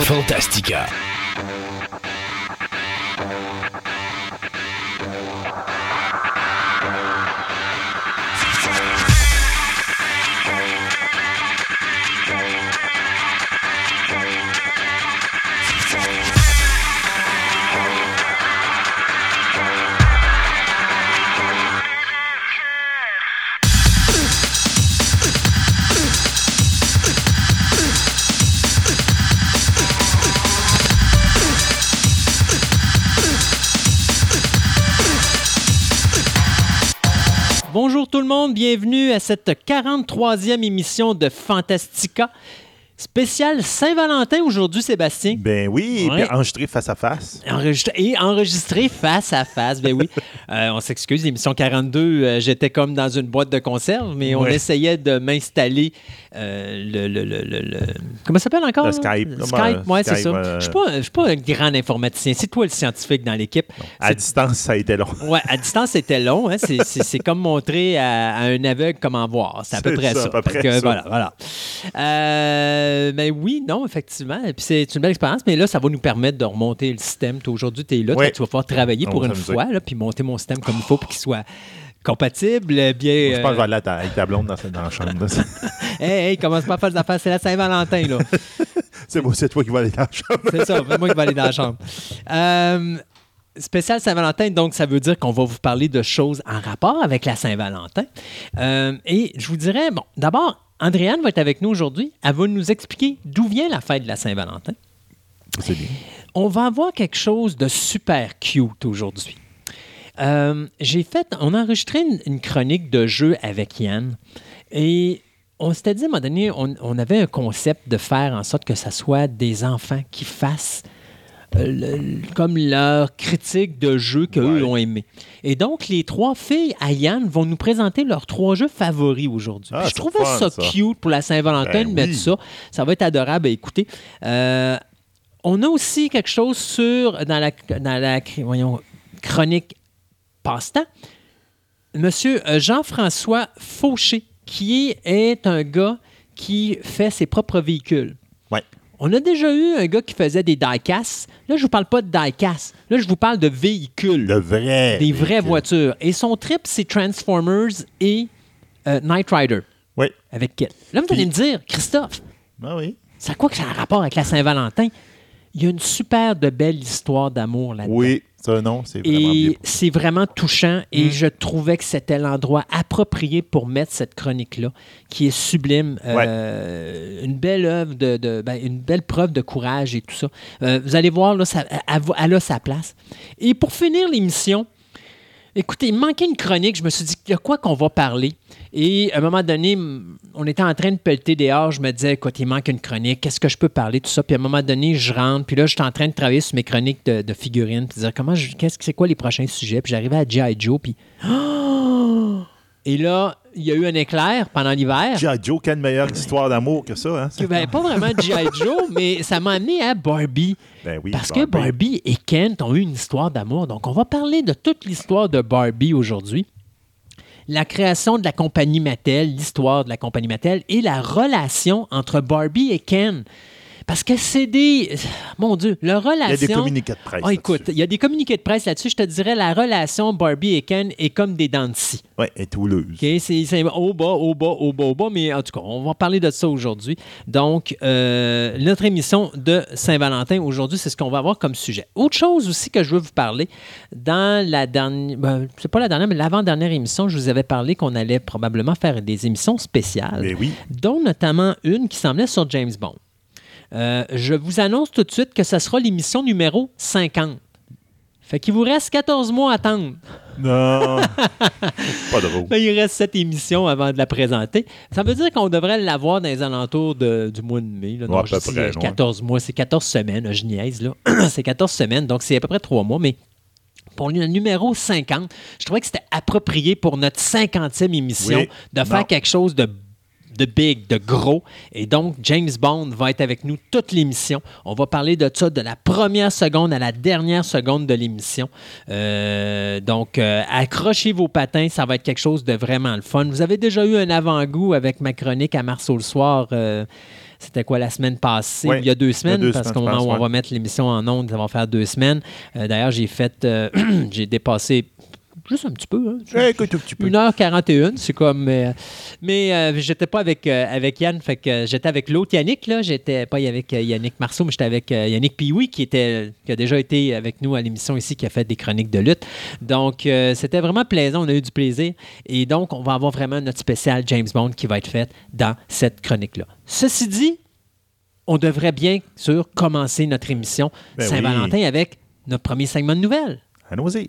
Fantastica. Monde, bienvenue à cette 43e émission de Fantastica. Spécial Saint-Valentin aujourd'hui, Sébastien. Ben oui, Ouais. enregistré face à face. Enregistré, et enregistré face à face. Ben oui. Euh, on s'excuse, l'émission 42, euh, j'étais comme dans une boîte de conserve, mais on Ouais. essayait de m'installer le, le, le, le- le- Comment ça s'appelle encore? Le? Skype. Skype, ben, ouais, c'est ça. euh, Je suis pas, je suis pas un grand informaticien. C'est toi le scientifique dans l'équipe. À distance, ça a été long. Ouais, à distance, c'était long. Hein? C'est, c'est- c'est comme montrer à, à un aveugle comment voir. C'est à peu près ça, ça. à peu près que, ça. Voilà, voilà. Euh, mais oui, non, effectivement. Puis c'est une belle expérience. Mais là, ça va nous permettre de remonter le système. Aujourd'hui, tu es là. Ouais. Tu vas pouvoir travailler On pour une fois, là, puis monter mon système comme il faut pour qu'il soit compatible, bien... Je pense que je euh, vais aller à ta- avec ta blonde dans, dans la chambre. hey, hey, commence pas à faire des affaires. C'est la Saint-Valentin, là. c'est moi, c'est toi qui vas aller dans la chambre. C'est ça, c'est moi qui vais aller dans la chambre. Euh, spécial Saint-Valentin, donc ça veut dire qu'on va vous parler de choses en rapport avec la Saint-Valentin. Euh, et je vous dirais, bon, d'abord, Andréane va être avec nous aujourd'hui. Elle va nous expliquer d'où vient la fête de la Saint-Valentin. C'est bien. On va avoir quelque chose de super cute aujourd'hui. Euh, j'ai fait, on a enregistré une, une chronique de jeu avec Yann et on s'était dit à un moment donné, on, on avait un concept de faire en sorte que ce soit des enfants qui fassent euh, le- comme leur critique de jeux qu'eux Ouais. ont aimé. Et donc, les trois filles à Yann vont nous présenter leurs trois jeux favoris aujourd'hui. Ah, je trouvais fun, ça, ça. cute pour la Saint-Valentin Ben de mettre ça. Ça va être adorable à écouter. Euh, on a aussi quelque chose sur, dans la, dans la voyons, chronique passe-temps. Monsieur euh, Jean-François Fauché, qui est un gars qui fait ses propres véhicules. Ouais. On a déjà eu un gars qui faisait des die-casts. Là, je vous parle pas de die-casts. Là, je vous parle de véhicules. Le vrai. des vraies voitures. Et son trip, c'est Transformers et euh, Knight Rider Oui. avec Kit. Là, vous allez me dire, Christophe, Ah oui. ça a quoi que ça a un rapport avec la Saint-Valentin? Il y a une super de belle histoire d'amour là-dedans. Oui, ça, non, c'est vraiment bien. C'est vraiment touchant et Mm. je trouvais que c'était l'endroit approprié pour mettre cette chronique-là, qui est sublime. Euh, une belle œuvre, de, de- ben, une belle preuve de courage et tout ça. Euh, vous allez voir, là, ça, elle, a sa place. Et pour finir l'émission, écoutez, il me manquait une chronique. Je me suis dit, de quoi qu'on va parler? Et à un moment donné, on était en train de pelleter dehors. Je me disais, écoute, il manque une chronique. Qu'est-ce que je peux parler? Tout ça? Puis à un moment donné, je rentre. Puis là, j'étais en train de travailler sur mes chroniques de, de figurines. Puis dire, comment, je- qu'est-ce que c'est quoi les prochains sujets? Puis j'arrivais à G.I. Joe. Puis. Oh! Et là, il y a eu un éclair pendant l'hiver. G.I. Joe, quelle meilleure histoire d'amour que ça, hein? Ben, pas vraiment G.I. Joe, mais ça m'a amené à Barbie. Ben oui, Parce que Barbie et Kent ont eu une histoire d'amour. Donc, on va parler de toute l'histoire de Barbie aujourd'hui. La création de la compagnie Mattel, l'histoire de la compagnie Mattel et la relation entre Barbie et Ken. Parce que c'est des. Mon Dieu, leur relation. Il y a des communiqués de presse. Ah, écoute, il y a des communiqués de presse là-dessus. Je te dirais, la relation Barbie et Ken est comme des dents de scie. Ouais, et touleuse. OK? C'est c'est au bas, au bas, au bas, au bas, mais en tout cas, on va parler de ça aujourd'hui. Donc, euh, notre émission de Saint-Valentin aujourd'hui, c'est ce qu'on va avoir comme sujet. Autre chose aussi que je veux vous parler, dans la dernière, ben, c'est pas la dernière, mais l'avant-dernière émission, je vous avais parlé qu'on allait probablement faire des émissions spéciales, Mais oui. dont notamment une qui semblait sur James Bond. Euh, je vous annonce tout de suite que ce sera l'émission numéro 50. Fait qu'il vous reste 14 mois à attendre. Non. pas drôle. Ben, il reste cette émission avant de la présenter. Ça veut dire qu'on devrait l'avoir dans les alentours de- du mois de mai. Là. Ouais, Non, à je peu dis, près, euh, 14 mois, c'est 14 semaines, je niaise. Là. c'est 14 semaines, donc c'est à peu près 3 mois, mais pour le numéro 50, je trouvais que c'était approprié pour notre 50e émission Oui. de faire Non. quelque chose de de big, de gros. Et donc, James Bond va être avec nous toute l'émission. On va parler de ça de la première seconde à la dernière seconde de l'émission. Euh, donc, euh, accrochez vos patins, ça va être quelque chose de vraiment le fun. Vous avez déjà eu un avant-goût avec ma chronique à Marceau le soir. euh, c'était quoi la semaine passée, Oui, il y a deux semaines, deux parce qu'au moment où on va mettre l'émission en ondes, ça va faire deux semaines. Euh, D'ailleurs, j'ai fait, euh, j'ai dépassé juste un petit peu, hein, Écoute un petit peu. 1h41, c'est comme. euh, mais euh, j'étais pas avec, euh, avec Yann, fait que euh, j'étais avec l'autre Yannick, là. J'étais pas avec Yannick Marceau, mais j'étais avec Yannick Pioui, qui, était, qui a déjà été avec nous à l'émission ici, qui a fait des chroniques de lutte. Donc, euh, c'était vraiment plaisant, on a eu du plaisir. Et donc, on va avoir vraiment notre spécial James Bond qui va être fait dans cette chronique-là. Ceci dit, on devrait bien sûr commencer notre émission Ben Saint-Valentin avec notre premier segment de nouvelles. Allons-y.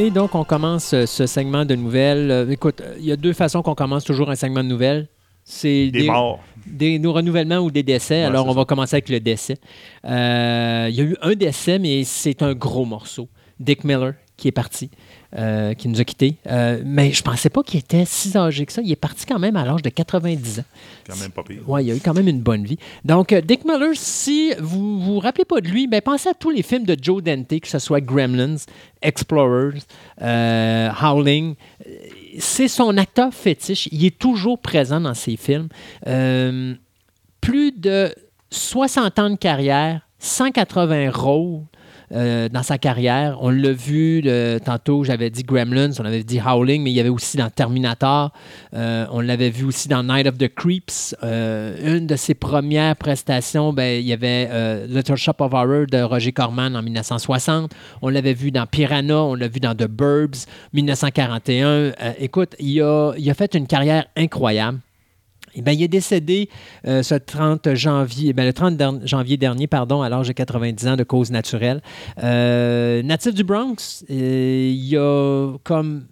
Et donc, on commence euh, ce segment de nouvelles. Euh, écoute, euh, il y a deux façons qu'on commence toujours un segment de nouvelles. C'est Des morts. des nos renouvellements ou des décès. Ouais, Alors, on ça. va commencer avec le décès. Euh, il y a eu un décès, mais c'est un gros morceau. Dick Miller, qui est parti, euh, qui nous a quittés. Euh, mais je pensais pas qu'il était si âgé que ça. Il est parti quand même à l'âge de 90 ans. Quand même pas pire. Oui, il a eu quand même une bonne vie. Donc, euh, Dick Miller, si vous vous rappelez pas de lui, ben, pensez à tous les films de Joe Dante, que ce soit Gremlins, Explorers, euh, Howling. C'est son acteur fétiche. Il est toujours présent dans ses films. Plus de 60 ans de carrière, 180 rôles. Euh, dans sa carrière. On l'a vu tantôt, j'avais dit Gremlins, on avait dit Howling, mais il y avait aussi dans Terminator. Euh, on l'avait vu aussi dans Night of the Creeps. Euh, une de ses premières prestations, ben, il y avait Little Shop of Horror de Roger Corman en 1960. On l'avait vu dans Piranha, on l'a vu dans The Burbs, 1941. Euh, écoute, il a, il a fait une carrière incroyable. Eh il est décédé euh, ce 30 janvier, ben, le 30 der- janvier dernier, pardon, à l'âge de 90 ans de cause naturelle. Euh, natif du Bronx, euh, il a comme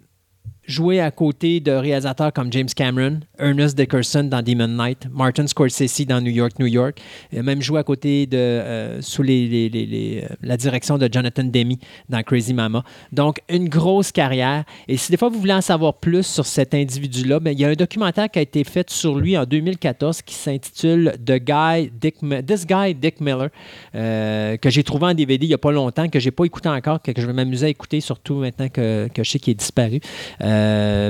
joué à côté de réalisateurs comme James Cameron, Ernest Dickerson dans Demon Knight, Martin Scorsese dans New York, New York. A même joué à côté de, euh, sous euh, la direction de Jonathan Demme dans Crazy Mama. Donc, une grosse carrière. Et si des fois vous voulez en savoir plus sur cet individu-là, ben, il y a un documentaire qui a été fait sur lui en 2014 qui s'intitule The Guy Dick This Guy Dick Miller, euh, que j'ai trouvé en DVD il n'y a pas longtemps, que j'ai pas écouté encore, que, je vais m'amuser à écouter, surtout maintenant que, que je sais qu'il est disparu.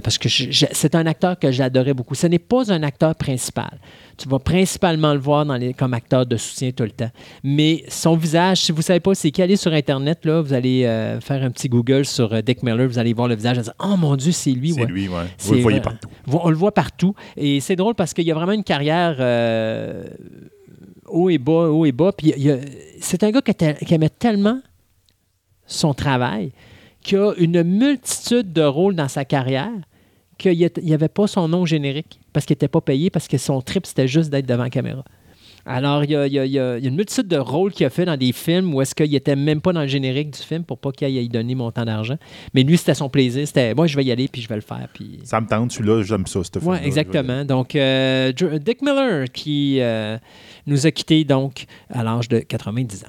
Parce que c'est un acteur que j'adorais beaucoup. Ce n'est pas un acteur principal. Tu vas principalement le voir dans les, comme acteur de soutien tout le temps. Mais son visage, si vous ne savez pas c'est qui, allez sur Internet, là, vous allez euh, faire un petit Google sur euh, Dick Miller, vous allez voir le visage et dire Oh mon Dieu, c'est lui. C'est ouais. lui, ouais. C'est Vous le voyez partout. On le voit partout. Et c'est drôle parce qu'il y a vraiment une carrière euh, haut et bas, haut et bas. Puis c'est un gars qui, qui aimait tellement son travail qu'il a une multitude de rôles dans sa carrière qu'il n'y avait pas son nom générique parce qu'il n'était pas payé, parce que son trip, c'était juste d'être devant la caméra. Alors, il y a, il y a- il y a- il y a une multitude de rôles qu'il a fait dans des films où est-ce qu'il n'était même pas dans le générique du film pour pas qu'il aille donner montant d'argent. Mais lui, c'était son plaisir. C'était, moi, je vais y aller, puis je vais le faire. Puis... Ça me tente, celui-là, j'aime ça, ce. Oui, exactement. Donc, euh, Dick Miller qui euh, nous a quittés donc à l'âge de 90 ans.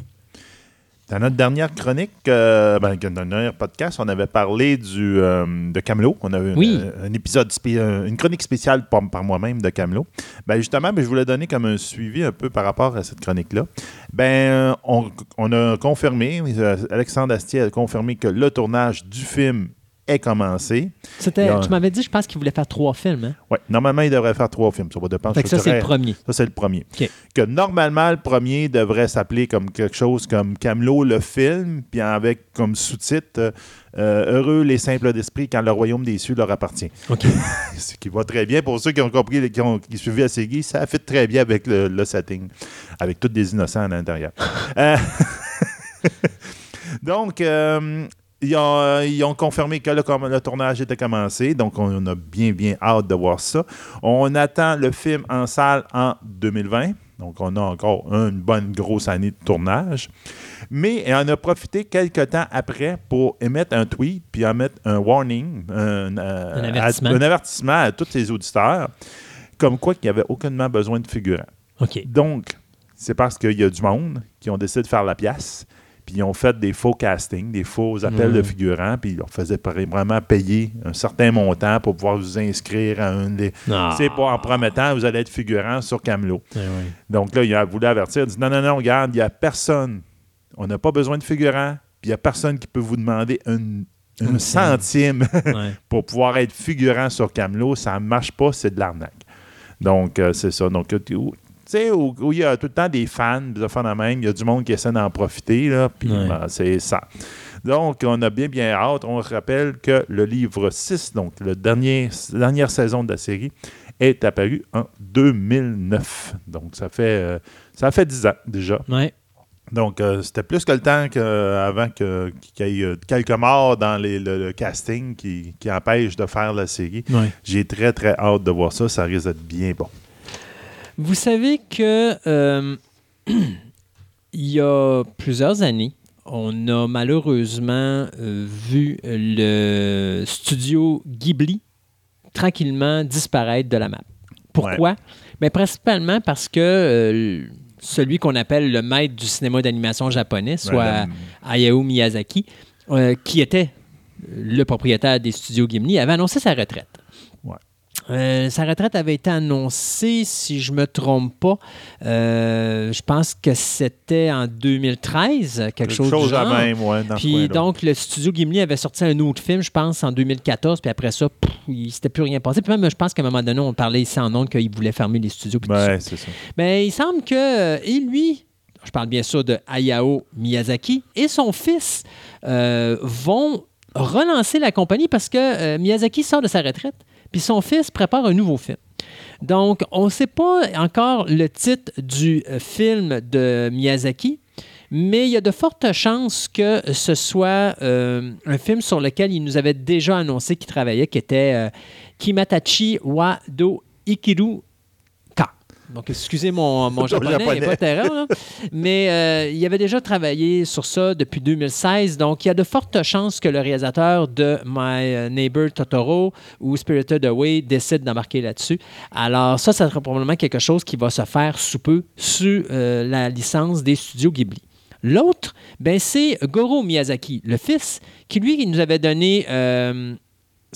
Dans notre dernière chronique, euh, ben, dans notre dernier podcast, on avait parlé du, euh, de Camelot. On avait Oui. un épisode, euh, une chronique spéciale par, par moi-même de Camelot. Ben, justement, ben, je voulais donner comme un suivi un peu par rapport à cette chronique-là. Ben, on, on a confirmé, euh, Alexandre Astier a confirmé que le tournage du film est commencé. C'était, a- Tu m'avais dit, je pense qu'il voulait faire trois films. Hein? Ouais, normalement, il devrait faire trois films. Ça va dépendre. Fait que ça, c'est le premier. Ça, c'est le premier. Que normalement, le premier devrait s'appeler comme quelque chose comme Camelot le film, puis avec comme sous-titre euh, euh, Heureux les simples d'esprit quand le royaume des cieux leur appartient. OK. Ce qui va très bien pour ceux qui ont compris, qui ont qui suivi à Segui, ça fit très bien avec le, le setting, avec tous des innocents à l'intérieur. Euh, Donc, euh, ils, ont, ils, ont, confirmé que le, le, tournage était commencé. Donc, on a bien, bien hâte de voir ça. On attend le film en salle en 2020. Donc, on a encore une bonne grosse année de tournage. Mais on a profité quelques temps après pour émettre un tweet puis émettre un warning, un, euh, un, avertissement. À, un avertissement. À, tous les auditeurs, comme quoi qu'il n'y avait aucunement besoin de figurants. Donc, c'est parce qu'il y a du monde qui ont décidé de faire la pièce puis ils ont fait des faux castings, des faux appels de figurants, puis ils leur faisaient vraiment payer un certain montant pour pouvoir vous inscrire à un des. Ah. C'est pas en promettant, vous allez être figurant sur Camelot. Eh oui. Donc là, il a voulu avertir, il dit non, non, non, regarde, il n'y a personne. On n'a pas besoin de figurants, puis il n'y a personne qui peut vous demander une, un centime Ouais. pour pouvoir être figurant sur Camelot. Ça ne marche pas, c'est de l'arnaque. Donc, euh, c'est ça. Donc, tu sais, où, où il y a tout le temps des fans, des phénomènes, il y a du monde qui essaie d'en profiter, là, puis Ouais. ben, c'est ça. Donc, on a bien, bien hâte. On se rappelle que le livre 6, donc la dernier, dernière saison de la série, est apparu en 2009. Donc, ça fait, euh, ça fait 10 ans déjà. Ouais. Donc, euh, c'était plus que le temps qu'avant que- qu'il y ait euh, quelques morts dans les- le, le casting qui, qui empêchent de faire la série. Ouais. J'ai très, très hâte de voir ça. Ça risque d'être bien bon. Vous savez que euh, il y a plusieurs années, on a malheureusement euh, vu le studio Ghibli tranquillement disparaître de la map. Pourquoi? Ben, principalement parce que euh, celui qu'on appelle le maître du cinéma d'animation japonais, soit Ouais, Hayao Miyazaki, qui était le propriétaire des studios Ghibli, avait annoncé sa retraite. Ouais. Euh, sa retraite avait été annoncée, si je me trompe pas, euh, je pense que c'était en 2013, quelque, chose, du à même, ouais, dans ce Puis donc, le studio Gimli avait sorti un autre film, je pense, en 2014, puis après ça, pff, il s'était plus rien passé. Puis même, je pense qu'à un moment donné, on parlait ici en ondes qu'il voulait fermer les studios. tout ça. Ça. Mais il semble que, euh, et lui, je parle bien sûr de Hayao Miyazaki, et son fils euh, vont relancer la compagnie parce que Miyazaki sort de sa retraite, puis son fils prépare un nouveau film. Donc, on ne sait pas encore le titre du euh, film de Miyazaki, mais il y a de fortes chances que ce soit euh, un film sur lequel il nous avait déjà annoncé qu'il travaillait, qui était euh, Kimatachi wa do Ikiru. Donc, excusez mon, mon japonais, il japonais. n'est pas là. mais euh, il avait déjà travaillé sur ça depuis 2016. Donc, il y a de fortes chances que le réalisateur de My Neighbor Totoro ou Spirited Away décide d'embarquer là-dessus. Alors, ça, ça sera probablement quelque chose qui va se faire sous peu sur euh, la licence des studios Ghibli. L'autre, ben, c'est Goro Miyazaki, le fils, qui lui, il nous avait donné. euh,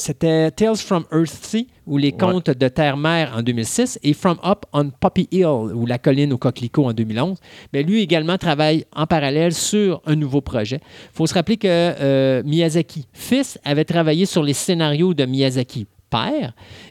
c'était Tales from Earthsea ou Les Contes de Terre-Mère en 2006 et From Up on Poppy Hill ou La colline au coquelicot en 2011. Mais lui également travaille en parallèle sur un nouveau projet. Il faut se rappeler que euh, Miyazaki, fils, avait travaillé sur les scénarios de Miyazaki,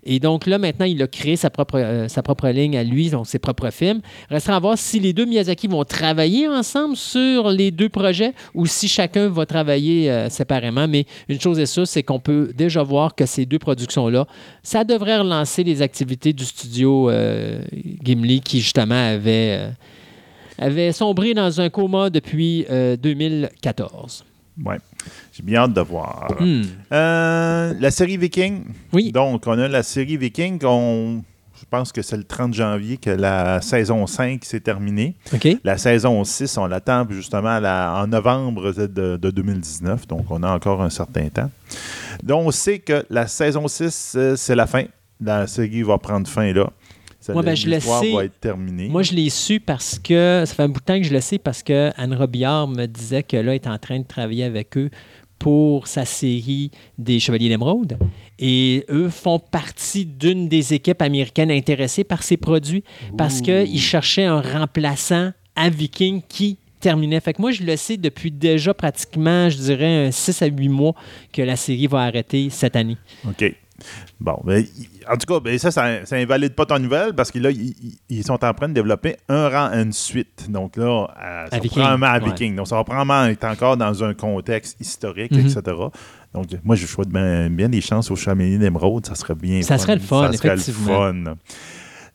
Et donc là, maintenant, il a créé sa propre, euh, sa propre ligne à lui, donc ses propres films. Restera à voir si les deux Miyazaki vont travailler ensemble sur les deux projets ou si chacun va travailler euh, séparément. Mais une chose est sûre, c'est qu'on peut déjà voir que ces deux productions-là, ça devrait relancer les activités du studio euh, Gimli qui, justement, avait, avait sombré dans un coma depuis euh, 2014. Ouais. J'ai bien hâte de voir. Hmm. Euh, la série Viking. Oui. Donc, on a la série Viking. On, je pense que c'est le 30 janvier que la saison 5 s'est terminée. OK. La saison 6, on l'attend justement à la- en novembre de, de 2019. Donc, on a encore un certain temps. Donc, on sait que la saison 6, euh, c'est la fin. La série va prendre fin là. Ça- Ouais, ben, je le sais. va être terminée. Moi, je l'ai su parce que ça fait un bout de temps que je le sais parce que Anne Robillard me disait que là, elle est en train de travailler avec eux pour sa série des Chevaliers d'Émeraude. Et eux font partie d'une des équipes américaines intéressées par ces produits parce qu'ils cherchaient un remplaçant à Viking qui terminait. Fait que moi, je le sais depuis déjà pratiquement, je dirais, un 6 à 8 mois que la série va arrêter cette année. OK. Bon, en tout cas, ben, ça, ça, ça invalide pas ton nouvelle parce que là, ils- sont en train de développer un rang, une suite. Donc là, à, ça va Viking, probablement à ouais. Viking. Donc ça va probablement être encore dans un contexte historique, Mhm. etc. Donc moi, je souhaite bien, bien des chances aux Chevaliers d'Émeraude. Ça serait bien Ça fun. serait le fun, Ça serait le effectivement. fun.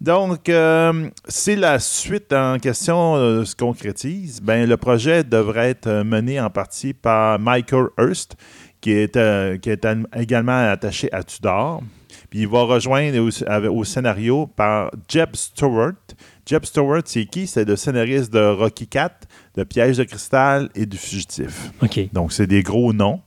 Donc, euh, si la suite en question euh, se concrétise, ben, le projet devrait être mené en partie par Michael Hurst, qui est, euh, qui est également attaché à Tudor. Puis il va rejoindre au, au scénario par Jeb Stewart. Jeb Stewart, c'est qui? C'est le scénariste de Rocky Cat, de Piège de cristal et du Fugitif. Donc, c'est des gros noms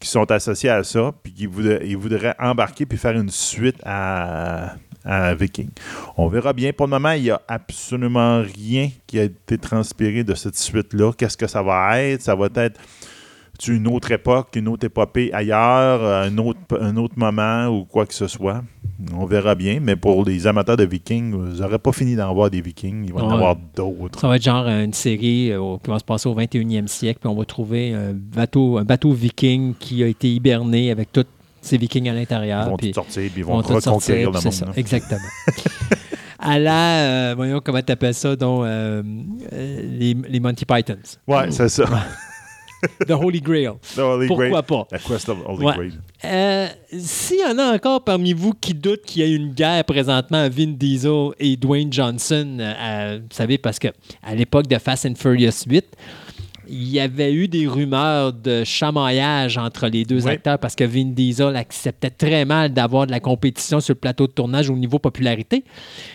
qui sont associés à ça, puis qui voudraient, voudraient embarquer puis faire une suite à, à Viking. On verra bien. Pour le moment, il n'y a absolument rien qui a été transpiré de cette suite-là. Qu'est-ce que ça va être? Ça va être une autre époque, une autre épopée ailleurs, un autre, un autre moment ou quoi que ce soit? On verra bien, mais pour les amateurs de Vikings, vous n'aurez pas fini d'en voir des Vikings, il va en avoir d'autres. Ça va être genre une série euh, qui va se passer au 21e siècle, puis on va trouver un bateau, un bateau viking qui a été hiberné avec tous ces Vikings à l'intérieur. Ils vont puis tout sortir, puis ils vont, reconquérir le monde. Ça, exactement. à la, euh, voyons comment tu appelles ça, donc, euh, les, les, Monty Pythons. Ouais, c'est ça. The Holy Grail. The Holy Pourquoi Grail. pas? La Quest of Holy Ouais. Grail. Euh, S'il y en a encore parmi vous qui doutent qu'il y a une guerre présentement à Vin Diesel et Dwayne Johnson, euh, vous savez, parce que à l'époque de Fast and Furious 8, il y avait eu des rumeurs de chamaillage entre les deux Oui. acteurs parce que Vin Diesel acceptait très mal d'avoir de la compétition sur le plateau de tournage au niveau popularité.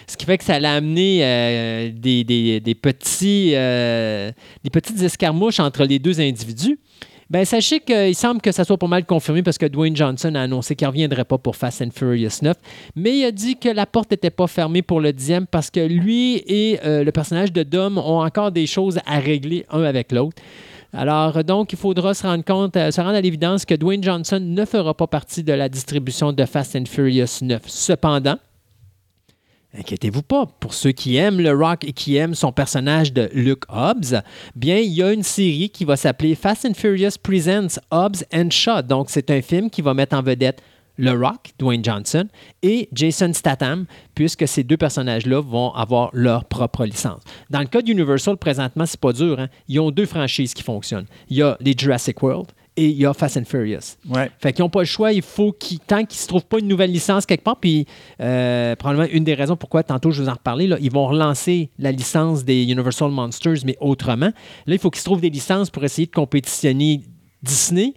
Ce qui fait que ça allait amener euh, des, des- des petits, euh, des petites escarmouches entre les deux individus. Ben, sachez qu'il semble que ça soit pas mal confirmé parce que Dwayne Johnson a annoncé qu'il ne reviendrait pas pour Fast and Furious 9. Mais il a dit que la porte n'était pas fermée pour le dixième parce que lui et euh, le personnage de Dom ont encore des choses à régler un avec l'autre. Alors, donc, il faudra se rendre compte, euh, se rendre à l'évidence que Dwayne Johnson ne fera pas partie de la distribution de Fast and Furious 9. Cependant, Inquiétez-vous pas, pour ceux qui aiment le rock et qui aiment son personnage de Luke Hobbs, bien, il y a une série qui va s'appeler Fast and Furious Presents Hobbs and Shaw. Donc, c'est un film qui va mettre en vedette le Rock, Dwayne Johnson, et Jason Statham, puisque ces deux personnages-là vont avoir leur propre licence. Dans le cas d'Universal, présentement, c'est pas dur. hein. Ils ont deux franchises qui fonctionnent. Il y a les Jurassic World et il y a Fast and Furious. Ouais. Fait qu'ils n'ont pas le choix. Il faut qu'ils, tant qu'ils ne se trouvent pas une nouvelle licence quelque part, puis euh, probablement une des raisons pourquoi, tantôt je vous en reparler, là, ils vont relancer la licence des Universal Monsters, mais autrement. Là, il faut qu'ils se trouvent des licences pour essayer de compétitionner Disney,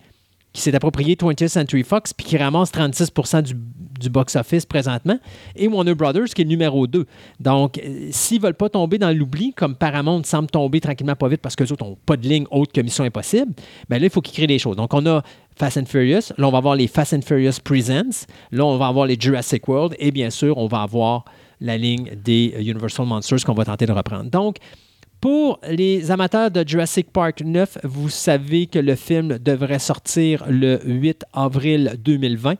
qui s'est approprié 20th Century Fox, puis qui ramasse 36 du, du box-office présentement, et Warner Brothers, qui est numéro 2. Donc, euh, s'ils ne veulent pas tomber dans l'oubli, comme Paramount semble tomber tranquillement pas vite parce qu'eux autres n'ont pas de ligne autre que Mission Impossible, ben là, il faut qu'ils créent des choses. Donc, on a Fast and Furious, là, on va avoir les Fast and Furious Presents, là, on va avoir les Jurassic World, et bien sûr, on va avoir la ligne des euh, Universal Monsters qu'on va tenter de reprendre. Donc, pour les amateurs de Jurassic Park 9, vous savez que le film devrait sortir le 8 avril 2020.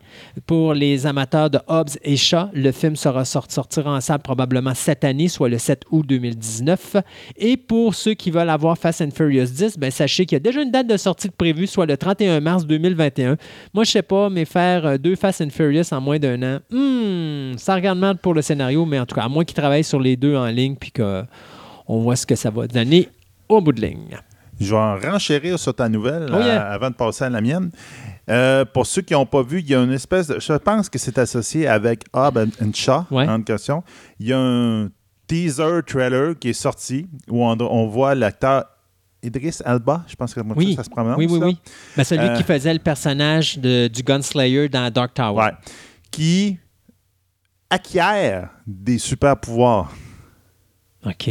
Pour les amateurs de Hobbs et Shaw, le film sera sort- sortira en salle probablement cette année, soit le 7 août 2019. Et pour ceux qui veulent avoir Fast and Furious 10, ben, sachez qu'il y a déjà une date de sortie prévue, soit le 31 mars 2021. Moi, je sais pas, mais faire euh, deux Fast and Furious en moins d'un an, hmm, ça regarde mal pour le scénario, mais en tout cas, à moins qu'ils travaillent sur les deux en ligne, puis que on voit ce que ça va donner au bout de ligne. Je vais en renchérir sur ta nouvelle Oh yeah. euh, avant de passer à la mienne. Euh, pour ceux qui n'ont pas vu, il y a une espèce de. Je pense que c'est associé avec Hobb and, Shaw Ouais. en question. Il y a un teaser trailer qui est sorti où on, on voit l'acteur Idris Elba, je pense que Oui. ça, se prononce. Oui, oui, là. oui. Ben, celui Euh, qui faisait le personnage de- du Gunslayer dans Dark Tower. Ouais. Qui acquiert des super pouvoirs. OK.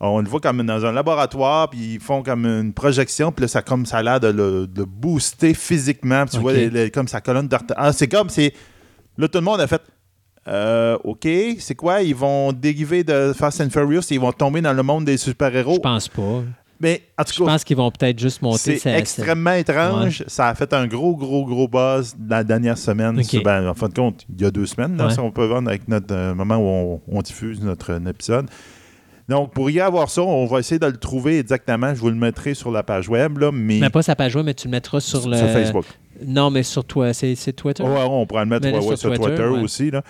On le voit comme dans un laboratoire, puis ils font comme une projection, puis là, ça, comme ça a l'air de le, de booster physiquement. Puis tu vois les- les- comme sa colonne d'artère. Ah, c'est comme, c'est. Là, tout le monde a fait. Euh, OK, c'est quoi? Ils vont dériver de Fast and Furious et ils vont tomber dans le monde des super-héros. Je pense pas. Mais en Je tout cas, pense qu'ils vont peut-être juste monter. c'est extrêmement étrange. Ça a fait un gros, gros, gros buzz la dernière semaine. Ben, en fin de compte, il y a deux semaines, là, Ouais. si on peut vendre avec notre euh, moment où on, on diffuse notre euh, épisode. Donc, pour y avoir ça, on va essayer de le trouver exactement. Je vous le mettrai sur la page web, là, mais Mais pas sa page web, mais tu le mettras sur le. Facebook. Non, mais sur toi. C'est Twitter? Ouais, ouais, on pourra le mettre ouais, sur sur Twitter, Twitter, ouais. aussi. Là.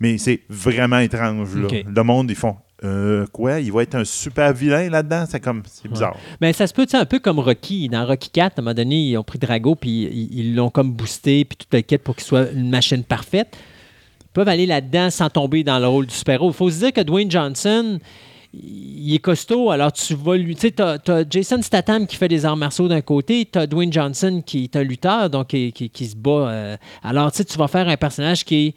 Mais c'est vraiment étrange. là. Le monde, ils font euh, quoi? Il va être un super vilain là-dedans? C'est comme, c'est bizarre. Mais ça se peut, un peu comme Rocky. Dans Rocky 4, à un moment donné, ils ont pris Drago, puis ils ils l'ont comme boosté, puis tout le kit pour qu'il soit une machine parfaite. peuvent aller là-dedans sans tomber dans le rôle du super-héros. Il faut se dire que Dwayne Johnson, il est costaud, alors tu vas lui. Tu sais, tu as, Jason Statham qui fait des arts martiaux d'un côté, tu as Dwayne Johnson qui est un lutteur, donc qui, qui, se bat. Euh, alors, tu sais, tu vas faire un personnage qui est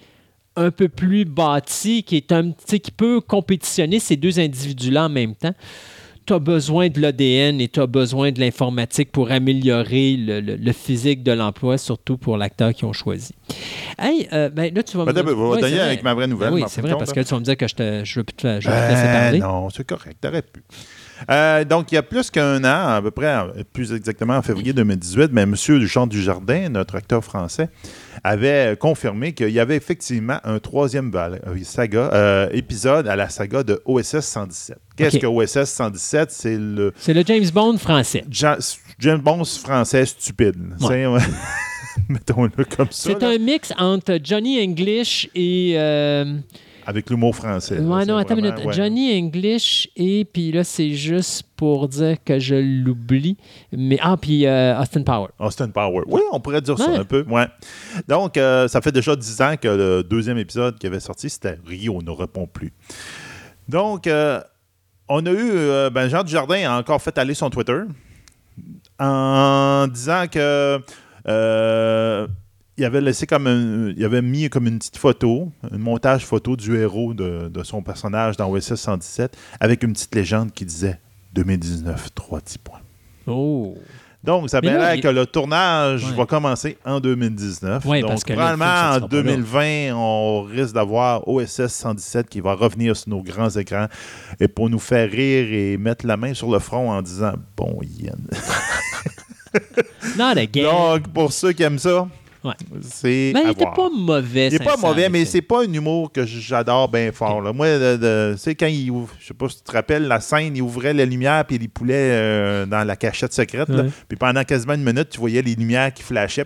un peu plus bâti, qui est un qui peut compétitionner ces deux individus-là en même temps tu as besoin de l'ADN et tu as besoin de l'informatique pour améliorer le, physique de l'emploi, surtout pour l'acteur qu'ils ont choisi. Hey, euh, ben là, tu vas me dire... On va avec ma vraie nouvelle. Ben oui, c'est vrai, parce que tu vas me dire que je ne veux plus te, je veux laisser ben parler. Non, c'est correct, t'aurais pu. Euh, donc, il y a plus qu'un an, à peu près, plus exactement en février 2018, mais M. Duchamp du Jardin, notre acteur français, avait confirmé qu'il y avait effectivement un troisième euh, saga, euh, épisode à la saga de OSS 117. Qu'est-ce que OSS 117? C'est le... C'est le James Bond français. James Bond français stupide. Mettons-le comme ça. C'est un mix entre Johnny English et... Avec l'humour français. Ouais, non, attends une minute. Johnny English, et puis là, c'est juste pour dire que je l'oublie. Mais, ah, puis euh, Austin Power. Austin Power. Oui, on pourrait dire ça un peu. Ouais. Donc, euh, ça fait déjà dix ans que le deuxième épisode qui avait sorti, c'était Rio ne répond plus. Donc, euh, on a eu. ben, Jean Dujardin a encore fait aller son Twitter en disant que il avait laissé comme il avait mis comme une petite photo, un montage photo du héros de, son personnage dans OSS 117 avec une petite légende qui disait 2019, 3 petits points. Oh. Donc, ça veut dire que le tournage va commencer en 2019. Oui, Donc, parce que probablement en 2020, on risque d'avoir OSS 117 qui va revenir sur nos grands écrans et pour nous faire rire et mettre la main sur le front en disant Bon, Ian. Not again. Donc, pour ceux qui aiment ça, Ouais. C'est il n'était pas mauvais. Il n'est pas mauvais, mais c'est pas un humour que j'adore bien fort. Moi, tu sais, quand il ouvre, je sais pas si tu te rappelles, la scène, il ouvrait la lumière puis les poulets euh, dans la cachette secrète. Puis pendant quasiment une minute, tu voyais les lumières qui flashaient. à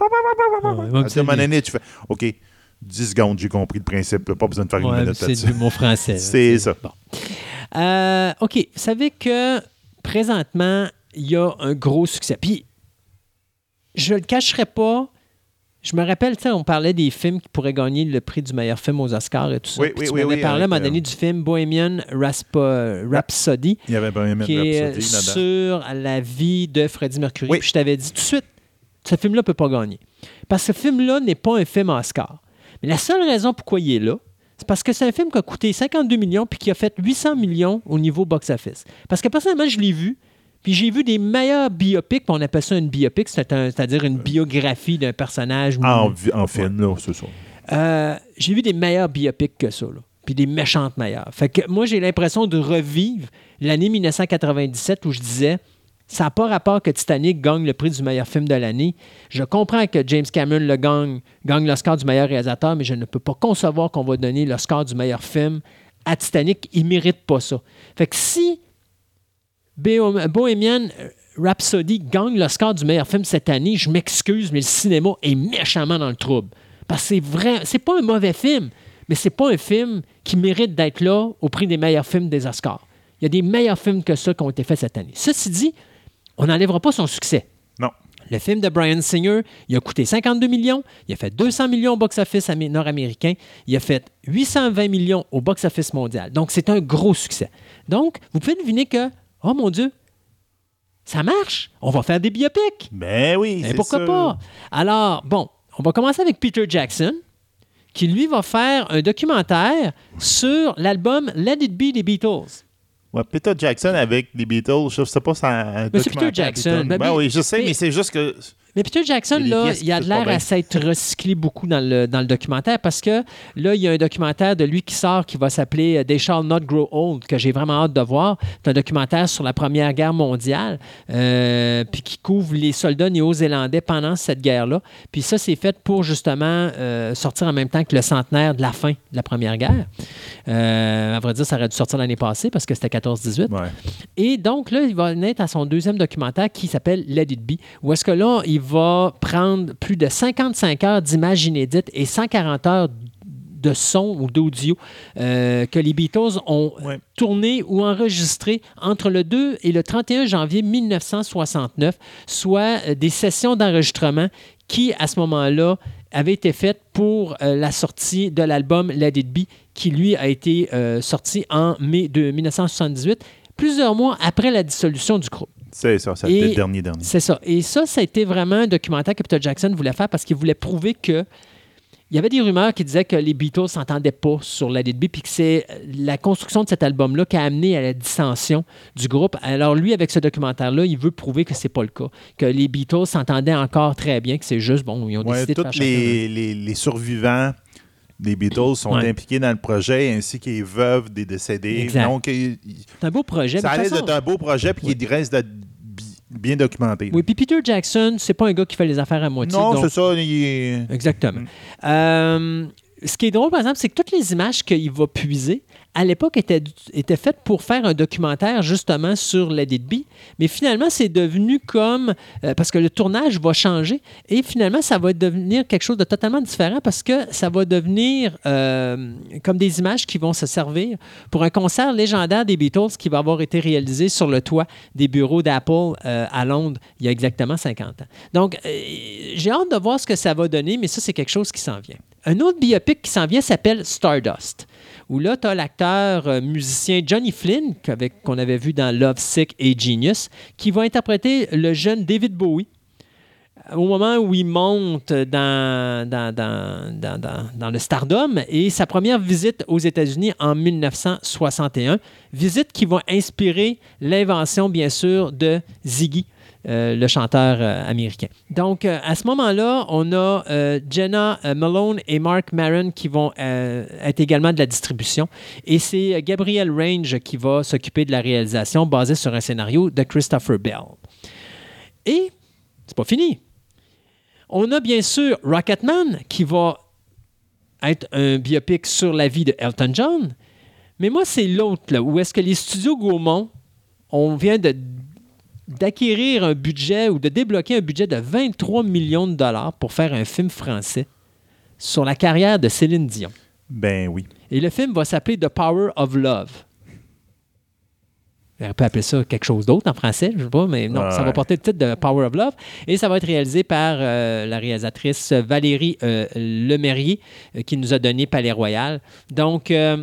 un moment donné, tu fais OK, 10 secondes, j'ai compris le principe. Pas besoin de faire une minute C'est du mot français. c'est ça. Euh, OK, vous savez que présentement, il y a un gros succès. Puis je le cacherai pas. Je me rappelle, on parlait des films qui pourraient gagner le prix du meilleur film aux Oscars et tout ça. Oui, oui, tu oui, parlé à un moment donné euh, du film Bohemian Rhapsody. Il y avait Bohemian qui est sur la vie de Freddie Mercury. Puis je t'avais dit tout de suite, ce film-là ne peut pas gagner. Parce que ce film-là n'est pas un film Oscar. Mais la seule raison pourquoi il est là, c'est parce que c'est un film qui a coûté 52 millions puis qui a fait 800 millions au niveau box-office. Parce que personnellement, je l'ai vu, puis j'ai vu des meilleurs biopics, on appelle ça une biopic, c'est-à-dire une biographie d'un personnage. en, en, film, là, c'est ça. Euh, j'ai vu des meilleurs biopics que ça, là. Puis des méchantes meilleures. Fait que moi, j'ai l'impression de revivre l'année 1997 où je disais ça n'a pas rapport que Titanic gagne le prix du meilleur film de l'année. Je comprends que James Cameron le gagne, gagne l'Oscar du meilleur réalisateur, mais je ne peux pas concevoir qu'on va donner l'Oscar du meilleur film à Titanic. Il ne mérite pas ça. Fait que si Bohemian Rhapsody gagne l'Oscar du meilleur film cette année. Je m'excuse, mais le cinéma est méchamment dans le trouble. Parce que c'est vrai, c'est pas un mauvais film, mais c'est pas un film qui mérite d'être là au prix des meilleurs films des Oscars. Il y a des meilleurs films que ça qui ont été faits cette année. Ceci dit, on n'enlèvera pas son succès. Non. Le film de Brian Singer, il a coûté 52 millions, il a fait 200 millions au box-office nord-américain, il a fait 820 millions au box-office mondial. Donc, c'est un gros succès. Donc, vous pouvez deviner que Oh mon Dieu, ça marche? On va faire des biopics. Ben oui. Et pourquoi pas? Alors, bon, on va commencer avec Peter Jackson, qui lui va faire un documentaire sur l'album Let It Be des Beatles. Ouais, Peter Jackson avec les Beatles, je sais pas si c'est un C'est Peter Jackson. Ben, ben, oui, je sais, mais c'est juste que mais Peter Jackson, là, il a l'air à s'être recyclé beaucoup dans le, dans le documentaire parce que là, il y a un documentaire de lui qui sort qui va s'appeler They Shall Not Grow Old, que j'ai vraiment hâte de voir. C'est un documentaire sur la Première Guerre mondiale, euh, puis qui couvre les soldats néo-zélandais pendant cette guerre-là. Puis ça, c'est fait pour justement euh, sortir en même temps que le centenaire de la fin de la Première Guerre. Euh, à vrai dire, ça aurait dû sortir l'année passée parce que c'était 14-18. Et donc, là, il va naître à son deuxième documentaire qui s'appelle Let It Be, où est-ce que là, il va prendre plus de 55 heures d'images inédites et 140 heures de son ou d'audio euh, que les Beatles ont tourné ou enregistré entre le 2 et le 31 janvier 1969, soit euh, des sessions d'enregistrement qui, à ce moment-là, avait été faite pour euh, la sortie de l'album Let It Be, qui lui a été euh, sorti en mai de 1978, plusieurs mois après la dissolution du groupe. C'est ça, c'était Et le dernier dernier. C'est ça. Et ça, ça a été vraiment un documentaire que Peter Jackson voulait faire parce qu'il voulait prouver que il y avait des rumeurs qui disaient que les Beatles s'entendaient pas sur It Be, puis que c'est la construction de cet album-là qui a amené à la dissension du groupe. Alors lui, avec ce documentaire-là, il veut prouver que c'est pas le cas, que les Beatles s'entendaient encore très bien, que c'est juste, bon, ils ont Ouais, décidé de faire les, les survivants des Beatles sont Ouais. impliqués dans le projet, ainsi que les veuves des décédés. Exact. Donc, il- il- C'est un beau projet. ça façon- d'être un beau projet, puis il reste bien documenté. Oui, puis Peter Jackson, c'est pas un gars qui fait les affaires à moitié. non, donc- c'est ça. il est- Exactement. Mm. Euh, ce qui est drôle, par exemple, c'est que toutes les images qu'il va puiser, à l'époque, étaient faites pour faire un documentaire justement sur It Be. Mais finalement, c'est devenu comme. euh, parce que le tournage va changer. Et finalement, ça va devenir quelque chose de totalement différent parce que ça va devenir euh, comme des images qui vont se servir pour un concert légendaire des Beatles qui va avoir été réalisé sur le toit des bureaux d'Apple euh, à Londres il y a exactement 50 ans. Donc, j'ai hâte de voir ce que ça va donner, mais ça, c'est quelque chose qui s'en vient. Un autre biopic qui s'en vient s'appelle Stardust, où là, tu as l'acteur euh, musicien Johnny Flynn, qu'on avait vu dans Love Sick et Genius, qui va interpréter le jeune David Bowie au moment où il monte dans le stardom et sa première visite aux États-Unis en 1961. Visite qui va inspirer l'invention, bien sûr, de Ziggy. Euh, le chanteur euh, américain. Donc, euh, à ce moment-là, on a Jenna Malone et Mark Maron qui vont être également de la distribution. Et c'est Gabriel Range qui va s'occuper de la réalisation basée sur un scénario de Christopher Bell. Et c'est pas fini. On a bien sûr Rocketman qui va être un biopic sur la vie de Elton John. Mais moi, c'est l'autre, là, où est-ce que les studios Gaumont, on vient de d'acquérir un budget ou de débloquer un budget de 23 millions de dollars pour faire un film français sur la carrière de Céline Dion. Ben oui. Et le film va s'appeler The Power of Love. On peut appeler ça quelque chose d'autre en français, je ne sais pas, mais non, Ouais. ça va porter le titre de Power of Love. Et ça va être réalisé par euh, la réalisatrice Valérie euh, Lemerrier, euh, qui nous a donné Palais Royal. Donc, euh,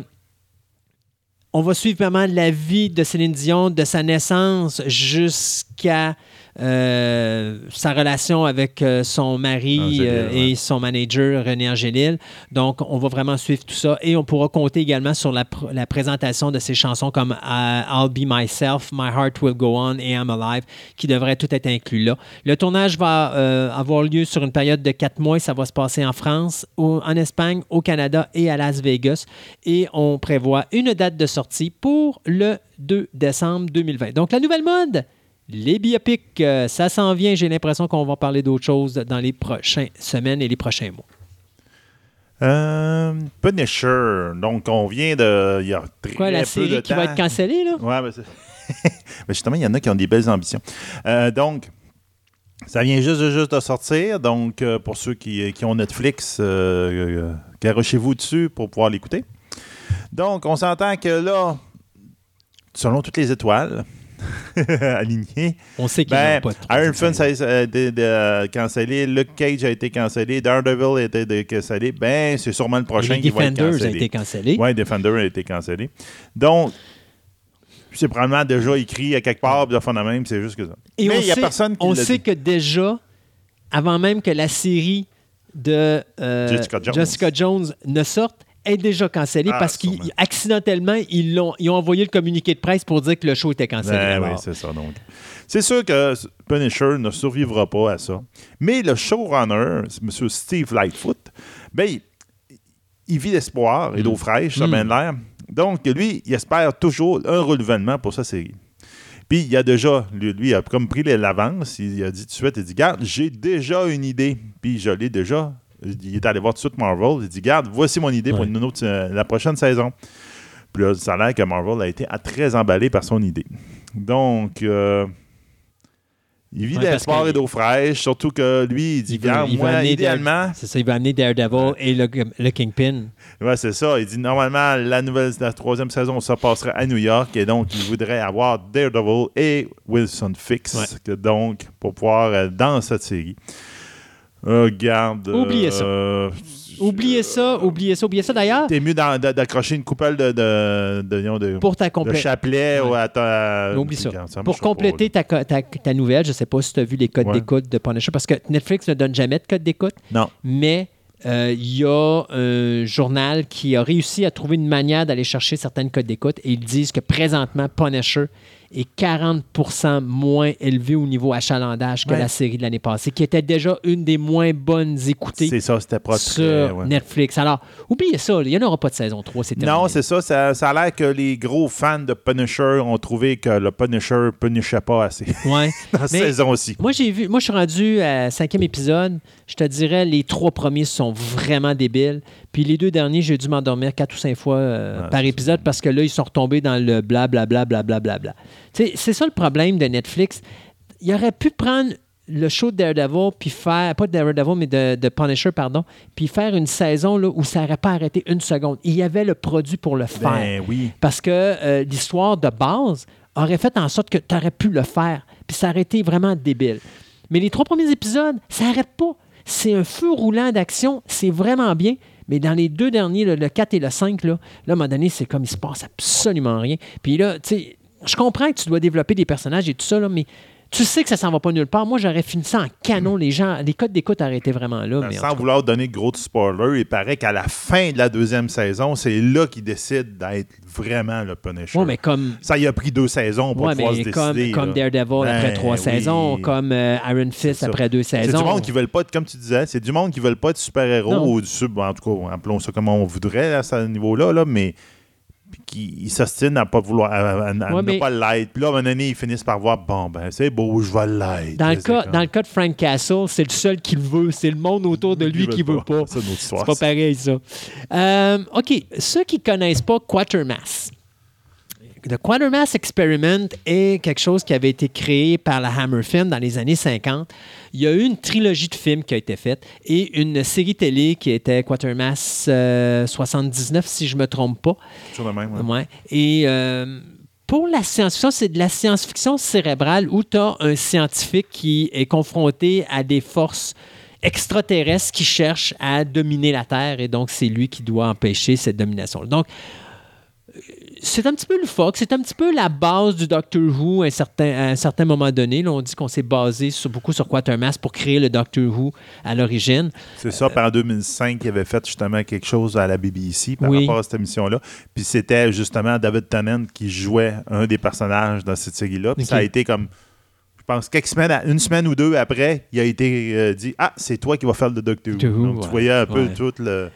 on va suivre vraiment la vie de Céline Dion, de sa naissance jusqu'à euh, sa relation avec euh, son mari Angélil, euh, ouais. et son manager René Angélil. Donc, on va vraiment suivre tout ça et on pourra compter également sur la, pr- la présentation de ses chansons comme I'll Be Myself, My Heart Will Go On et I'm Alive, qui devraient tout être inclus là. Le tournage va euh, avoir lieu sur une période de quatre mois. Ça va se passer en France, au- en Espagne, au Canada et à Las Vegas. Et on prévoit une date de sortie pour le 2 décembre 2020. Donc, la nouvelle mode, les biopics, euh, ça s'en vient. J'ai l'impression qu'on va parler d'autres choses dans les prochaines semaines et les prochains mois. Euh, Punisher. Donc, on vient de. Il y a très Quoi, la peu de série qui va être cancellée, là? Ouais, ben, Ben, justement, il y en a qui ont des belles ambitions. Euh, donc, ça vient juste de, juste de sortir. Donc, euh, pour ceux qui, qui ont Netflix, garochez-vous dessus pour pouvoir l'écouter. Donc, on s'entend que là, selon toutes les étoiles alignées, On sait qu'ils ben, trop. Iron Fist a été de- cancellé, Luke Cage a été cancellé, Daredevil a été cancellé. Ben, c'est sûrement le prochain qui va être Defenders cancellé. a été cancellé. Oui, Defender a été cancellé. Donc, c'est probablement déjà écrit à quelque part, puis de fond de même, c'est juste que ça. Et Mais on il n'y a sait- personne qui On sait dit. que déjà, avant même que la série de euh, Jessica Jones. Jessica Jones ne sorte, est déjà cancellée Ah, parce qu'accidentellement, ils, l'ont- ils ont envoyé le communiqué de presse pour dire que le show était cancellé. Ben oui, c'est ça. Donc, c'est sûr que Punisher ne survivra pas à ça. Mais le showrunner, c'est M. Steve Lightfoot, ben, il, il vit d'espoir et d'eau fraîche, ça Mm. bien l'air. Donc, lui, il espère toujours un renouvellement pour sa série. Puis, il a déjà, lui, lui, il a comme pris l'avance. Il a dit tout de suite, il dit, garde, j'ai déjà une idée. Puis, je l'ai déjà. Il est allé voir tout de suite Marvel. Il dit, garde, voici mon idée pour une autre, euh, la prochaine saison. Puis là, ça a l'air que Marvel a été très emballé par son idée. Donc, euh, il vit Ouais, d'espoir et d'eau fraîche, surtout que lui, il dit, Il veut- moi, idéalement, C'est ça, il va amener Daredevil et le, le Kingpin. Ouais, c'est ça. Il dit normalement, la nouvelle, la troisième saison, ça passerait à New York. Et donc, il voudrait avoir Daredevil et Wilson Fix. Ouais. donc, pour pouvoir euh, dans cette série. Euh, Regarde. Oubliez ça. euh, Oubliez ça, oubliez ça, oubliez ça. D'ailleurs, T'es mieux d'accrocher une coupole de, de, de, pour ta de complète. chapelet Ouais. ou à ta. Oublie ça. Pour compléter ta, ta, ta nouvelle, je ne sais pas si tu as vu les codes Ouais. d'écoute de Punisher, parce que Netflix ne donne jamais de code d'écoute. Non. mais euh, il y a un journal qui a réussi à trouver une manière d'aller chercher certaines codes d'écoute et ils disent que présentement, Punisher est 40% moins élevé au niveau achalandage que Ouais. la série de l'année passée, qui était déjà une des moins bonnes écoutées C'est ça, c'était pas sur très. ouais. Netflix. Alors, oubliez ça, il n'y en aura pas de saison 3, c'est Non, c'est ça, ça. ça a l'air que les gros fans de Punisher ont trouvé que le Punisher punishait pas assez Ouais. dans la Mais- saison aussi. Moi, j'ai vu. Moi, je suis rendu à cinquième épisode. Je te dirais, les trois premiers sont vraiment débiles. Puis les deux derniers, j'ai dû m'endormir quatre ou cinq fois euh, par épisode parce que là, ils sont retombés dans le blablabla, blablabla. Bla, Tu sais, c'est ça le problème de Netflix. Il aurait pu prendre le show de Daredevil, puis faire, pas de Daredevil, mais de, de Punisher, pardon, puis faire une saison là, où ça n'aurait pas arrêté une seconde. Il y avait le produit pour le faire. Ben oui. Parce que euh, l'histoire de base aurait fait en sorte que tu aurais pu le faire. Puis ça aurait été vraiment débile. Mais les trois premiers épisodes, ça n'arrête pas. C'est un feu roulant d'action. C'est vraiment bien. Mais dans les deux derniers, le, le 4 et le 5, là, là, à un moment donné, c'est comme il se passe absolument rien. Puis là, tu sais, je comprends que tu dois développer des personnages et tout ça, là, mais tu sais que ça s'en va pas nulle part. Moi, j'aurais fini ça en canon. Les gens, les codes d'écoute auraient été vraiment là. Mais en Sans vouloir donner de gros spoilers, il paraît qu'à la fin de la deuxième saison, c'est là qu'il décide d'être vraiment le Punisher. ouais, mais comme, Ça y a pris deux saisons pour Ouais, pouvoir mais se comme, décider. comme là. Daredevil après Ben trois oui. saisons, comme euh, Iron Fist après deux C'est saisons. du monde qui veulent pas être, comme tu disais, c'est du monde qui veulent pas être super-héros ou du sub, en tout cas, appelons ça comme on voudrait à ce niveau-là, là, mais puis qui ils s'ostinent à pas vouloir, à, à- à Ouais, ne pas l'être. Puis là, à un moment donné, ils finissent par voir, bon, ben, c'est beau, je vais l'être. Dans le, cas, dans le cas de Frank Castle, c'est le seul qui le veut. C'est le monde autour de lui qui veut pas. C'est pas pareil, ça. Euh, OK. Ceux qui connaissent pas Quatermass. The Quatermass Experiment est quelque chose qui avait été créé par la Hammer Film dans les années 50. Il y a eu une trilogie de films qui a été faite et une série télé qui était Quatermass euh, 79, si je me trompe pas. Toujours le même, ouais. Ouais. Et euh, pour la science-fiction, c'est de la science-fiction cérébrale où tu as un scientifique qui est confronté à des forces extraterrestres qui cherchent à dominer la Terre et donc c'est lui qui doit empêcher cette domination. Donc, euh, c'est un petit peu le fox, c'est un petit peu la base du Doctor Who à un certain, à un certain moment donné. Là, on dit qu'on s'est basé sur, beaucoup sur Quatermass pour créer le Doctor Who à l'origine. C'est ça, en 2005, il avait fait justement quelque chose à la BBC par Oui. rapport à cette émission-là. Puis c'était justement David Tennant qui jouait un des personnages dans cette série-là. Puis Ok. ça a été comme, je pense, quelques semaines, à- une semaine ou deux après, il a été euh, dit Ah, c'est toi qui vas faire le Doctor Who. Donc tu voyais un peu Ouais. tout le.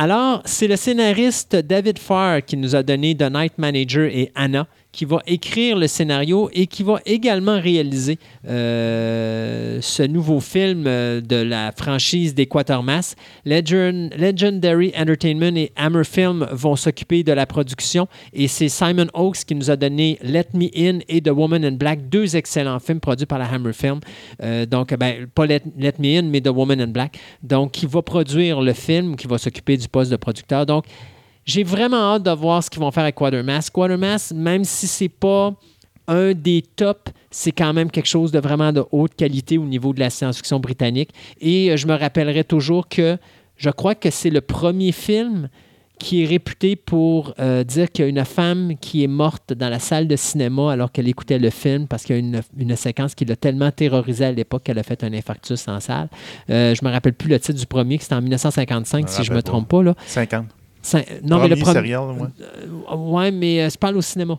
Alors, c'est le scénariste David Farr qui nous a donné The Night Manager et Anna, qui va écrire le scénario et qui va également réaliser euh, ce nouveau film euh, de la franchise des Quatermass. Legend- Legendary Entertainment et Hammer Film vont s'occuper de la production et c'est Simon Oakes qui nous a donné Let Me In et The Woman in Black, deux excellents films produits par la Hammer Film. Euh, donc, ben, pas Let, Let Me In, mais The Woman in Black. Donc, qui va produire le film, qui va s'occuper du poste de producteur. Donc, j'ai vraiment hâte de voir ce qu'ils vont faire avec Quatermass. Quatermass, même si c'est pas un des tops, c'est quand même quelque chose de vraiment de haute qualité au niveau de la science-fiction britannique. Et euh, je me rappellerai toujours que je crois que c'est le premier film qui est réputé pour euh, dire qu'il y a une femme qui est morte dans la salle de cinéma alors qu'elle écoutait le film parce qu'il y a une, une séquence qui l'a tellement terrorisée à l'époque qu'elle a fait un infarctus en salle. Euh, je me rappelle plus le titre du premier, que c'était en 1955, Je me si je me rappelle pas. trompe pas. Là. 50. Non, mais le Premier premier. serial, ouais. Euh, ouais, mais euh, je parle au cinéma.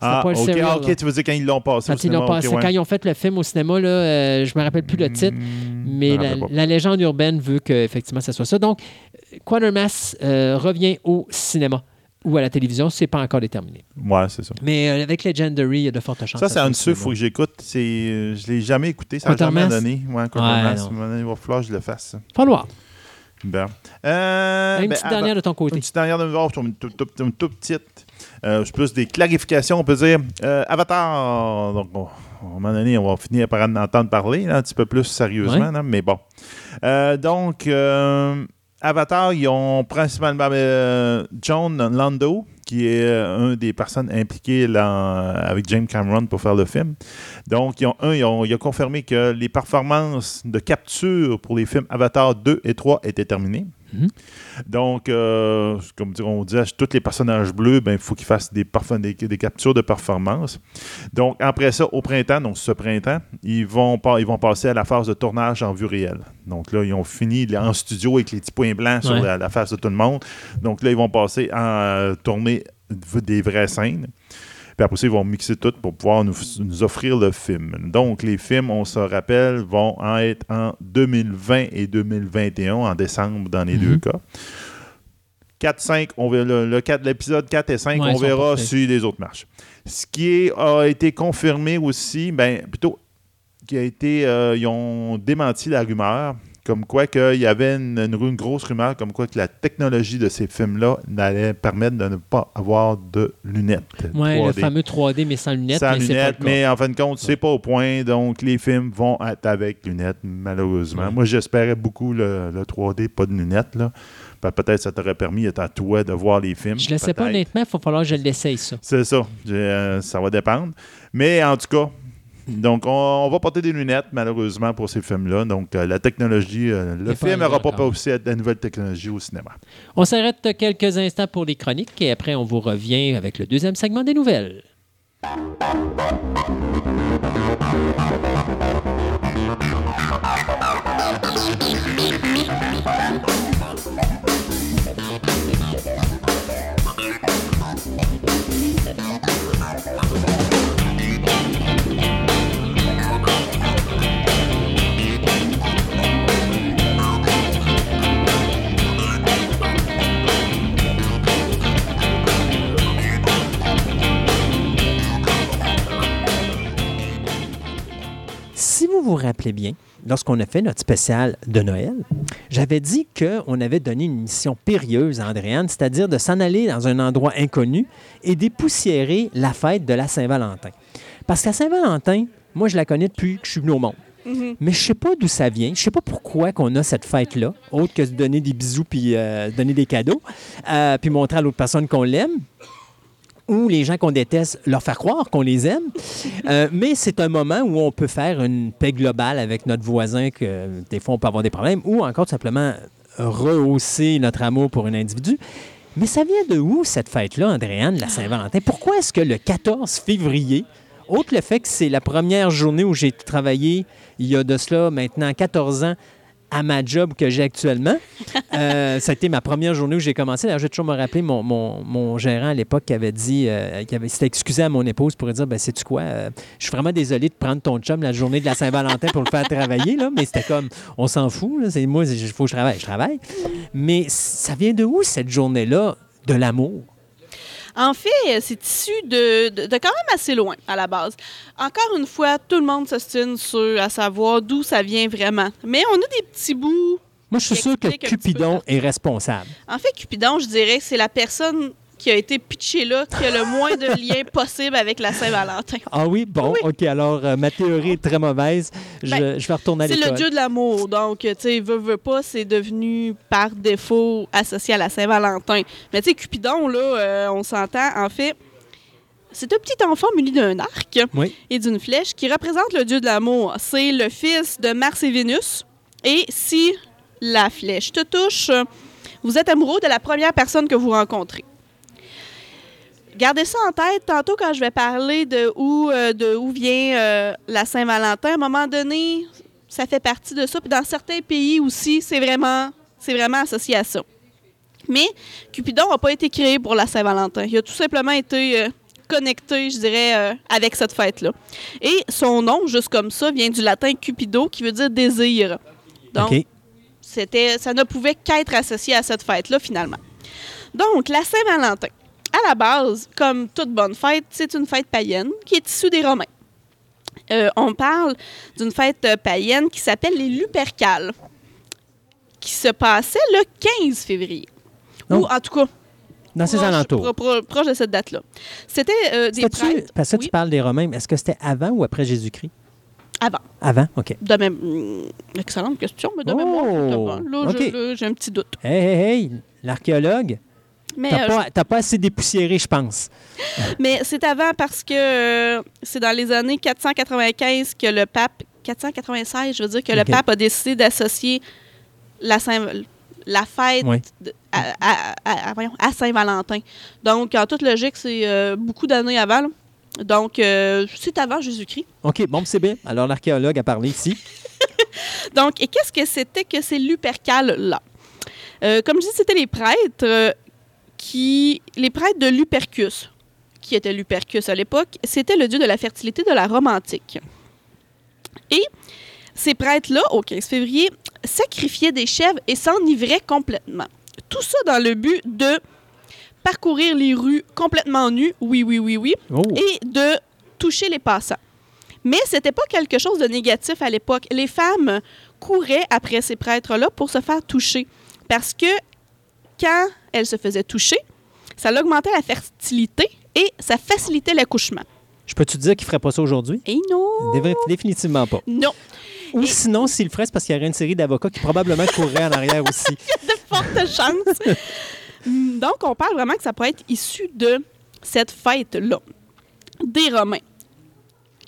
Ah, pas le ok, serial, ah, ok, tu veux dire quand ils l'ont passé. au Quand ils, l'ont cinéma, passé- ok, ouais. quand ils ont fait le film au cinéma, là, euh, je me rappelle plus le titre, Hmm, mais je me la, la légende urbaine veut que effectivement ça soit ça. Donc, Quatermass euh, revient au cinéma ou à la télévision, c'est pas encore déterminé. Ouais, c'est ça. Mais euh, avec Legendary, il y a de fortes chances. Ça, c'est un soit de ceux au qu'il faut que j'écoute. C'est, euh, je l'ai jamais écouté. Ça n'a jamais donné. Ouais, donné, Il va falloir que je le fasse. Falloir. Bon. Euh, Une ben, petite avant- dernière de ton Une côté. petite dernière de me voir, une toute une petite. Euh, c'est plus des clarifications, on peut dire. Euh, Avatar, donc, on- à un moment donné, on va finir par en entendre parler là, un petit peu plus sérieusement, Ouais. là, mais bon. Euh, donc, euh, Avatar, ils ont principalement euh, John Lando, qui est euh, un des personnes impliquées là, avec James Cameron pour faire le film. Donc, ils ont, un, ils ont, il a confirmé que les performances de capture pour les films Avatar 2 et 3 étaient terminées. Mhm. Donc, euh, comme on dit, tous les personnages bleus, ben, il faut qu'ils fassent des, parfum- des, des captures de performance. Donc, après ça, au printemps, donc ce printemps, ils vont, pas, ils vont passer à la phase de tournage en vue réelle. Donc là, ils ont fini en studio avec les petits points blancs sur Ouais. la, la face de tout le monde. Donc là, ils vont passer à euh, tourner des vraies scènes. Puis après ça, ils vont mixer tout pour pouvoir nous, nous offrir le film. Donc, les films, on se rappelle, vont en être en 2020 et 2021, en décembre dans les Mhm. deux cas. 4, 5, on verra, le, l'épisode 4 et 5, Ouais, on verra si les autres marchent. Ce qui est- a été confirmé aussi, ben, plutôt, qui a été, euh, ils ont démenti la rumeur, comme quoi qu'il y avait une, grosse rumeur, comme quoi que la technologie de ces films-là n'allait permettre de ne pas avoir de lunettes. Ouais, le 3D. fameux 3D, mais sans lunettes. Sans mais pas lunettes, le mais en fin de compte, c'est pas au point. Donc, les films vont être avec lunettes, malheureusement. Moi, j'espérais beaucoup le, le 3D, pas de lunettes. Là. Ben, Peut-être ça t'aurait permis, à toi, de voir les films. Je ne sais pas, honnêtement, il va falloir que je l'essaye, ça. C'est ça. Euh, ça va dépendre. Mais en tout cas, donc on, on va porter des lunettes, malheureusement, pour ces films-là. Donc, euh, la technologie, euh, le film n'aura pas passé à de la nouvelle technologie au cinéma. On s'arrête quelques instants pour les chroniques et après, on vous revient avec le deuxième segment des nouvelles. Vous vous rappelez bien, lorsqu'on a fait notre spécial de Noël, j'avais dit qu'on avait donné une mission périlleuse à Andréane, c'est-à-dire de s'en aller dans un endroit inconnu et dépoussiérer la fête de la Saint-Valentin. Parce qu'à Saint-Valentin, moi, je la connais depuis que je suis venu au monde. Mais je sais pas d'où ça vient. Je sais pas pourquoi qu'on a cette fête-là, autre que de donner des bisous puis euh, donner des cadeaux, euh, puis montrer à l'autre personne qu'on l'aime ou les gens qu'on déteste, leur faire croire qu'on les aime. Euh, mais c'est un moment où on peut faire une paix globale avec notre voisin, que des fois on peut avoir des problèmes, ou encore tout simplement rehausser notre amour pour un individu. Mais ça vient de où cette fête-là, Andréane, la Saint-Valentin? Pourquoi est-ce que le 14 février, autre le fait que c'est la première journée où j'ai travaillé, il y a de cela maintenant 14 ans, à ma job que j'ai actuellement. Euh, ça a été ma première journée où j'ai commencé. D'ailleurs, je vais toujours me rappeler mon, mon- mon gérant à l'époque qui avait dit, euh, qui avait, s'était excusé à mon épouse pour dire, ben sais-tu quoi, euh, je suis vraiment désolé de prendre ton chum la journée de la Saint-Valentin pour le faire travailler, là, mais c'était comme, on s'en fout, là, c'est moi, il faut que je travaille, je travaille. Mais ça vient de où cette journée-là de l'amour? En fait, c'est issu de, de, de quand même assez loin à la base. Encore une fois, tout le monde s'ostine sur à savoir d'où ça vient vraiment. Mais on a des petits bouts. Moi, je suis sûr que Cupidon est responsable. En fait, Cupidon, je dirais que c'est la personne qui a été pitchée là, qui a le moins de lien possible avec la Saint-Valentin. Ah oui? Bon, Oui. OK. Alors, euh, ma théorie est très mauvaise. Je, Ben, je vais retourner à C'est l'école. le dieu de l'amour, donc, tu sais, veut, veut pas, c'est devenu par défaut associé à la Saint-Valentin. Mais tu sais, Cupidon, là, euh, on s'entend, en fait, c'est un petit enfant muni d'un arc Oui. et d'une flèche qui représente le dieu de l'amour. C'est le fils de Mars et Vénus. Et si la flèche te touche, vous êtes amoureux de la première personne que vous rencontrez. Gardez ça en tête tantôt quand je vais parler de où, euh, de où vient euh, la Saint-Valentin. À un moment donné, ça fait partie de ça. Puis dans certains pays aussi, c'est vraiment, c'est vraiment associé à ça. Mais Cupidon n'a pas été créé pour la Saint-Valentin. Il a tout simplement été euh, connecté, je dirais, avec cette fête-là. Et son nom, juste comme ça, vient du latin cupido, qui veut dire désir. Donc, c'était, ça ne pouvait qu'être associé à cette fête-là, finalement. Donc, la Saint-Valentin, à la base, comme toute bonne fête, c'est une fête païenne qui est issue des Romains. Euh, on parle d'une fête païenne qui s'appelle les Lupercales, qui se passait le 15 février. Ou, en tout cas, Dans ces proche, alentours. pro- pro- proche de cette date-là. C'était euh, des prêtres. Parce que oui, tu parles des Romains, est-ce que c'était avant ou après Jésus-Christ? avant. Avant, OK. De même, excellente question, mais de Oh, mémoire, là, j'ai un petit doute. Hey, hey, hey, l'archéologue. Mais, T'as euh, pas, t'as pas assez dépoussiéré, je pense. mais c'est avant parce que euh, c'est dans les années 495 que le pape, 496, je veux dire, que le pape a décidé d'associer la, Saint, la fête de- à, à- à- Saint-Valentin. Donc, en toute logique, c'est euh, beaucoup d'années avant. là. Donc, euh, c'est avant Jésus-Christ. OK, bon, c'est bien. Alors, l'archéologue a parlé ici. Donc, et qu'est-ce que c'était que ces Lupercales-là? Euh, comme je dis, c'était les prêtres qui. Les prêtres de Lupercus. Qui était Lupercus à l'époque? C'était le dieu de la fertilité de la Rome antique. Et ces prêtres-là, au 15 février, sacrifiaient des chèvres et s'enivraient complètement. Tout ça dans le but de parcourir les rues complètement nus, oui, oui, oui, oui, Oh. et de toucher les passants. Mais c'était pas quelque chose de négatif à l'époque. Les femmes couraient après ces prêtres-là pour se faire toucher. Parce que quand elles se faisaient toucher, ça augmentait la fertilité et ça facilitait l'accouchement. Je peux-tu dire qu'il ne ferait pas ça aujourd'hui? Et non! Dévi- Définitivement pas. Non! Ou Et- sinon, s'il le ferait, c'est parce qu'il y aurait une série d'avocats qui probablement courraient en arrière aussi. de fortes chances. Donc, on parle vraiment que ça pourrait être issu de cette fête-là, des Romains.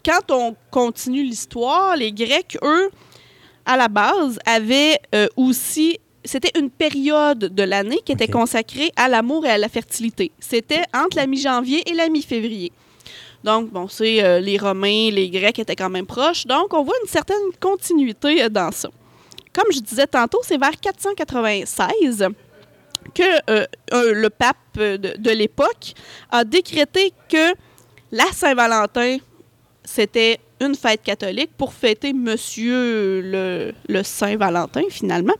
Quand on continue l'histoire, les Grecs, eux, à la base, avaient euh, aussi... C'était une période de l'année qui était consacrée à l'amour et à la fertilité. C'était entre la mi-janvier et la mi-février. Donc, bon, c'est euh, les Romains, les Grecs étaient quand même proches. Donc, on voit une certaine continuité euh, dans ça. Comme je disais tantôt, c'est vers 496 que euh, le pape de, de l'époque a décrété que la Saint-Valentin, c'était une fête catholique pour fêter Monsieur le, le Saint-Valentin, finalement.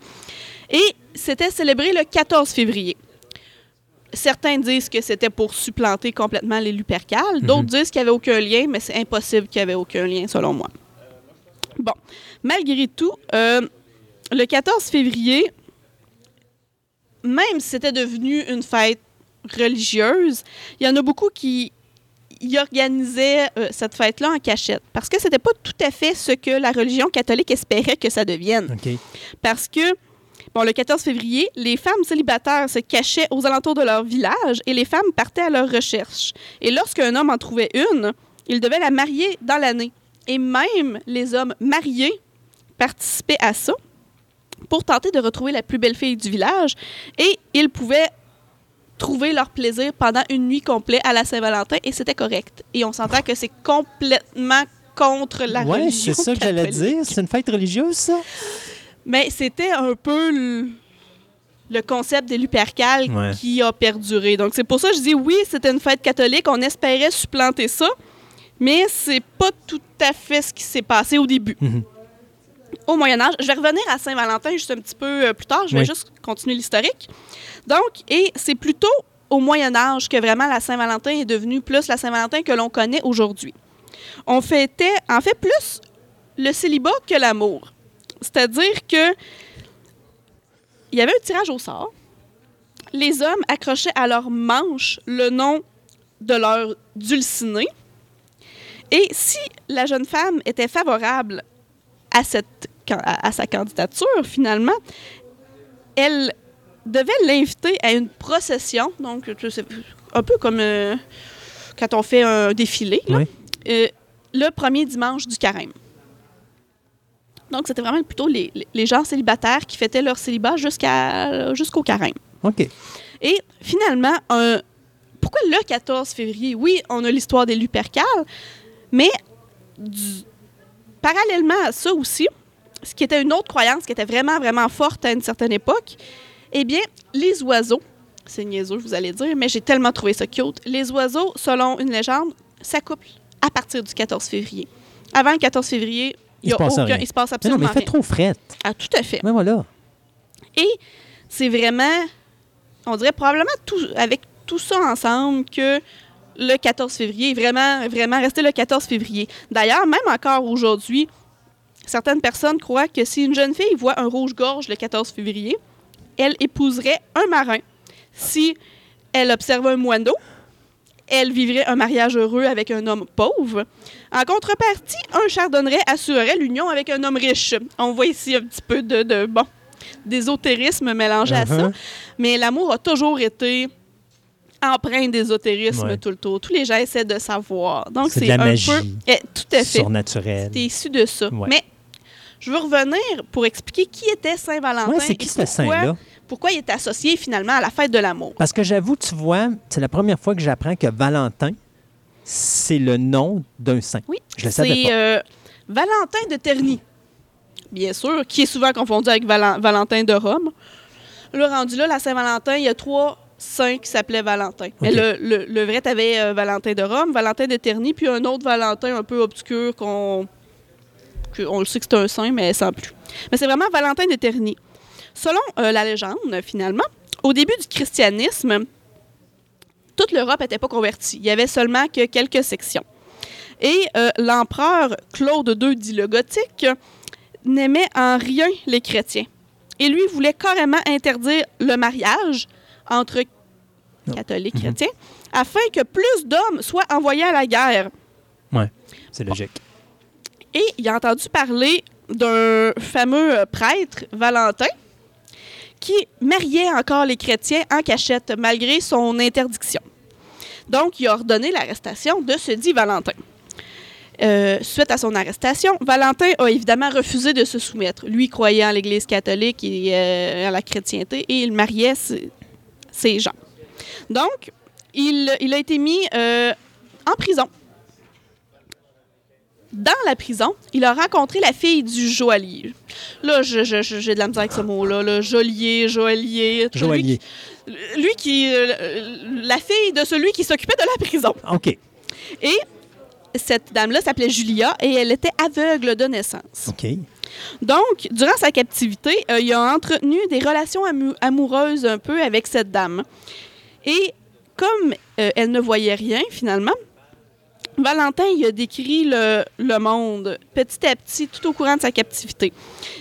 Et c'était célébré le 14 février. Certains disent que c'était pour supplanter complètement les Lupercales. D'autres disent qu'il n'y avait aucun lien, mais c'est impossible qu'il n'y avait aucun lien, selon moi. Bon, malgré tout, euh, le 14 février, même si c'était devenu une fête religieuse, il y en a beaucoup qui y organisaient euh, cette fête-là en cachette. Parce que c'était pas tout à fait ce que la religion catholique espérait que ça devienne. Parce que, bon, le 14 février, les femmes célibataires se cachaient aux alentours de leur village et les femmes partaient à leur recherche. Et lorsqu'un homme en trouvait une, il devait la marier dans l'année. Et même les hommes mariés participaient à ça pour tenter de retrouver la plus belle fille du village. Et ils pouvaient trouver leur plaisir pendant une nuit complète à la Saint-Valentin et c'était correct. Et on s'entend que c'est complètement contre la ouais, religion c'est ça que j'allais dire. C'est une fête religieuse, ça? Mais c'était un peu le, le concept des Lupercales Ouais. qui a perduré. Donc c'est pour ça que je dis oui, c'était une fête catholique, on espérait supplanter ça, mais c'est pas tout à fait ce qui s'est passé au début. Mhm. Au Moyen Âge, je vais revenir à Saint-Valentin juste un petit peu euh, plus tard, je vais Oui. juste continuer l'historique. Donc, et c'est plutôt au Moyen Âge que vraiment la Saint-Valentin est devenue plus la Saint-Valentin que l'on connaît aujourd'hui. On fêtait en fait plus le célibat que l'amour. C'est-à-dire que il y avait un tirage au sort. Les hommes accrochaient à leur manche le nom de leur dulciné. Et si la jeune femme était favorable à, cette, à, à sa candidature, finalement, elle devait l'inviter à une procession, donc un peu comme euh, quand on fait un défilé, là, Oui. euh, le premier dimanche du carême. Donc, c'était vraiment plutôt les, gens célibataires qui fêtaient leur célibat jusqu'à, jusqu'au carême. OK. Et finalement, un- pourquoi le 14 février? Oui, on a l'histoire des Lupercales, mais du- parallèlement à ça aussi, ce qui était une autre croyance qui était vraiment, vraiment forte à une certaine époque, eh bien, les oiseaux, c'est niaiseux, vous allez dire, mais j'ai tellement trouvé ça cute. Les oiseaux, selon une légende, s'accouplent à partir du 14 février. Avant le 14 février, Il se passe aucun, rien. il se passe Mais non, absolument mais il fait trop fret. Ah, tout à fait. Mais voilà. Et c'est vraiment, on dirait probablement tout, avec tout ça ensemble que le 14 février est vraiment, vraiment resté le 14 février. D'ailleurs, même encore aujourd'hui, certaines personnes croient que si une jeune fille voit un rouge-gorge le 14 février, elle épouserait un marin. Si elle observe un moineau, elle vivrait un mariage heureux avec un homme pauvre. En contrepartie, un chardonneret assurerait l'union avec un homme riche. On voit ici un petit peu de, de bon, d'ésotérisme mélangé à ça. Uh-huh. Mais l'amour a toujours été empreinte d'ésotérisme Ouais. tout le tour. Tous les gens essaient de savoir. Donc, C'est un magie. peu... Eh, tout à fait. Surnaturel. C'est issu de ça. Ouais. Mais je veux revenir pour expliquer qui était Saint-Valentin. Ouais, c'est qui ce saint-là? Pourquoi il est associé finalement à la fête de l'amour? Parce que j'avoue, tu vois, c'est la première fois que j'apprends que Valentin, c'est le nom d'un saint. Oui, Je le savais c'est pas. euh, Valentin de Terny, bien sûr, qui est souvent confondu avec Valen- Valentin de Rome. Là, rendu là, la Saint-Valentin, il y a trois saints qui s'appelaient Valentin. Mais le, le- le vrai, tu avais Valentin de Rome, Valentin de Terny, puis un autre Valentin un peu obscur qu'on on le sait que c'est un saint, mais sans plus. Mais c'est vraiment Valentin de Terny. Selon euh, la légende, finalement, au début du christianisme, toute l'Europe n'était pas convertie. Il y avait seulement que quelques sections. Et euh, l'empereur Claude II, dit le gothique, n'aimait en rien les chrétiens. Et lui voulait carrément interdire le mariage entre catholiques et Mhm. chrétiens afin que plus d'hommes soient envoyés à la guerre. C'est logique. Et il a entendu parler d'un fameux prêtre, Valentin, qui mariait encore les chrétiens en cachette malgré son interdiction. Donc, il a ordonné l'arrestation de ce dit Valentin. Euh, suite à son arrestation, Valentin a évidemment refusé de se soumettre. Lui croyait en l'Église catholique et euh, à la chrétienté et il mariait ses, ses gens. Donc, il, a été mis euh, en prison. Dans la prison, il a rencontré la fille du joaillier. Là, j'ai de la misère avec ce mot-là. Là. Geôlier, joaillier. Joaillier. Lui qui. euh, la fille de celui qui s'occupait de la prison. OK. Et cette dame-là s'appelait Julia et elle était aveugle de naissance. OK. Donc, durant sa captivité, euh, il a entretenu des relations amou- amoureuses un peu avec cette dame. Et comme euh, elle ne voyait rien, finalement, Valentin il a décrit le, le monde petit à petit, tout au courant de sa captivité.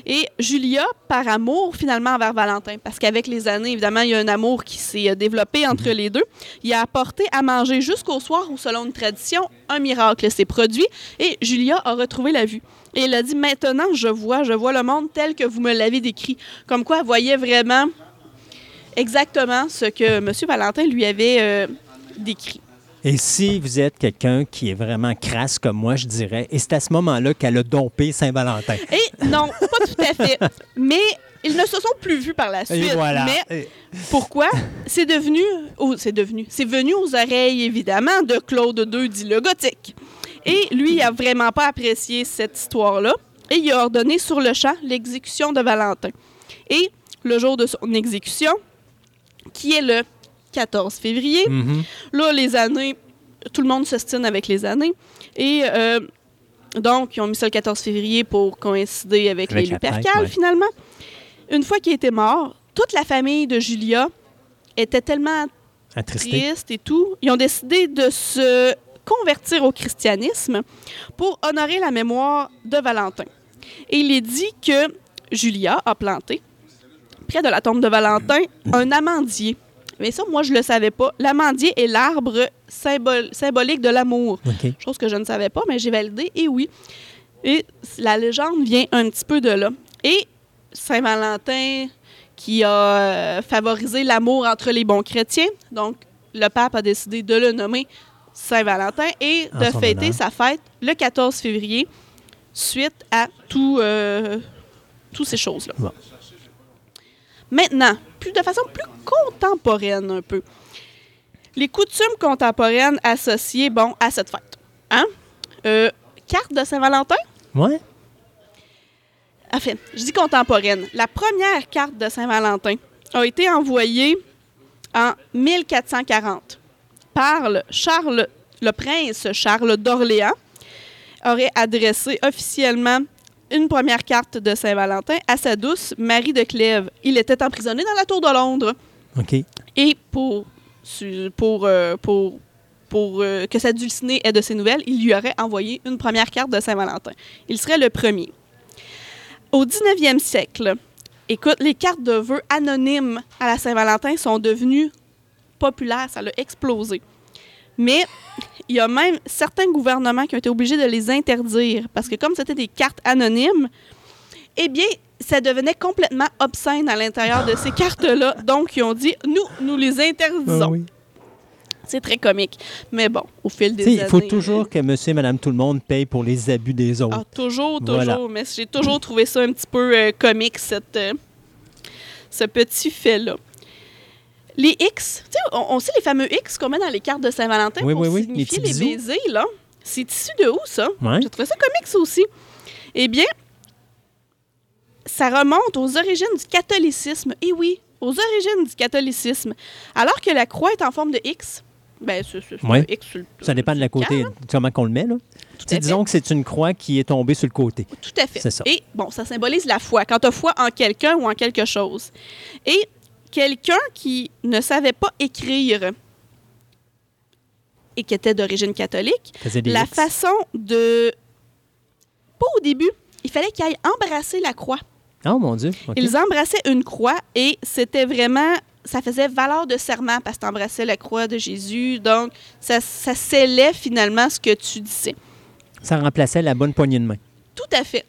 Et Julia, par amour finalement envers Valentin, parce qu'avec les années, évidemment, il y a un amour qui s'est euh, développé entre les deux, il a apporté à manger jusqu'au soir où, selon une tradition, un miracle s'est produit et Julia a retrouvé la vue. Et elle a dit Maintenant, je vois, je vois le monde tel que vous me l'avez décrit. Comme quoi, elle voyait vraiment exactement ce que M. Valentin lui avait euh, décrit. Et si vous êtes quelqu'un qui est vraiment crasse comme moi, je dirais, et c'est à ce moment-là qu'elle a dompé Saint-Valentin. Et non, pas tout à fait. Mais ils ne se sont plus vus par la suite. voilà. Mais pourquoi? C'est devenu, oh, c'est devenu, c'est venu aux oreilles, évidemment, de Claude II, dit le gothique. Et lui, il a vraiment pas apprécié cette histoire-là. Et il a ordonné sur le champ l'exécution de Valentin. Et le jour de son exécution, qui est le 14 février, Mhm. Là, les années, tout le monde s'ostine avec les années. Et euh, donc, ils ont mis ça le 14 février pour coïncider avec, Avec les Lupercales, ouais. finalement. Une fois qu'il était mort, toute la famille de Julia était tellement Attristé. triste et tout. Ils ont décidé de se convertir au christianisme pour honorer la mémoire de Valentin. Et il est dit que Julia a planté, près de la tombe de Valentin, un amandier. Mais ça, moi, je le savais pas. L'amandier est l'arbre symbolique de l'amour. Chose que je ne savais pas, mais j'ai validé, et oui. Et la légende vient un petit peu de là. Et Saint-Valentin, qui a euh, favorisé l'amour entre les bons chrétiens, donc le pape a décidé de le nommer Saint-Valentin et En de fêter honneur. sa fête le 14 février, suite à tout, euh, toutes ces choses-là. Bon. Maintenant, plus de façon plus contemporaine un peu. Les coutumes contemporaines associées, bon, à cette fête. Hein? Euh, carte de Saint-Valentin? Ouais. Enfin, je dis contemporaine. La première carte de Saint-Valentin a été envoyée en 1440 par le, Charles, le prince Charles d'Orléans. Aurait adressé officiellement une première carte de Saint-Valentin à sa douce Marie de Clèves. Il était emprisonné dans la tour de Londres. OK. Et pour, euh, pour, pour euh, que sa dulcinée ait de ses nouvelles, il lui aurait envoyé une première carte de Saint-Valentin. Il serait le premier. Au 19e siècle, écoute, les cartes de vœux anonymes à la Saint-Valentin sont devenues populaires. Ça a explosé. Mais il y a même certains gouvernements qui ont été obligés de les interdire parce que comme c'était des cartes anonymes, eh bien, ça devenait complètement obscène à l'intérieur de ces cartes-là. Donc, ils ont dit, nous, nous les interdisons. Ah oui. C'est très comique. Mais bon, au fil des années... Il faut toujours que monsieur et madame tout le monde paye pour les abus des autres. Ah, toujours, toujours. Voilà. Mais j'ai toujours trouvé ça un petit peu euh, comique, cette, euh, ce petit fait-là. Les X, tu sais, on, on sait les fameux X qu'on met dans les cartes de Saint-Valentin Oui, pour oui, oui, les signifier les, bisous. baisers, là. C'est issu de où, ça? Ouais. J'ai trouvé ça comique, ça aussi. Eh bien, ça remonte aux origines du catholicisme. Et oui, aux origines du catholicisme. Alors que la croix est en forme de X, ben, Ouais. un X sur le- Ça dépend de la côté, camp, comment qu'on le met. Là. Disons que c'est une croix qui est tombée sur le côté. Tout à fait. C'est ça. Et bon, ça symbolise la foi. Quand tu as foi en quelqu'un ou en quelque chose. Et quelqu'un qui ne savait pas écrire et qui était d'origine catholique, la X. façon de... Pas au début, il fallait qu'ils aillent embrasser la croix. Oh mon Dieu. Ils embrassaient une croix et c'était vraiment... Ça faisait valeur de serment parce que tu embrassais la croix de Jésus. Donc, ça, ça scellait finalement ce que tu disais. Ça remplaçait la bonne poignée de main. Tout à fait.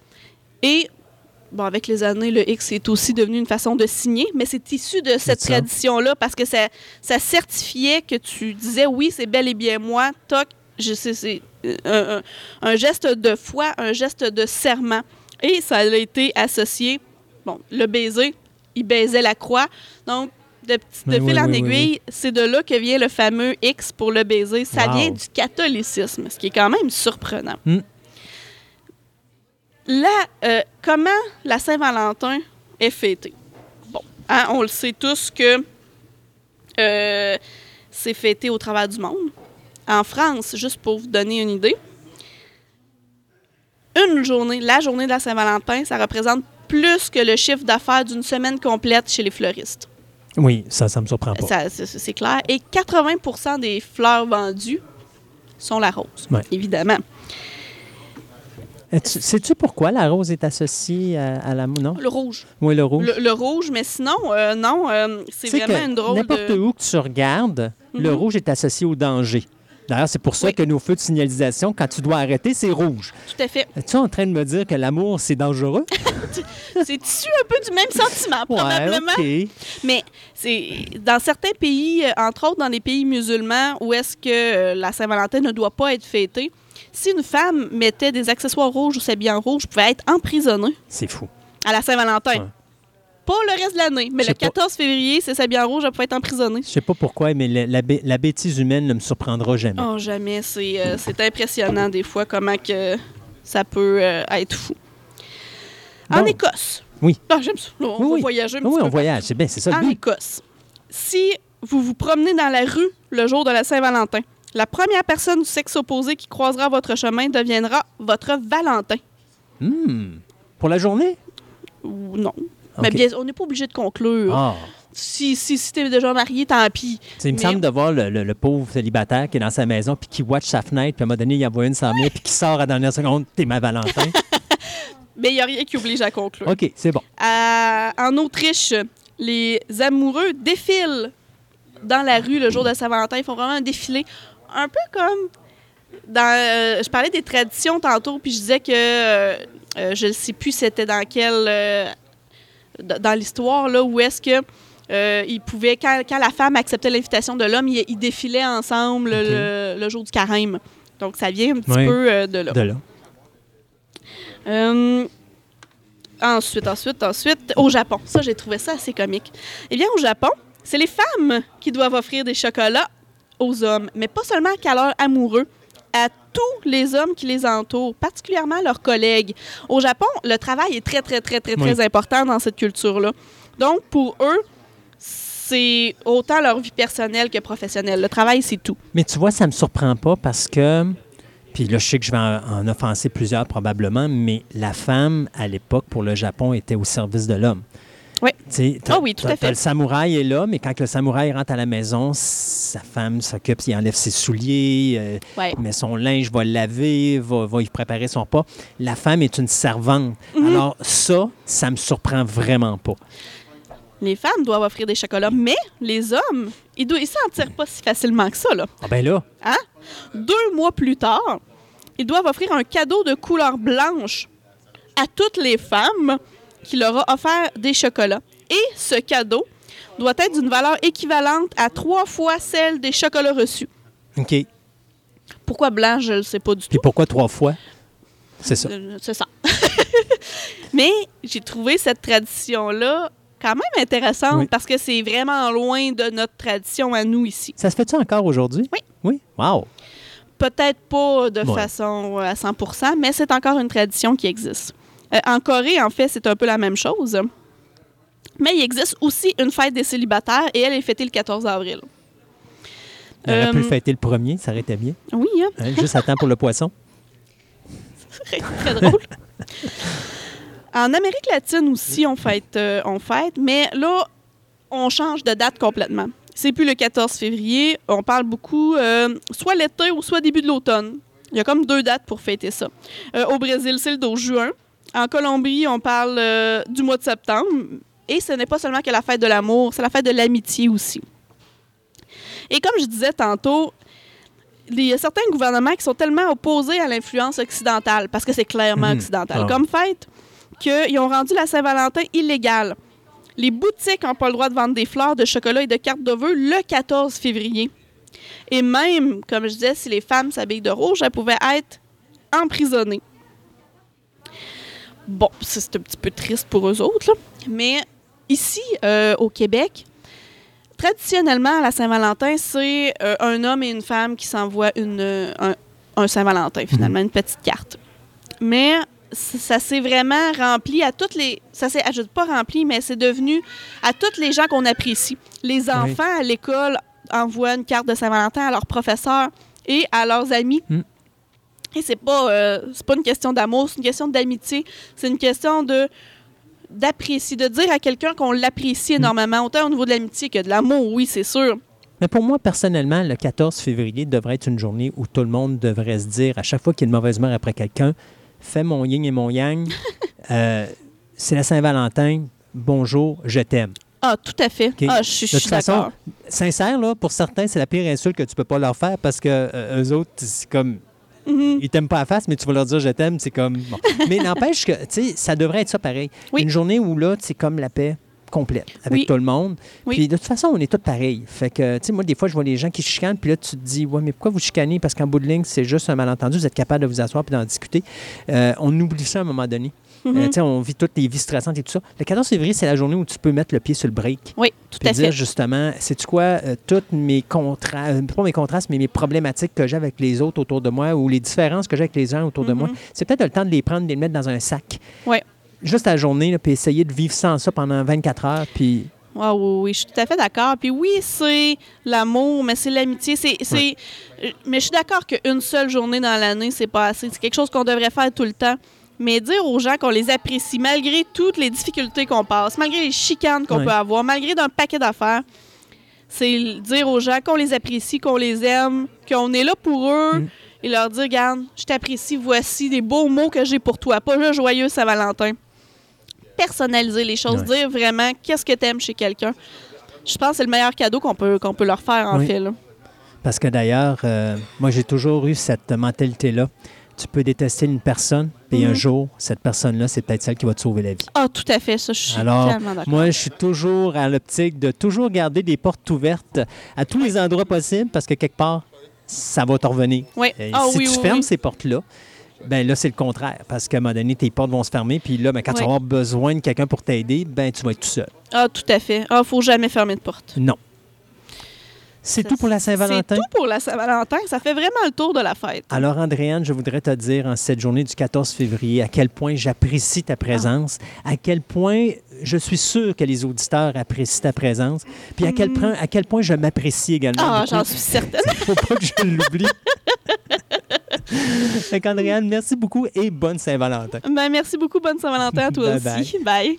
Et bon, avec les années, le X est aussi devenu une façon de signer, mais c'est issu de cette tradition-là parce que ça, ça certifiait que tu disais oui, c'est bel et bien moi, toc, je sais, c'est euh, un, un- un geste de foi, un geste de serment. Et ça a été associé, bon, le baiser, il baisait la croix. Donc, de, Oui, fil oui, en oui, oui, aiguille, c'est de là que vient le fameux X pour le baiser. Ça Wow. vient du catholicisme, ce qui est quand même surprenant. Hmm. Là, euh, comment la Saint-Valentin est fêtée? Bon, hein, on le sait tous que euh, c'est fêté au travers du monde. En France, juste pour vous donner une idée, une journée, la journée de la Saint-Valentin, ça représente plus que le chiffre d'affaires d'une semaine complète chez les fleuristes. Oui, ça, ça me surprend pas. C'est c'est clair. Et 80% des fleurs vendues sont la rose, Ouais. évidemment. Euh, tu- Sais-tu pourquoi la rose est associée à, à l'amour? Non? Le rouge. Oui, le rouge. Le, le rouge, mais sinon, euh, non, euh, c'est vraiment une drôle N'importe de... où que tu regardes, le Mhm. rouge est associé au danger. D'ailleurs, c'est pour ça Oui. que nos feux de signalisation, quand tu dois arrêter, c'est rouge. Tout à fait. Es-tu en train de me dire que l'amour, c'est dangereux? C'est issu un peu du même sentiment, probablement? Ouais. Mais c'est dans certains pays, euh, entre autres dans les pays musulmans, où est-ce que euh, la Saint-Valentin ne doit pas être fêtée, si une femme mettait des accessoires rouges ou s'habillait en rouge, pouvait être emprisonnée C'est fou. à la Saint-Valentin. Ouais. Pas le reste de l'année, mais le sais pas. 14 février, si elle s'habille en rouge, elle pouvait être emprisonnée. Je sais pas pourquoi, mais la, bêtise humaine ne me surprendra jamais. Oh, jamais. C'est euh, c'est impressionnant, des fois, comment que ça peut euh, être fou. En Bon. Écosse. Oui. Ah, J'aime ça. On Oui, va oui. voyager un petit oui, peu on voyage. C'est bien, c'est ça en. Écosse. Si vous vous promenez dans la rue le jour de la Saint-Valentin, la première personne du sexe opposé qui croisera votre chemin deviendra votre Valentin. Hmm. Pour la journée? Ou non. Mais OK. bien, on n'est pas obligé de conclure. Ah. Si, si, si tu es déjà marié, tant pis. Tu sais, il me Mais- semble de voir le, le- le pauvre célibataire qui est dans sa maison puis qui watch sa fenêtre, puis à un moment donné, il envoie une 100 000 puis qui sort à la dernière seconde, t'es ma Valentin. Mais il n'y a rien qui oblige à conclure. OK, c'est bon. À- en Autriche, les amoureux défilent dans la rue le jour de Saint-Valentin. Ils font vraiment un défilé. Un peu comme dans. euh, je parlais des traditions tantôt, puis je disais que euh, euh, je ne sais plus c'était dans quelle. dans l'histoire, là, où est-ce que. ils pouvaient, quand, quand la femme acceptait l'invitation de l'homme, ils, ils défilaient ensemble le, le jour du carême. Donc, ça vient un petit Oui. peu de là. De là. Ensuite, ensuite, ensuite, au Japon. Ça, j'ai trouvé ça assez comique. Eh bien, au Japon, c'est les femmes qui doivent offrir des chocolats aux hommes, mais pas seulement qu'à leurs amoureux, à tous les hommes qui les entourent, particulièrement leurs collègues. Au Japon, le travail est très, très, très, très, Oui. très important dans cette culture-là. Donc, pour eux, c'est autant leur vie personnelle que professionnelle. Le travail, c'est tout. Mais tu vois, ça me surprend pas parce que. Puis là, je sais que je vais en, en offenser plusieurs probablement, mais la femme, à l'époque, pour le Japon, était au service de l'homme. Oui. Ah oui, tout à fait. Le samouraï est là, mais quand le samouraï rentre à la maison, sa femme s'occupe, il enlève ses souliers, euh, Ouais. met son linge, va le laver, va, va y préparer son pas. La femme est une servante. Mhm. Alors ça, ça me surprend vraiment pas. Les femmes doivent offrir des chocolats, mais les hommes, ils ne s'en tirent pas si facilement que ça. Là. Ah ben là, Hein? Deux mois plus tard, ils doivent offrir un cadeau de couleur blanche à toutes les femmes qui leur a offert des chocolats. Et ce cadeau doit être d'une valeur équivalente à trois fois celle des chocolats reçus. OK. Pourquoi blanc, je ne sais pas du Puis tout. pourquoi trois fois? C'est ça. Euh, C'est ça. Mais j'ai trouvé cette tradition-là quand même intéressante Oui. parce que c'est vraiment loin de notre tradition à nous ici. Ça se fait-tu encore aujourd'hui? Oui. Oui? Wow! Peut-être pas de Ouais. façon euh, à 100% mais c'est encore une tradition qui existe. Euh, en Corée, en fait, c'est un peu la même chose. Mais il existe aussi une fête des célibataires et elle est fêtée le 14 avril. On aurait pu Euh, le fêter le premier, ça aurait été bien. Oui, hein? Hein, Juste à temps pour le poisson. très, très drôle. En Amérique latine aussi, on fête, euh, on fête, mais là, on change de date complètement. C'est plus le 14 février. On parle beaucoup euh, soit l'été ou soit début de l'automne. Il y a comme deux dates pour fêter ça. Au Brésil, c'est le 12 juin. En Colombie, on parle euh, du mois de septembre. Et ce n'est pas seulement que la fête de l'amour, c'est la fête de l'amitié aussi. Et comme je disais tantôt, il y a certains gouvernements qui sont tellement opposés à l'influence occidentale, parce que c'est clairement Mhm. occidental Ah. comme fête, qu'ils ont rendu la Saint-Valentin illégale. Les boutiques n'ont pas le droit de vendre des fleurs, de chocolat et de cartes de vœux le 14 février. Et même, comme je disais, si les femmes s'habillent de rouge, elles pouvaient être emprisonnées. Bon, c'est un petit peu triste pour eux autres, là. mais ici, euh, au Québec, traditionnellement, à la Saint-Valentin, c'est euh, un homme et une femme qui s'envoient une, euh, un, un Saint-Valentin, finalement, une petite carte. Mais ça s'est vraiment rempli à toutes les... Ça s'est, je pas rempli, mais c'est devenu à tous les gens qu'on apprécie. Les enfants à l'école envoient une carte de Saint-Valentin à leurs professeurs et à leurs amis. Mm. Et c'est pas, euh, c'est pas une question d'amour, c'est une question d'amitié. C'est une question de d'apprécier, de dire à quelqu'un qu'on l'apprécie énormément, autant au niveau de l'amitié que de l'amour, oui, c'est sûr. Mais pour moi, personnellement, le 14 février devrait être une journée où tout le monde devrait se dire, à chaque fois qu'il y a une mauvaise humeur après quelqu'un, fais mon yin et mon yang. Euh, c'est la Saint-Valentin. Bonjour, je t'aime. Ah, tout à fait. Ah, je suis je De suis façon. Sincère, là, pour certains, c'est la pire insulte que tu peux pas leur faire parce que euh, eux autres, c'est comme. Mhm. Ils t'aiment pas à face, mais tu vas leur dire je t'aime, c'est comme. bon. Mais n'empêche que, tu sais, ça devrait être ça pareil. Oui. Une journée où là, c'est comme la paix complète avec Oui. tout le monde. Oui. Puis de toute façon, on est tous pareils. Fait que, tu sais, moi, des fois, je vois les gens qui chicanent, puis là, tu te dis, ouais, mais pourquoi vous chicanez? Parce qu'en bout de ligne, c'est juste un malentendu. Vous êtes capable de vous asseoir puis d'en discuter. Euh, on oublie ça à un moment donné. Mhm. Euh, sais, on vit toutes les vies stressantes et tout ça. Le 14 février, c'est la journée où tu peux mettre le pied sur le break. Oui, tout à dire fait. justement, sais-tu quoi, euh, toutes mes contrastes, pas mes contrastes, mais mes problématiques que j'ai avec les autres autour de moi ou les différences que j'ai avec les gens autour de moi, Mhm. c'est peut-être le temps de les prendre, de les mettre dans un sac. Ouais. Juste la journée, là, puis essayer de vivre sans ça pendant 24 heures, puis Ah oui, oui, je suis tout à fait d'accord. Puis oui, c'est l'amour, mais c'est l'amitié. C'est, c'est... euh, Mais je suis d'accord qu'une seule journée dans l'année, c'est pas assez. C'est quelque chose qu'on devrait faire tout le temps. Mais dire aux gens qu'on les apprécie malgré toutes les difficultés qu'on passe, malgré les chicanes qu'on Ouais. peut avoir, malgré d'un paquet d'affaires, c'est dire aux gens qu'on les apprécie, qu'on les aime, qu'on est là pour eux Mm. et leur dire, regarde, je t'apprécie, voici des beaux mots que j'ai pour toi. Pas le joyeux Saint-Valentin. Personnaliser les choses, Ouais. dire vraiment qu'est-ce que tu aimes chez quelqu'un. Je pense que c'est le meilleur cadeau qu'on peut, qu'on peut leur faire, en Oui. fait. là. Parce que d'ailleurs, euh, moi, j'ai toujours eu cette mentalité-là. Tu peux détester une personne, puis un Mhm. jour, cette personne-là, c'est peut-être celle qui va te sauver la vie. Ah, tout à fait, ça, je suis Alors, tellement d'accord. Moi, je suis toujours à l'optique de toujours garder des portes ouvertes à tous les endroits possibles parce que quelque part, ça va te revenir. Oui. Et Ah si oui, tu oui, fermes oui. ces portes-là, ben là, c'est le contraire. Parce qu'à un moment donné, tes portes vont se fermer, puis là, ben, quand tu vas avoir besoin de quelqu'un pour t'aider, ben tu vas être tout seul. Ah, tout à fait. Ah, faut jamais fermer de porte. Non. C'est tout pour la Saint-Valentin. C'est tout pour la Saint-Valentin. Ça fait vraiment le tour de la fête. Alors, Andréane, je voudrais te dire en cette journée du 14 février à quel point j'apprécie ta présence, à quel point je suis sûr que les auditeurs apprécient ta présence, puis à quel point, à quel point je m'apprécie également. Ah, j'en suis certaine. Faut pas que je l'oublie. fait qu'Andréane, merci beaucoup et bonne Saint-Valentin. Ben, merci beaucoup. Bonne Saint-Valentin à toi Bye aussi. Bye.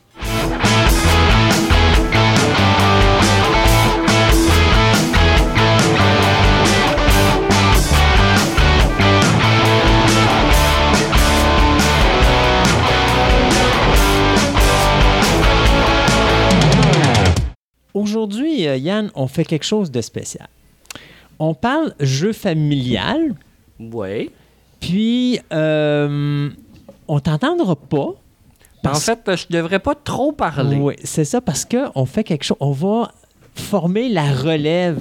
Aujourd'hui, euh, Yann, on fait quelque chose de spécial. On parle jeu familial, Oui. puis euh, on t'entendra pas En fait, je devrais pas trop parler. Oui, c'est ça, parce qu'on fait quelque chose. On va former la relève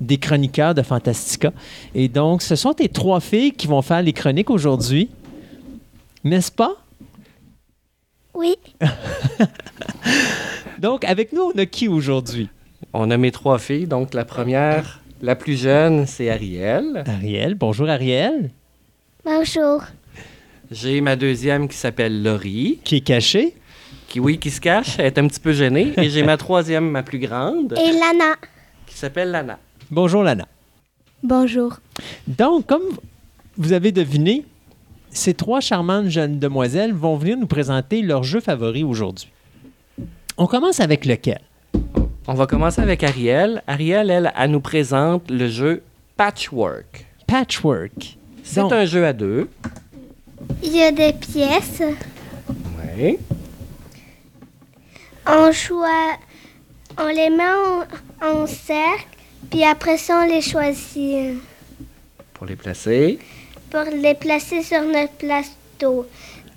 des chroniqueurs de Fantastica. Et donc, ce sont tes trois filles qui vont faire les chroniques aujourd'hui. N'est-ce pas? Oui, Donc, avec nous, on a qui aujourd'hui? On a mes trois filles. Donc, la première, la plus jeune, c'est Ariel. Ariel. Bonjour, Ariel. bonjour. J'ai ma deuxième qui s'appelle Laurie, Qui est caché. qui, oui, qui se cache. Elle est un petit peu gênée. Et j'ai ma troisième, ma plus grande, Et Lana. qui s'appelle Lana. Bonjour, Lana. Bonjour. Donc, comme vous avez deviné, ces trois charmantes jeunes demoiselles vont venir nous présenter leur jeu favori aujourd'hui. On commence avec lequel? On va commencer avec Ariel. Ariel, elle, elle nous présente le jeu Patchwork. Patchwork. C'est Donc- un jeu à deux. Il y a des pièces. Oui. On choisit, on les met en, en cercle, puis après ça, on les choisit Pour les placer. Pour les placer sur notre plateau.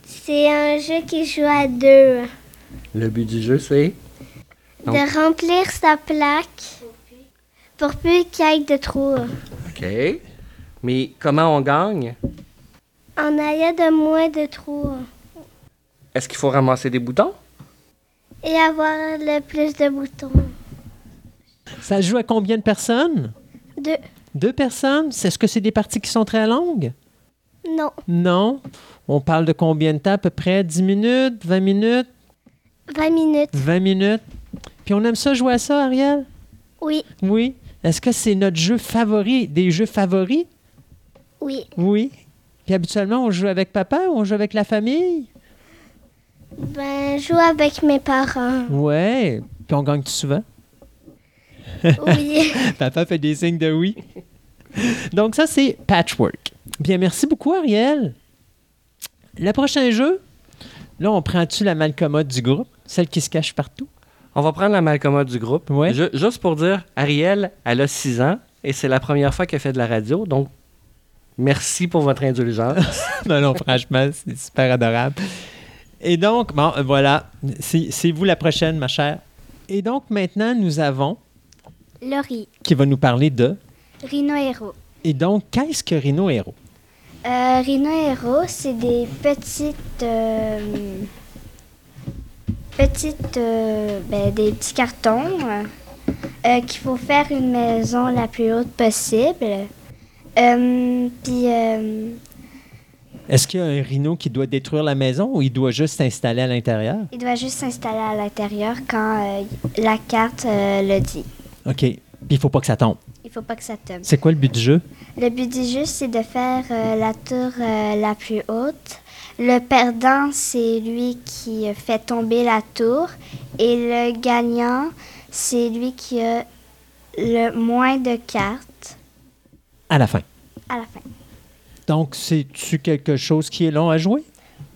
C'est un jeu qui joue à deux. Le but du jeu, c'est? Donc- De remplir sa plaque pour plus qu'il y ait de trous. OK. Mais comment on gagne? En ayant de moins de trous. Est-ce qu'il faut ramasser des boutons? Et avoir le plus de boutons. Ça joue à combien de personnes? Deux. Deux personnes? Est-ce que c'est des parties qui sont très longues? Non. Non? On parle de combien de temps à peu près? 10 minutes? 20 minutes? 20 minutes. 20 minutes? Puis on aime ça jouer à ça, Ariel? Oui. Oui. Est-ce que c'est notre jeu favori, des jeux favoris? Oui. Oui. Puis habituellement, on joue avec papa ou on joue avec la famille? Ben, je joue avec mes parents. Ouais. Puis on gagne souvent? Oui. Papa fait des signes de oui. Donc ça, c'est Patchwork. Bien, merci beaucoup, Ariel. Le prochain jeu, là, on prend-tu la malcommode du groupe, celle qui se cache partout? On va prendre la malcommode du groupe. Ouais. Ju- juste pour dire, Ariel, elle a 6 ans et c'est la première fois qu'elle fait de la radio. Donc, merci pour votre indulgence. non, non, franchement, c'est super adorable. Et donc, bon, voilà, c'est vous la prochaine, ma chère. Et donc, maintenant, nous avons Laurie. qui va nous parler de... Rhino Héros. Et donc, qu'est-ce que Rhino Hero? Euh, Rhino Héros, c'est des petites. euh, petites. euh, ben, des petits cartons euh, qu'il faut faire une maison la plus haute possible. Puis. Est-ce qu'il y a un rhino qui doit détruire la maison ou il doit juste s'installer à l'intérieur? il doit juste s'installer à l'intérieur quand euh, la carte euh, le dit. OK. Puis il faut pas que ça tombe. Il faut pas que ça tombe. C'est quoi le but du jeu? Le but du jeu, c'est de faire euh, la tour euh, la plus haute. Le perdant, c'est lui qui euh, fait tomber la tour. Et le gagnant, c'est lui qui a le moins de cartes À la fin. à la fin. Donc, c'est-tu quelque chose qui est long à jouer?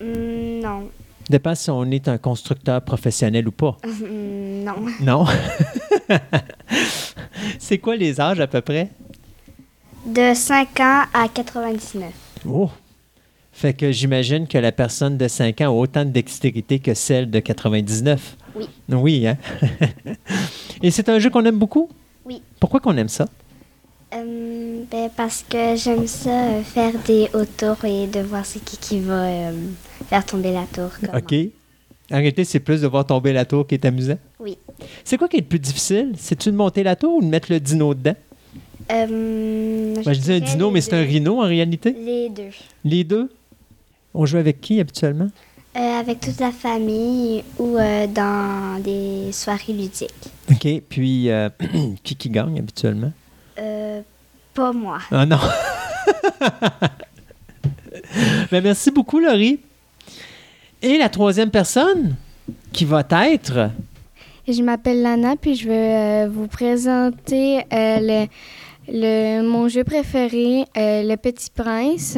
Hmm, non. Dépend si on est un constructeur professionnel ou pas. Hmm, non. Non? c'est quoi les âges à peu près? De 5 ans à 99. Oh! Fait que j'imagine que la personne de 5 ans a autant de dextérité que celle de 99. Oui. Oui, hein? Et c'est un jeu qu'on aime beaucoup? Oui. Pourquoi qu'on aime ça? Euh, ben, parce que j'aime ça, euh, faire des hauts tours et de voir c'est qui qui va euh, faire tomber la tour. comment. OK. En réalité, c'est plus de voir tomber la tour qui est amusant. Oui. C'est quoi qui est le plus difficile? C'est-tu de monter la tour ou de mettre le dino dedans? Euh, Ben, je dis un dino, mais c'est un rhino en réalité. Les deux. Les deux? On joue avec qui habituellement? Euh, avec toute la famille ou euh, dans des soirées ludiques. OK. Puis, euh, qui qui gagne habituellement? Euh, pas moi. Ah non. ben, merci beaucoup, Laurie. Et la troisième personne qui va être? Je m'appelle Lana, puis je vais euh, vous présenter euh, le, le- mon jeu préféré, euh, Le Petit Prince.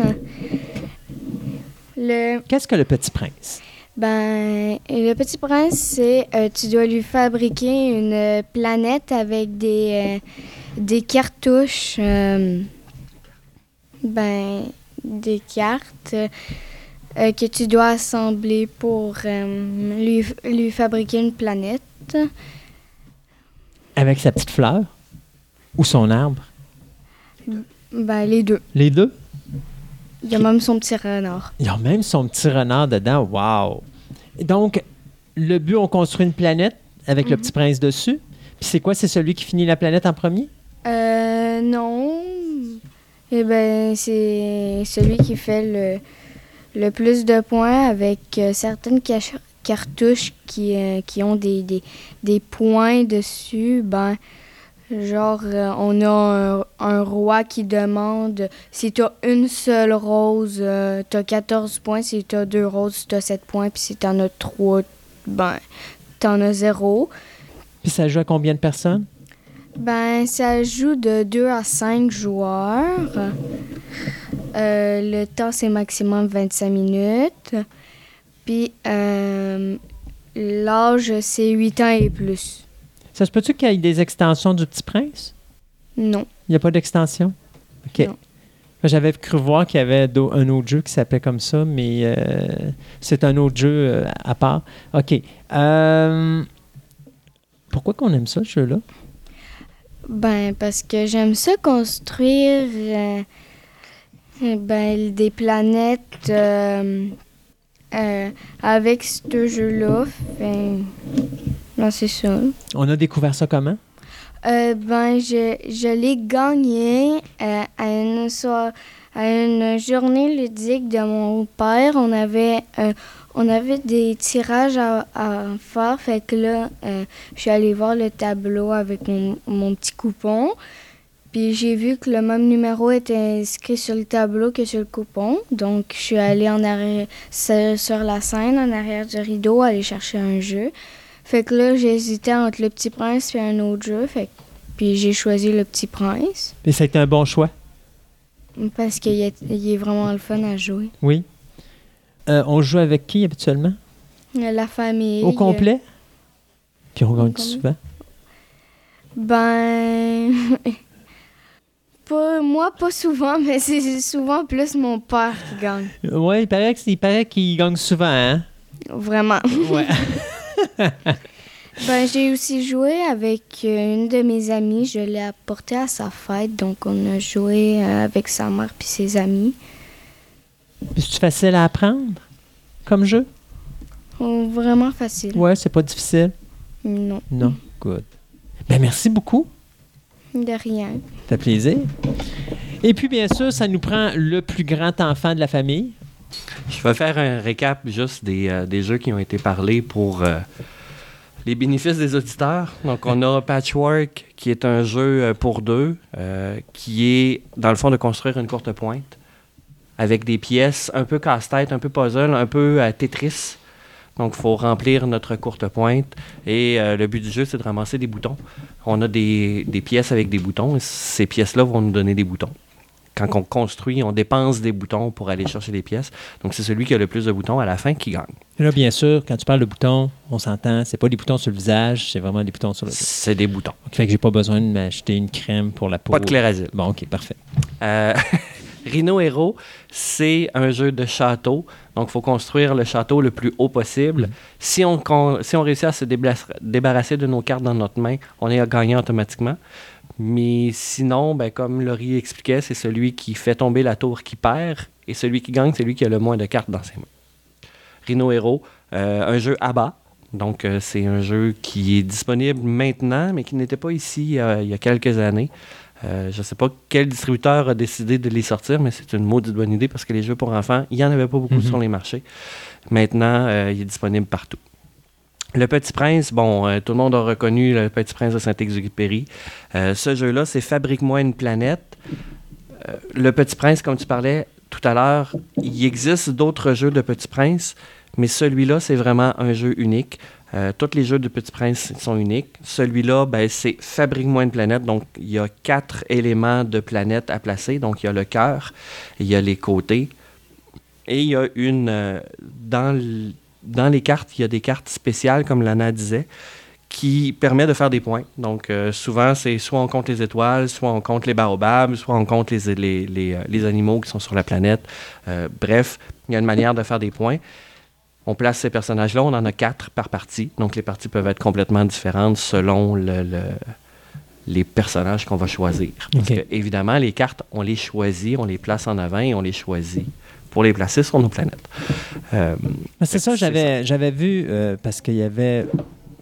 Le, Qu'est-ce que le petit prince? ben, le Petit Prince, c'est tu dois lui fabriquer une planète avec des, des cartouches, ben, des cartes. Euh, que tu dois assembler pour euh, lui, lui fabriquer une planète. Avec sa petite fleur ou son arbre? Ben, les deux. Les deux? Il y a même son petit renard. Il y a même son petit renard dedans. Wow! Donc, le but, on construit une planète avec le Mhm. petit prince dessus. Puis c'est quoi? C'est celui qui finit la planète en premier? Euh, non. Eh ben, c'est celui qui fait le, le plus de points avec euh, certaines cartouches qui, euh, qui ont des, des, des points dessus. Ben, genre, euh, on a un, un roi qui demande si tu as une seule rose, tu as 14 points. Si tu as deux roses, tu as 7 points. Puis si tu en as trois, ben, tu en as zéro. Puis ça joue à combien de personnes? Ben, ça joue de 2 à 5 joueurs. Euh, le temps, c'est maximum 25 minutes. Puis, euh, l'âge, c'est 8 ans et plus. Ça se peut-tu qu'il y ait des extensions du Petit Prince? Non. Il n'y a pas d'extension? OK. J'avais cru voir qu'il y avait un autre jeu qui s'appelait comme ça, mais euh, c'est un autre jeu à part. OK. Pourquoi qu'on aime ça, ce jeu-là? Ben, parce que j'aime ça construire ben, des planètes euh, euh, avec ce jeu-là. Fait- ben, c'est ça. On a découvert ça comment? Euh, ben, je, je l'ai gagné à, une à une journée ludique de mon père. On avait, euh, on avait des tirages à, à faire. Fait que là, euh, je suis allée voir le tableau avec mon, mon petit coupon. Puis j'ai vu que le même numéro était inscrit sur le tableau que sur le coupon. Donc, je suis allée en arrière, sur, la scène, en arrière du rideau, aller chercher un jeu. Fait que là, j'hésitais entre le petit prince et un autre jeu. Fait que- puis j'ai choisi le petit prince Et ça a été un bon choix? parce qu'il est, vraiment le fun à jouer. Oui. Euh, on joue avec qui habituellement? La famille. Au complet? Puis on gagne souvent? Ben. pas, moi, pas souvent, mais c'est souvent plus mon père qui gagne. Oui, il paraît que- il paraît qu'il gagne souvent, hein? Vraiment. Ouais. Ben, j'ai aussi joué avec euh, une de mes amies. Je l'ai apportée à sa fête. Donc, on a joué euh, avec sa mère puis ses amis. C'est facile à apprendre comme jeu? Oh, vraiment facile. Ouais, c'est pas difficile. Non, Non. Good. Ben merci beaucoup. De rien. Ça fait plaisir? Et puis, bien sûr, ça nous prend le plus grand enfant de la famille. Je vais faire un récap juste des, euh, des jeux qui ont été parlés pour euh, les bénéfices des auditeurs. Donc, on a Patchwork, qui est un jeu euh, pour deux, euh, qui est, dans le fond, de construire une courte pointe avec des pièces un peu casse-tête, un peu puzzle, un peu euh, Tetris. Donc, il faut remplir notre courte pointe. Et euh, le but du jeu, c'est de ramasser des boutons. On a des, des pièces avec des boutons. Et ces pièces-là vont nous donner des boutons. Quand on construit, on dépense des boutons pour aller chercher des pièces. Donc, c'est celui qui a le plus de boutons à la fin qui gagne. Et là, bien sûr, quand tu parles de boutons, on s'entend, c'est pas des boutons sur le visage, c'est vraiment des boutons sur le. C'est des boutons. Fait que j'ai pas besoin de m'acheter une crème pour la peau. Pas de clérazile. Bon, OK, parfait. Euh, Rhino Hero, c'est un jeu de château. Donc, il faut construire le château le plus haut possible. Si, on, con- si on réussit à se débarrasser de nos cartes dans notre main, on est gagné automatiquement. Mais sinon, ben, comme Laurie expliquait, c'est celui qui fait tomber la tour qui perd. Et celui qui gagne, c'est lui qui a le moins de cartes dans ses mains. Rhino Hero, euh, un jeu à bas. Donc, euh, c'est un jeu qui est disponible maintenant, mais qui n'était pas ici euh, il y a quelques années. Euh, je ne sais pas quel distributeur a décidé de les sortir, mais c'est une maudite bonne idée parce que les jeux pour enfants, il n'y en avait pas beaucoup Mhm. sur les marchés. Maintenant, euh, il est disponible partout. Le Petit Prince, bon, euh, tout le monde a reconnu Le Petit Prince de Saint-Exupéry. Euh, ce jeu-là, c'est Fabrique-moi une planète. Le Petit Prince, comme tu parlais tout à l'heure, il existe d'autres jeux de Petit Prince, mais celui-là, c'est vraiment un jeu unique. Euh, tous les jeux de Petit Prince sont uniques. Celui-là, ben, c'est Fabrique-moi une planète. Donc, il y a quatre éléments de planète à placer. Donc, il y a le cœur, il y a les côtés, et il y a une. euh, dans, dans les cartes, il y a des cartes spéciales, comme Lana disait, qui permet de faire des points. Donc, euh, souvent, c'est soit on compte les étoiles, soit on compte les baobabs, soit on compte les, les, les, animaux qui sont sur la planète. Bref, Il y a une manière de faire des points. On place ces personnages-là, on en a quatre par partie. Donc les parties peuvent être complètement différentes selon le, le- les personnages qu'on va choisir. Parce Ok. que, évidemment, les cartes, on les choisit, on les place en avant et on les choisit pour les placer sur nos planètes. Euh, C'est ça, j'avais vu, euh, parce qu'il y avait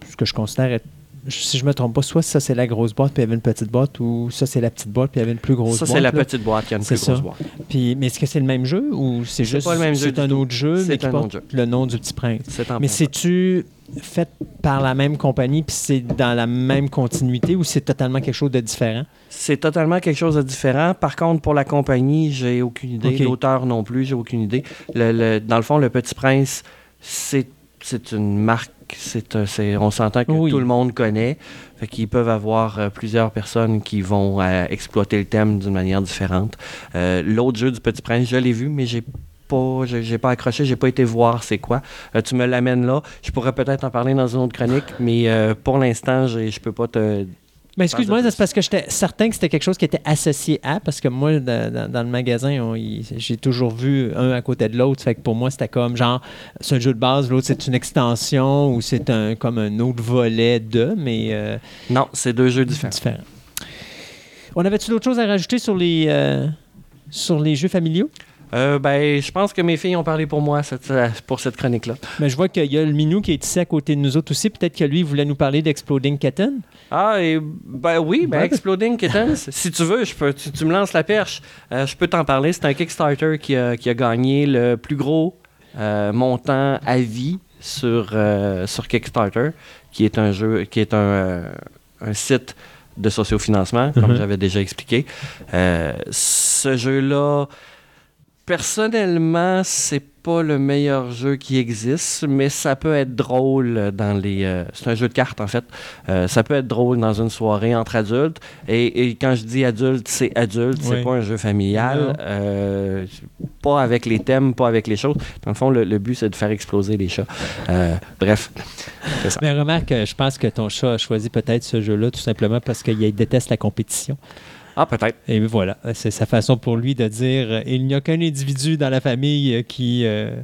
ce que je considère être, si je me trompe pas, soit ça c'est la grosse boîte, puis il y avait une petite boîte, ou ça c'est la petite boîte, puis il y avait une plus grosse ça, boîte. c'est la là. petite boîte qui a une plus grosse ça. boîte. Puis, mais est-ce que c'est le même jeu, ou c'est juste pas le même jeu c'est un tout. autre jeu, mais C'est qui porte jeu. le nom du Petit Prince? C'est Mais c'est-tu fait par la même compagnie, puis c'est dans la même continuité, ou c'est totalement quelque chose de différent? C'est totalement quelque chose de différent. Par contre, pour la compagnie, j'ai aucune idée. L'auteur non plus, j'ai aucune idée. Le- le- dans le fond, Le Petit Prince, c'est c'est une marque. C'est on s'entend que Oui. tout le monde connaît. Fait qu'ils peuvent avoir euh, plusieurs personnes qui vont euh, exploiter le thème d'une manière différente. Euh, L'autre jeu du Petit Prince, je l'ai vu, mais j'ai pas, j'ai j'ai pas accroché, j'ai pas été voir c'est quoi. Tu me l'amènes là. Je pourrais peut-être en parler dans une autre chronique, mais pour l'instant, je peux pas te Mais excuse-moi, c'est parce que j'étais certain que c'était quelque chose qui était associé à, parce que moi, dans, le magasin, j'ai toujours vu un à côté de l'autre. Fait que pour moi, c'était comme genre, c'est un jeu de base, l'autre c'est une extension ou c'est un comme un autre volet de, mais euh, Non, c'est deux jeux différents. différent. On avait-tu d'autres choses à rajouter sur les, euh, sur les jeux familiaux? Euh, ben, je pense que mes filles ont parlé pour moi cette- euh, pour cette chronique-là. Mais je vois qu'il y a le Minou qui est ici à côté de nous autres aussi. Peut-être que lui, voulait nous parler d'Exploding Kitten. Ah, et ben oui, ben Ouais. Exploding Kittens, si tu veux, je peux, tu, tu me lances la perche. Euh, je peux t'en parler. C'est un Kickstarter qui a, qui a gagné le plus gros euh, montant à vie sur, sur Kickstarter, qui est un jeu, qui est un, un site de sociofinancement, comme Mhm. j'avais déjà expliqué. Ce jeu-là, personnellement, c'est pas le meilleur jeu qui existe, mais ça peut être drôle dans les. euh, c'est un jeu de cartes en fait. Euh, ça peut être drôle dans une soirée entre adultes. Et, et quand je dis adulte, c'est adulte, Oui. c'est pas un jeu familial. Euh, pas avec les thèmes, pas avec les choses. Dans le fond, le, le but c'est de faire exploser les chats. Bref, ça. Mais remarque, je pense que ton chat a choisi peut-être ce jeu-là tout simplement parce qu'il déteste la compétition. Ah, peut-être. Et voilà, c'est sa façon pour lui de dire euh, il n'y a qu'un individu dans la famille euh, qui. euh,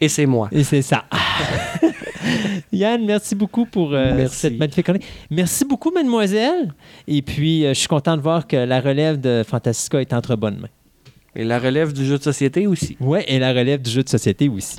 Et c'est moi. et c'est ça. Yann, merci beaucoup pour euh, Merci. cette magnifique chronique. Merci beaucoup, mademoiselle. Et puis, euh, je suis content de voir que la relève de Fantastica est entre bonnes mains. Et la relève du jeu de société aussi. Ouais, et la relève du jeu de société aussi.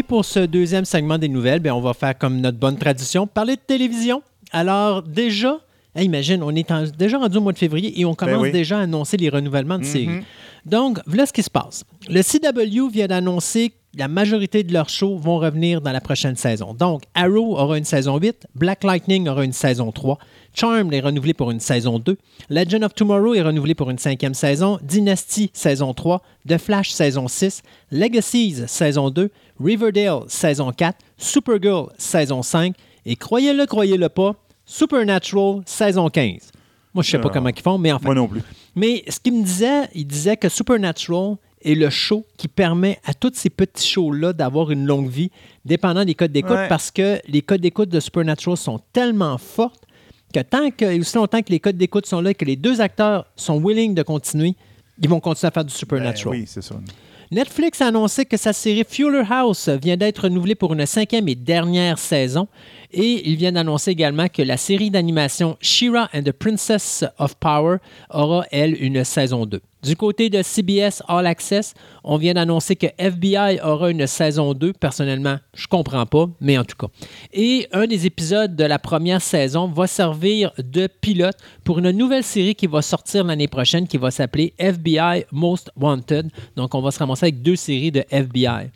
Et pour ce deuxième segment des nouvelles, ben, on va faire comme notre bonne tradition, parler de télévision. Alors déjà, hey, imagine, on est en- déjà rendu au mois de février et on commence oui. déjà à annoncer les renouvellements de séries. Mhm. Donc, voilà ce qui se passe. Le CW vient d'annoncer la majorité de leurs shows vont revenir dans la prochaine saison. Donc, Arrow aura une saison 8, Black Lightning aura une saison 3, Charmed est renouvelé pour une saison 2, Legend of Tomorrow est renouvelé pour une cinquième saison, Dynasty saison 3, The Flash saison 6, Legacies saison 2, Riverdale saison 4, Supergirl saison 5 et croyez-le, croyez-le pas, Supernatural saison 15. Moi, je sais pas Ah. comment ils font, mais enfin. Moi non plus. Mais ce qu'il me disait, il disait que Supernatural est le show qui permet à tous ces petits shows-là d'avoir une longue vie, dépendant des codes d'écoute, Ouais. parce que les codes d'écoute de Supernatural sont tellement fortes que tant que, aussi longtemps que les codes d'écoute sont là et que les deux acteurs sont willing de continuer, ils vont continuer à faire du Ben Supernatural. oui, c'est ça. Netflix a annoncé que sa série Fuller House vient d'être renouvelée pour une cinquième et dernière saison. Et il vient d'annoncer également que la série d'animation She-Ra and the Princess of Power aura, elle, une saison 2. Du côté de CBS All Access, on vient d'annoncer que FBI aura une saison 2. Personnellement, je comprends pas, mais en tout cas. Et un des épisodes de la première saison va servir de pilote pour une nouvelle série qui va sortir l'année prochaine qui va s'appeler FBI Most Wanted. Donc, on va se ramasser avec deux séries de FBI.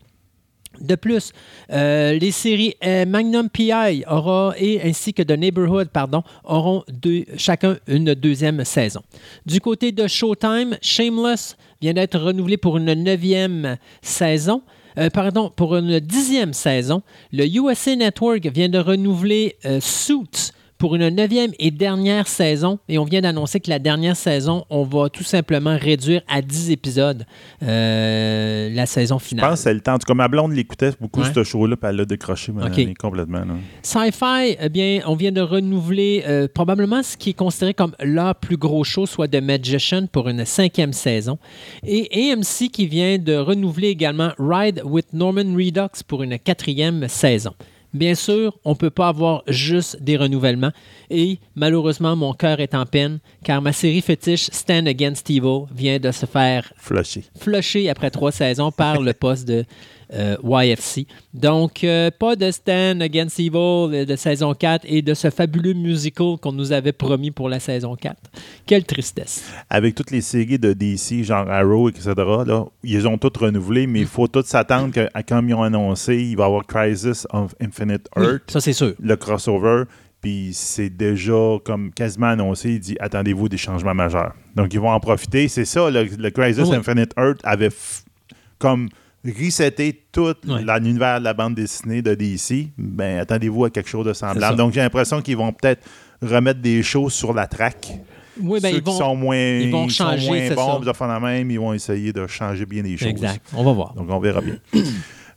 De plus, euh, les séries euh, Magnum PI aura, et ainsi que The Neighborhood pardon, auront chacun une deuxième saison. Du côté de Showtime, Shameless vient d'être renouvelé pour une neuvième saison. Euh, pardon, pour une dixième saison. Le USA Network vient de renouveler Suits pour une neuvième et dernière saison. Et on vient d'annoncer que la dernière saison, on va tout simplement réduire à 10 épisodes euh, la saison Je finale. pense que c'est le temps. En tout cas, ma blonde l'écoutait beaucoup, Ouais. ce show-là, puis elle l'a décroché mais Ok. elle est complètement. Sci-Fi, eh bien, on vient de renouveler euh, probablement ce qui est considéré comme leur plus gros show, soit The Magician pour une cinquième saison. Et AMC qui vient de renouveler également Ride with Norman Redux pour une quatrième saison. Bien sûr, on ne peut pas avoir juste des renouvellements. Et malheureusement, mon cœur est en peine car ma série fétiche Stand Against Evil vient de se faire Flushy. flushé après trois saisons par le poste de euh, YFC. Donc, euh, pas de Stand Against Evil de saison 4 et de ce fabuleux musical qu'on nous avait promis pour la saison 4. Quelle tristesse. Avec toutes les séries de DC, genre Arrow, etc., là, ils ont toutes renouvelées, mais il faut toutes s'attendre que, à- comme ils ont annoncé, il va y avoir Crisis of Infinite Oui, Earth, ça, c'est sûr. le crossover, puis c'est déjà comme quasiment annoncé, il dit attendez-vous des changements majeurs. Donc ils vont en profiter. C'est ça, le, le Crisis Oui. Infinite Earth avait comme reseté tout Ouais. l'univers de la bande dessinée de DC. Ben attendez-vous à quelque chose de semblable. Donc j'ai l'impression qu'ils vont peut-être remettre des choses sur la track. Oui, ben, Ceux ils vont. qui sont moins, ils vont sont changer, moins bons, ça. la même, ils vont essayer de changer bien les choses. Exact. On va voir. Donc, on verra bien.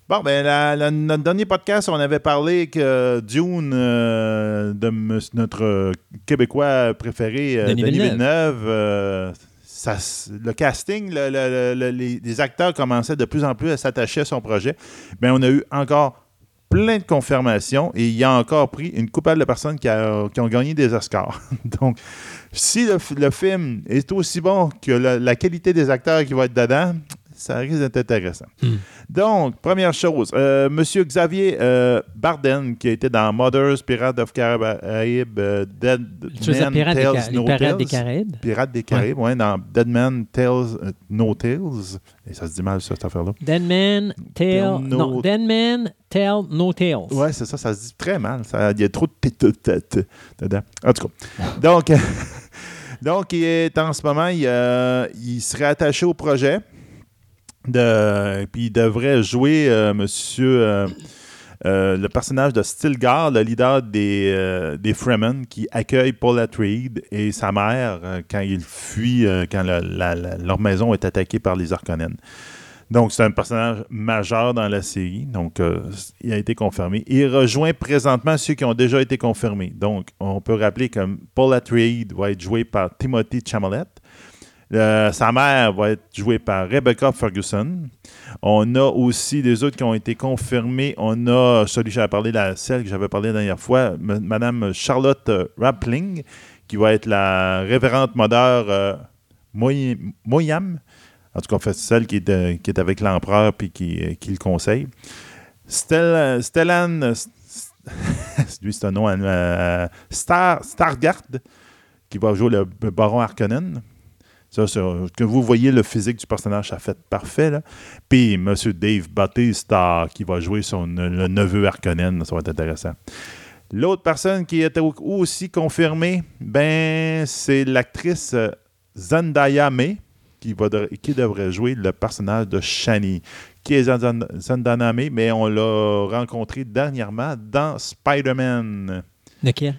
Bon, ben, la- la- notre dernier podcast, on avait parlé que Dune, euh, de notre Québécois préféré, euh, Denis Denis, Villeneuve. Villeneuve, euh, le casting, le- le- le- les, acteurs commençaient de plus en plus à s'attacher à son projet. Ben, on a eu encore plein de confirmations et il y a encore pris une couple de personnes qui, ont gagné des Oscars. Donc, si le, film est aussi bon que la qualité des acteurs qui vont être dedans, ça risque d'être intéressant. Hmm. Donc, première chose, euh, Monsieur Xavier euh, Barden, qui a été dans Mothers, Pirates of Caraïbes, euh, Dead Man Pirates des, Tales Ca- les No Pirates des Tales? Caraïbes? Pirates des Caraïbes, ouais, dans Dead Man Tales euh, No Tales. Et ça se dit mal, ça, cette affaire-là. Dead Man, Tell. Tell no- Non, Dead Man, Tell No Tales. Ouais, c'est ça, ça se dit très mal. Il y a trop de t- t- t- t- dedans. En tout cas. Donc, donc il est en ce moment, il, euh, il serait attaché au projet. Puis il devrait jouer euh, monsieur euh, euh, le personnage de Stilgar, le leader des, des Fremen, qui accueille Paul Atreides et sa mère quand ils fuient, quand leur maison est attaquée par les Harkonnen. Donc, c'est un personnage majeur dans la série. Donc, il a été confirmé. Il rejoint présentement ceux qui ont déjà été confirmés. Donc, on peut rappeler que Paul Atreides va être joué par Timothy Chalamet. Euh, sa mère va être jouée par Rebecca Ferguson. On a aussi des autres qui ont été confirmés. On a celui que j'avais parlé, la, celle que j'avais parlé dernière fois, Madame Charlotte Rappling, qui va être la révérente modeur euh, Moy- Moyam. En tout cas, en fait, celle qui est, euh, qui est avec l'empereur puis qui, le conseille. Stel- Stellan, lui c'est un nom, Star, Stargard, qui va jouer le baron Harkonnen. Que vous voyez le physique du personnage, ça fait parfait. Là. Puis M. Dave Bautista, qui va jouer son, le neveu Harkonnen, ça va être intéressant. L'autre personne qui au- aussi confirmée, ben, c'est l'actrice euh, Zendaya May, qui, va qui devrait jouer le personnage de Shani. Qui est Zend- Zendaya May? Mais on l'a rencontré dernièrement dans Spider-Man. Lequel?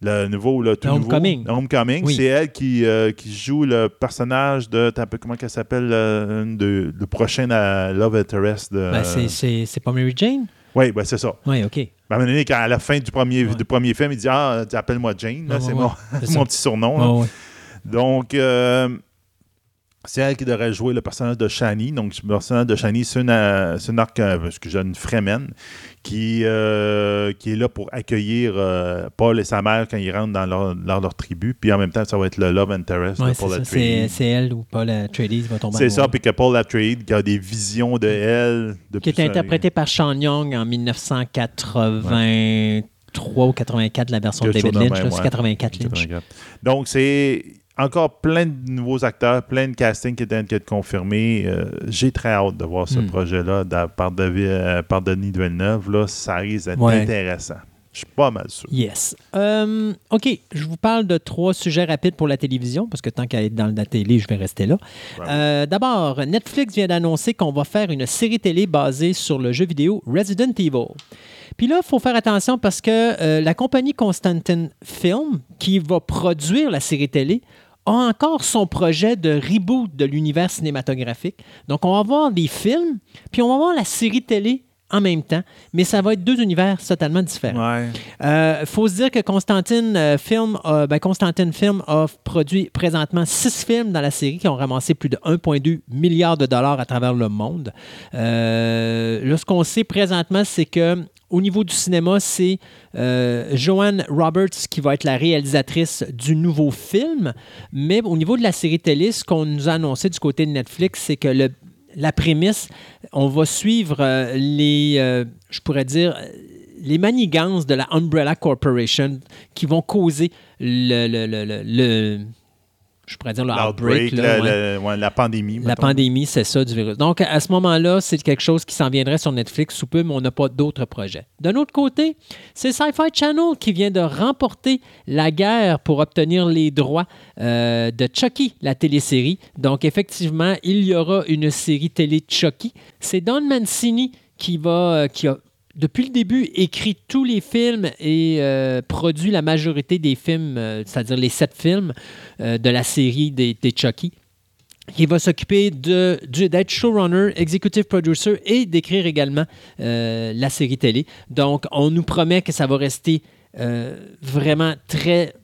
Le nouveau, le tout Homecoming. nouveau. Homecoming. Oui. C'est elle qui, euh, qui joue le personnage de. t'as un peu comment qu'elle s'appelle euh, de- Le prochain à Love Interest de. Ben, c'est- c'est c'est pas Mary Jane? Oui, ben, c'est ça. Oui, OK. Ben, à un moment donné, à la fin du premier, Ouais. du premier film, il dit Ah, tu appelles-moi Jane. là, Ouais, c'est ouais, mon. C'est mon ça. petit surnom. Donc, euh, C'est elle qui devrait jouer le personnage de Shani. Donc, le personnage de Shani, c'est une, euh, c'est une, arc- euh, j'ai une Fremen qui, euh, qui est là pour accueillir euh, Paul et sa mère quand ils rentrent dans leur, dans leur tribu. Puis en même temps, ça va être le love interest Ouais, de Paul. Atreides. C'est elle ou Paul Atreides va tomber C'est ça, puis que Paul Atreides qui a des visions de elle. Qui est interprété par Sean Young en 1983 ou 84, la version de David Lynch. C'est ouais. 84 Lynch. 84. Donc, c'est encore plein de nouveaux acteurs, plein de castings qui étaient être confirmés. Euh, J'ai très hâte de voir ce Hmm. projet-là par, David- euh, par Denis Villeneuve. Là, ça risque d'être Ouais. intéressant. Je suis pas mal sûr. Yes. Euh, OK, je vous parle de trois sujets rapides pour la télévision, parce que tant qu'à être dans la télé, je vais rester là. Euh, D'abord, Netflix vient d'annoncer qu'on va faire une série télé basée sur le jeu vidéo Resident Evil. Puis là, il faut faire attention parce que euh, la compagnie Constantin Film, qui va produire la série télé, a encore son projet de reboot de l'univers cinématographique. Donc, on va voir des films, puis on va voir la série télé en même temps, mais ça va être deux univers totalement différents. Ouais. Il faut se dire que Constantine euh, Film, a- ben, Constantine Film a produit présentement six films dans la série qui ont ramassé plus de 1,2 milliard de dollars à travers le monde. Euh, là, ce qu'on sait présentement, c'est que au niveau du cinéma, c'est euh, Joanne Roberts qui va être la réalisatrice du nouveau film. Mais au niveau de la série télé, ce qu'on nous a annoncé du côté de Netflix, c'est que la prémisse, on va suivre euh, les, euh, je pourrais dire, les manigances de la Umbrella Corporation qui vont causer le- je pourrais dire le outbreak, là, la, ouais. la- ouais, la pandémie. La mettons. pandémie, c'est ça du virus. Donc, à ce moment-là, c'est quelque chose qui s'en viendrait sur Netflix sous peu, mais on n'a pas d'autres projets. D'un autre côté, c'est Sci-Fi Channel qui vient de remporter la guerre pour obtenir les droits euh, de Chucky, la télésérie. Donc, effectivement, il y aura une série télé Chucky. C'est Don Mancini qui, va, euh, qui a depuis le début, écrit tous les films et euh, produit la majorité des films, euh, c'est-à-dire les sept films euh, de la série des, des Chucky qui va s'occuper de, d'être showrunner, executive producer et d'écrire également la série télé. Donc, on nous promet que ça va rester vraiment très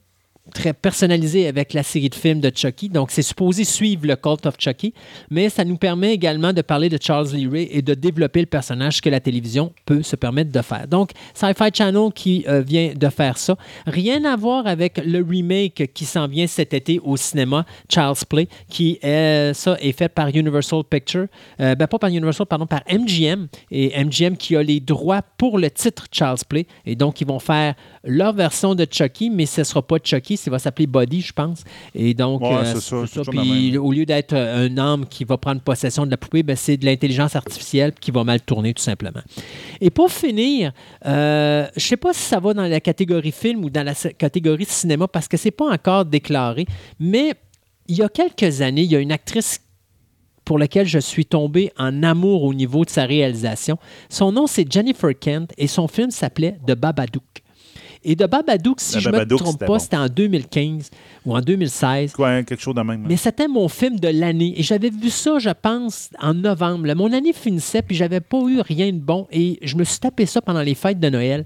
très personnalisé avec la série de films de Chucky. Donc, c'est supposé suivre le Cult of Chucky, mais ça nous permet également de parler de Charles Lee Ray et de développer le personnage que la télévision peut se permettre de faire. Donc, Sci-Fi Channel qui euh, vient de faire ça. Rien à voir avec le remake qui s'en vient cet été au cinéma, Child's Play, qui est, ça est fait par Universal Pictures. Euh, ben, pas par Universal, pardon, par MGM. Et MGM qui a les droits pour le titre Child's Play. Et donc, ils vont faire leur version de Chucky, mais ce ne sera pas Chucky, ça va s'appeler Body, je pense. Et donc, Ouais, euh, c'est ça, c'est Puis, au lieu d'être euh, un homme qui va prendre possession de la poupée, ben, c'est de l'intelligence artificielle qui va mal tourner, tout simplement. Et pour finir, euh, je ne sais pas si ça va dans la catégorie film ou dans la catégorie cinéma, parce que c'est pas encore déclaré, mais il y a quelques années, il y a une actrice pour laquelle je suis tombé en amour au niveau de sa réalisation. Son nom, c'est Jennifer Kent et son film s'appelait The Babadook. Et The Babadook, si je ne me trompe pas, bon. c'était en 2015 ou en 2016. Quoi, hein, quelque chose de même. Mais c'était mon film de l'année. Et j'avais vu ça, je pense, en novembre. Là, Mon année finissait, puis j'avais pas eu rien de bon. Et je me suis tapé ça pendant les fêtes de Noël.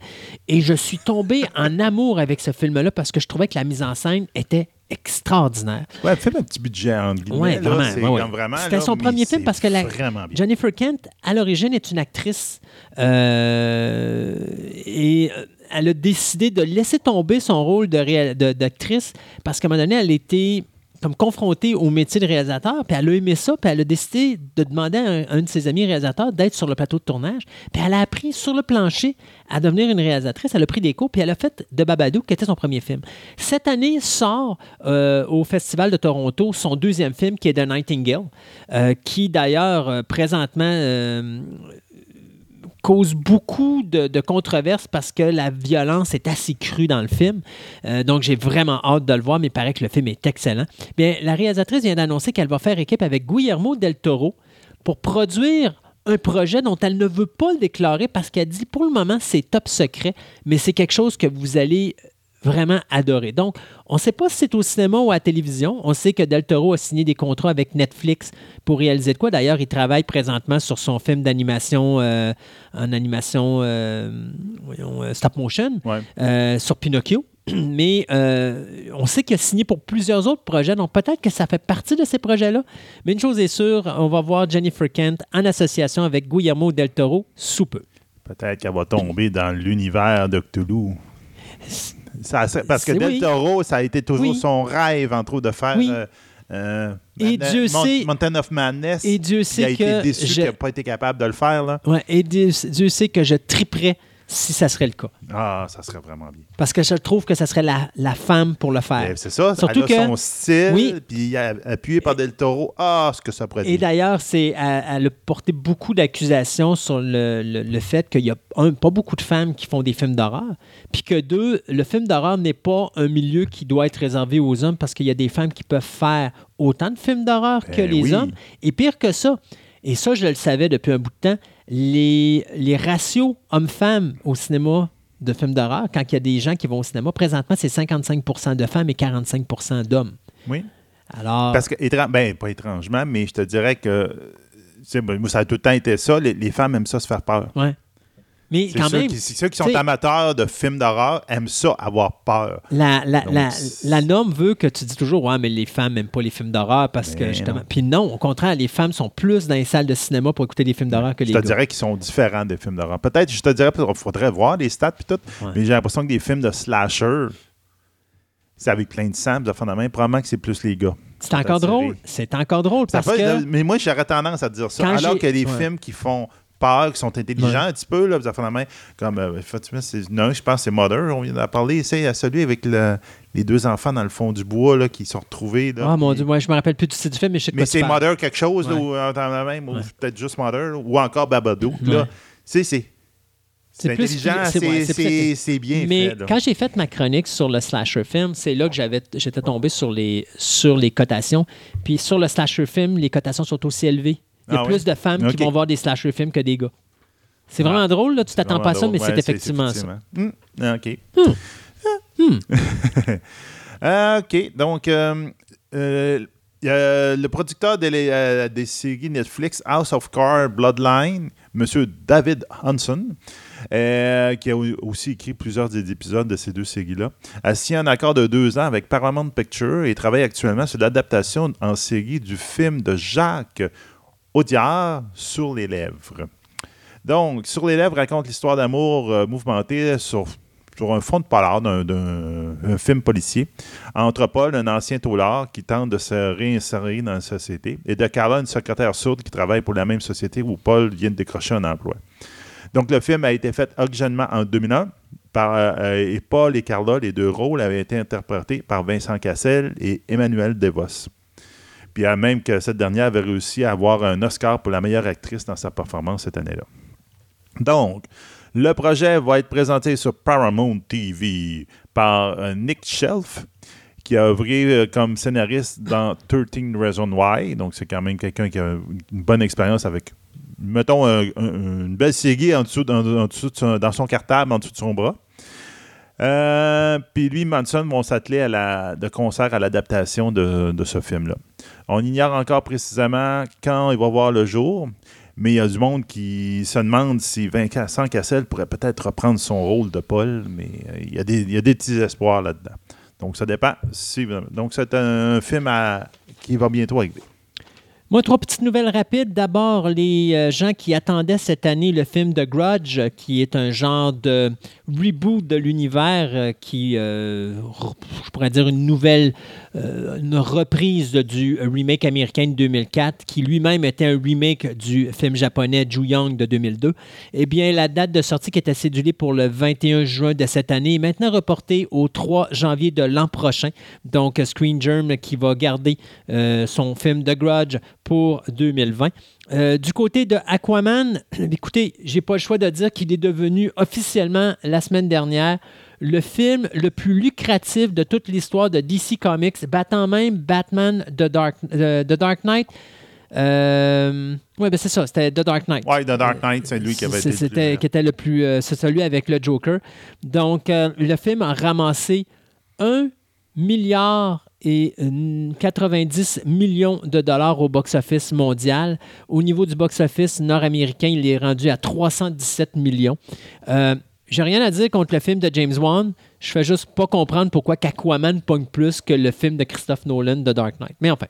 Et je suis tombé en amour avec ce film-là parce que je trouvais que la mise en scène était extraordinaire. Ouais, fais un petit budget en guillemets. Ouais, vraiment, ouais, ouais. vraiment, C'était son premier film parce que la-. Jennifer Kent, à l'origine, est une actrice euh, et euh, elle a décidé de laisser tomber son rôle d'actrice parce qu'à un moment donné, elle était comme confrontée au métier de réalisateur, puis elle a aimé ça, puis elle a décidé de demander à un, de ses amis réalisateurs d'être sur le plateau de tournage, puis elle a appris sur le plancher à devenir une réalisatrice, elle a pris des cours, puis elle a fait De Babadou, qui était son premier film. Cette année sort euh, au Festival de Toronto son deuxième film, qui est The Nightingale, euh, qui d'ailleurs, euh, présentement, cause beaucoup de, controverses parce que la violence est assez crue dans le film. Euh, donc, j'ai vraiment hâte de le voir, mais il paraît que le film est excellent. Bien, la réalisatrice vient d'annoncer qu'elle va faire équipe avec Guillermo del Toro pour produire un projet dont elle ne veut pas le déclarer parce qu'elle dit pour le moment c'est top secret, mais c'est quelque chose que vous allez vraiment adorer. Donc, on ne sait pas si c'est au cinéma ou à la télévision. On sait que Del Toro a signé des contrats avec Netflix pour réaliser de quoi. D'ailleurs, il travaille présentement sur son film d'animation euh, en animation euh, voyons, euh, stop motion Ouais. euh, sur Pinocchio. mais on sait qu'il a signé pour plusieurs autres projets, donc peut-être que ça fait partie de ces projets-là. Mais une chose est sûre, on va voir Jennifer Kent en association avec Guillermo del Toro sous peu. Peut-être qu'elle va tomber dans l'univers de Cthulhu. Ça, parce que Del oui. Toro, ça a été toujours Oui. son rêve, entre autres, de faire Oui. euh, euh, Et Dieu sait- Mountain of Madness. Et Dieu il a sait été que déçu je- qu'il n'a pas été capable de le faire. Là. Ouais, et Dieu, Dieu sait que je triperais si ça serait le cas. Ah, ça serait vraiment bien. Parce que je trouve que ça serait la, la femme pour le faire. Eh, C'est ça, Surtout elle a que- son style, Oui. puis appuyé par Del Toro. Ah, ce que ça pourrait Et d'ailleurs, c'est, elle, elle a porté beaucoup d'accusations sur le, le- le fait qu'il y a un, pas beaucoup de femmes qui font des films d'horreur. Puis que deux, le film d'horreur n'est pas un milieu qui doit être réservé aux hommes parce qu'il y a des femmes qui peuvent faire autant de films d'horreur que Ben les oui. hommes. Et pire que ça, et ça, je le savais depuis un bout de temps, les, les ratios hommes-femmes au cinéma de films d'horreur, quand il y a des gens qui vont au cinéma, présentement, c'est 55% de femmes et 45% d'hommes. Oui. Alors, Parce que, étran- ben, pas étrangement, mais je te dirais que tu sais, ben, ça a tout le temps été ça. Les, les femmes aiment ça se faire peur. ouais. Mais quand ceux, même, qui, ceux qui sont amateurs de films d'horreur aiment ça, avoir peur. La, la, Donc, la, c'est- la norme veut que tu dis toujours, ouais, mais les femmes n'aiment pas les films d'horreur parce que justement. Puis non, au contraire, les femmes sont plus dans les salles de cinéma pour écouter des films d'horreur que Je les te gars. dirais qu'ils sont différents des films d'horreur. Peut-être, je te dirais, il faudrait voir les stats puis tout, Ouais. mais j'ai l'impression que des films de slasher, c'est avec plein de sang, de fondaments, probablement que c'est plus les gars. C'est encore drôle. C'est encore drôle parce peut- que. Mais moi, j'aurais tendance à dire ça. Quand Alors que les ouais. films qui font peur, qui sont intelligents Ouais. un petit peu, là, vous avez main, comme euh, non, je pense que c'est Mother, on vient d'en parler, c'est à celui avec le- les deux enfants dans le fond du bois là, qui sont retrouvés. Là, Ah mon Dieu, moi je me rappelle plus du titre du film, mais je sais de Mais c'est. Mother quelque chose, là, Ouais. ou euh, dans la même, ou Ouais. peut-être juste Mother, là, ou encore Babadook. Là. C'est. C'est C'est intelligent, c'est- bien Mais fait. là. quand j'ai fait ma chronique sur le slasher film, c'est là que j'avais, j'étais tombé sur les, sur les cotations. Puis sur le slasher film, les cotations sont aussi élevées. Il y a Ah plus ouais? de femmes qui vont voir des slasher films que des gars. C'est Ah. vraiment drôle, là. Tu t'attends pas à ça, drôle. mais Ouais, c'est effectivement ça. Hmm, OK. Hmm. Ah, OK. Donc, euh, euh, le producteur des, euh, des séries Netflix House of Cards Bloodline, M. David Hanson, euh, qui a au- aussi écrit plusieurs des épisodes de ces deux séries-là, a signé un accord de deux ans avec Paramount Pictures et travaille actuellement sur l'adaptation en série du film de Jacques Audiard, Sur les lèvres. Donc, Sur les lèvres raconte l'histoire d'amour euh, mouvementée sur, un fond de polar d'un, d'un- un film policier entre Paul, un ancien taulard qui tente de se réinsérer dans la société, et de Carla, une secrétaire sourde qui travaille pour la même société où Paul vient de décrocher un emploi. Donc, le film a été fait originellement en 2001 par, euh, et Paul et Carla, les deux rôles, avaient été interprétés par Vincent Cassel et Emmanuel Devos. Puis même que cette dernière avait réussi à avoir un Oscar pour la meilleure actrice dans sa performance cette année-là. Donc, le projet va être présenté sur Paramount TV par euh, Nick Shelf, qui a œuvré euh, comme scénariste dans 13 Reasons Why. Donc, c'est quand même quelqu'un qui a une bonne expérience avec, mettons, un- un- une belle série en dessous, en- en dessous de son- dans son cartable, en dessous de son bras. Euh, Puis lui, Manson vont s'atteler à de concert à l'adaptation de ce film-là. On ignore encore précisément quand il va voir le jour, mais il y a du monde qui se demande si Vincent Cassel pourrait peut-être reprendre son rôle de Paul, mais euh, il y a des, petits espoirs là-dedans. Donc ça dépend. Si- donc c'est un film qui va bientôt arriver. Moi, trois petites nouvelles rapides. D'abord, les euh, gens qui attendaient cette année le film The Grudge, euh, qui est un genre de reboot de l'univers qui, je pourrais dire, une nouvelle, euh, une reprise du remake américain de 2004, qui lui-même était un remake du film japonais Ju Young de 2002. Eh bien, la date de sortie qui était cédulée pour le 21 juin de cette année est maintenant reportée au 3 janvier de l'an prochain. Donc, Screen Germ qui va garder euh, son film The Grudge pour 2020. Euh, du côté de Aquaman, écoutez, j'ai pas le choix de dire qu'il est devenu officiellement la semaine dernière le film le plus lucratif de toute l'histoire de DC Comics, battant même Batman The Dark, euh, The Dark Knight. Euh, oui, ben c'est ça, c'était The Dark Knight. Ouais, The Dark Knight, c'est lui qui avait été. C'était qui était le plus. euh, c'est celui avec le Joker. Donc, euh, le film a ramassé 1 milliard et euh, 90 millions de dollars au box-office mondial. Au niveau du box-office nord-américain, il est rendu à 317 millions. Euh, j'ai rien à dire contre le film de James Wan. Je fais juste pas comprendre pourquoi Aquaman pogne plus que le film de Christophe Nolan de Dark Knight. Mais enfin.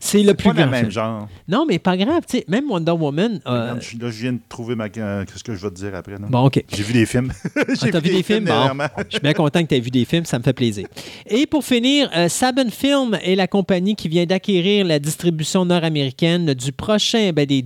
C'est le plus pas le grand même film. genre. Non, mais pas grave. tu sais, Même Wonder Woman. euh, Regarde, je, là, je viens de trouver ma, euh, ce que je vais te dire après. là? Bon, OK. J'ai vu des films. Ah, t'as vu des films? Bon. Je suis bien content que tu aies vu des films, ça me fait plaisir. Et pour finir, euh, Saban Film est la compagnie qui vient d'acquérir la distribution nord-américaine du prochain, ben, des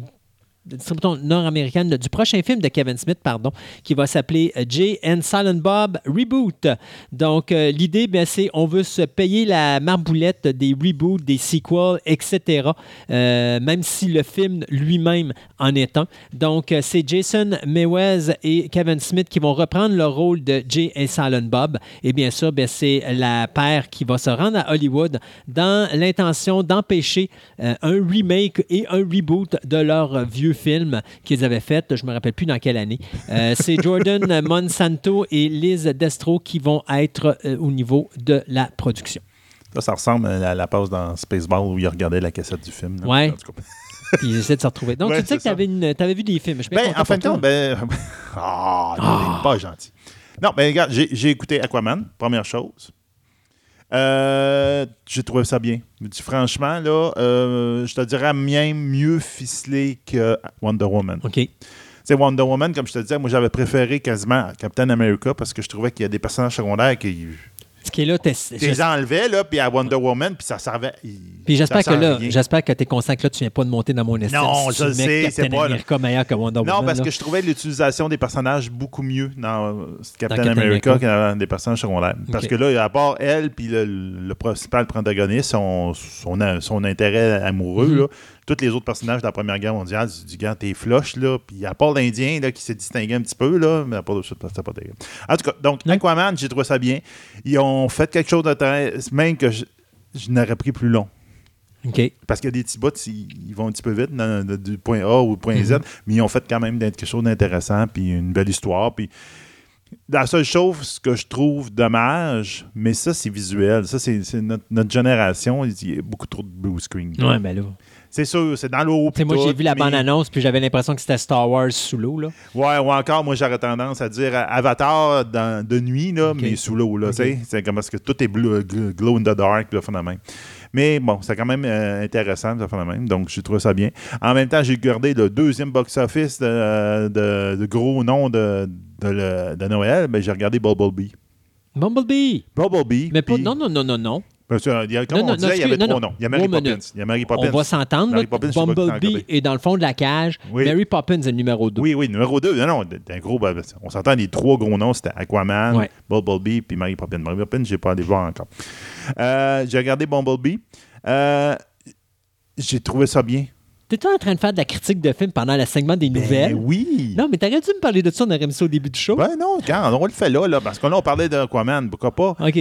nord-américaine du prochain film de Kevin Smith, pardon, qui va s'appeler euh, Jay and Silent Bob Reboot. Donc, euh, l'idée, ben, c'est on veut se payer la marboulette des reboots, des sequels, etc., euh, même si le film lui-même en est un. Donc, c'est Jason Mewes et Kevin Smith qui vont reprendre le rôle de Jay et Silent Bob. Et bien sûr, ben, c'est la paire qui va se rendre à Hollywood dans l'intention d'empêcher un remake et un reboot de leur vieux film qu'ils avaient fait. Je me rappelle plus dans quelle année. Euh, c'est Jordan Monsanto et Liz Destro qui vont être euh, au niveau de la production. Ça, ça ressemble à la pause dans Spaceball où il regardait la cassette du film. Ouais. Cas. Puis ils essaient de se retrouver. Donc, Ouais, tu sais que tu avais, vu des films. Je Ben, en fin de compte, ben. Ah, non, pas gentil. Non, mais regarde, j'ai j'ai écouté Aquaman, première chose. Euh, j'ai trouvé ça bien. Franchement, là, euh, je te dirais même mieux ficelé que Wonder Woman. OK. Sais, Wonder Woman, comme je te disais, moi, j'avais préféré quasiment Captain America parce que je trouvais qu'il y a des personnages secondaires qui. Ce qui est là, t'es- Tu les enlevais, là, puis à Wonder Woman, puis ça servait. Puis j'espère que là, j'espère que tu es conscient que là, tu viens pas de monter dans mon estime. Non, si je sais, c'est pas. America meilleur que Wonder Non, Woman. parce là. que je trouvais l'utilisation des personnages beaucoup mieux dans euh, Captain, Captain America, America. que dans des personnages secondaires. Parce Ok. que là, à part elle puis le, le principal protagoniste, son, son, son intérêt amoureux, Mhm. là, tous les autres personnages de la Première Guerre mondiale, du gars, t'es flush, là. Puis à part l'Indien, là, qui s'est distingué un petit peu, là, mais à part de ça, c'était pas terrible. En tout cas, donc. Aquaman, j'ai trouvé ça bien. Ils ont fait quelque chose de très. Même que je, je n'aurais pris plus long. OK. Parce qu'il y a des petits bouts, ils, vont un petit peu vite dans- du point A au point Z, mais ils ont fait quand même quelque chose d'intéressant, puis une belle histoire. Puis la seule chose ce que je trouve dommage, mais ça, c'est visuel. Ça, c'est c'est notre, notre génération. Il y a beaucoup trop de blue screen. Ouais, ben là. C'est sûr, c'est dans l'eau. Moi, j'ai vu la mais- bande-annonce, puis j'avais l'impression que c'était Star Wars sous l'eau, là. Ouais, ou encore, moi, j'aurais tendance à dire Avatar dans- de nuit, là, mais sous l'eau. là. C'est comme parce que tout est bleu- gl- glow in the dark, là, phénomène. Mais bon, c'est quand même euh, intéressant, ça phénomène. Donc, j'ai trouvé ça bien. En même temps, j'ai gardé le deuxième box-office de, de- de gros nom de, de, le- de Noël. Ben, j'ai regardé Bumblebee. Bumblebee! Bumblebee. Mais pas, non, non, non, non, non. Parce que, il y a, comme Non, on non, disait, non, il y avait trois non, non. noms. Il y a Mary Poppins. Il y a Mary Poppins. On va s'entendre. Bumblebee est dans le fond de la cage. Oui. Mary Poppins est le numéro 2. Oui, oui, numéro 2. Non, non, gros. ben, On s'entend, les trois gros noms, c'était Aquaman, Ouais. Bumblebee puis Mary Poppins. Mary Poppins, je n'ai pas allé voir encore. Euh, j'ai regardé Bumblebee. Euh, j'ai trouvé ça bien. T'es-tu en train de faire de la critique de film pendant le segment des nouvelles? Ben oui. Non, mais t'aurais dû me parler de ça, on aurait mis ça au début du show. Ben non, quand on le fait là, là parce que là, on parlait d'Aquaman, pourquoi pas? OK.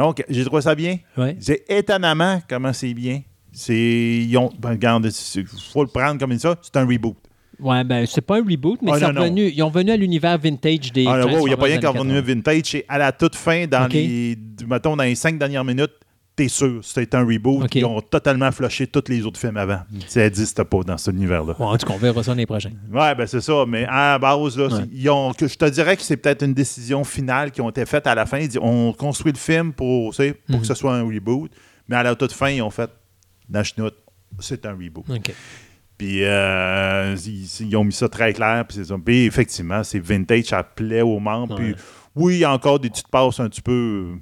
Donc, j'ai trouvé ça bien. Ouais. C'est étonnamment comment c'est bien. C'est. Ils ont. Ben, regarde, il faut le prendre comme ça. C'est un reboot. Ouais, ben, c'est pas un reboot, mais Ah, non, revenu- ils ont venu à l'univers vintage des. Ah, wow, il n'y a pas rien qu'à revenu vintage. C'est à la toute fin, dans les. Mettons, dans les cinq dernières minutes, t'es sûr, c'est un reboot. Ils ont totalement flushé tous les autres films avant. Ça n'existe pas dans cet univers-là. 80. Bon, en tout cas, on verra ça l'année prochaine. Ouais, ben c'est ça. Mais à la base, là, Ouais. ils ont, que je te dirais que c'est peut-être une décision finale qui ont été faite à la fin. Ils disent, on construit le film pour, pour Mhm. que ce soit un reboot. Mais à la toute fin, ils ont fait Nashnout, c'est un reboot. Puis euh, ils, ils ont mis ça très clair. Puis. Puis effectivement, c'est vintage, ça plaît aux membres. Ouais. Puis oui, il y a encore des petites passes un petit peu.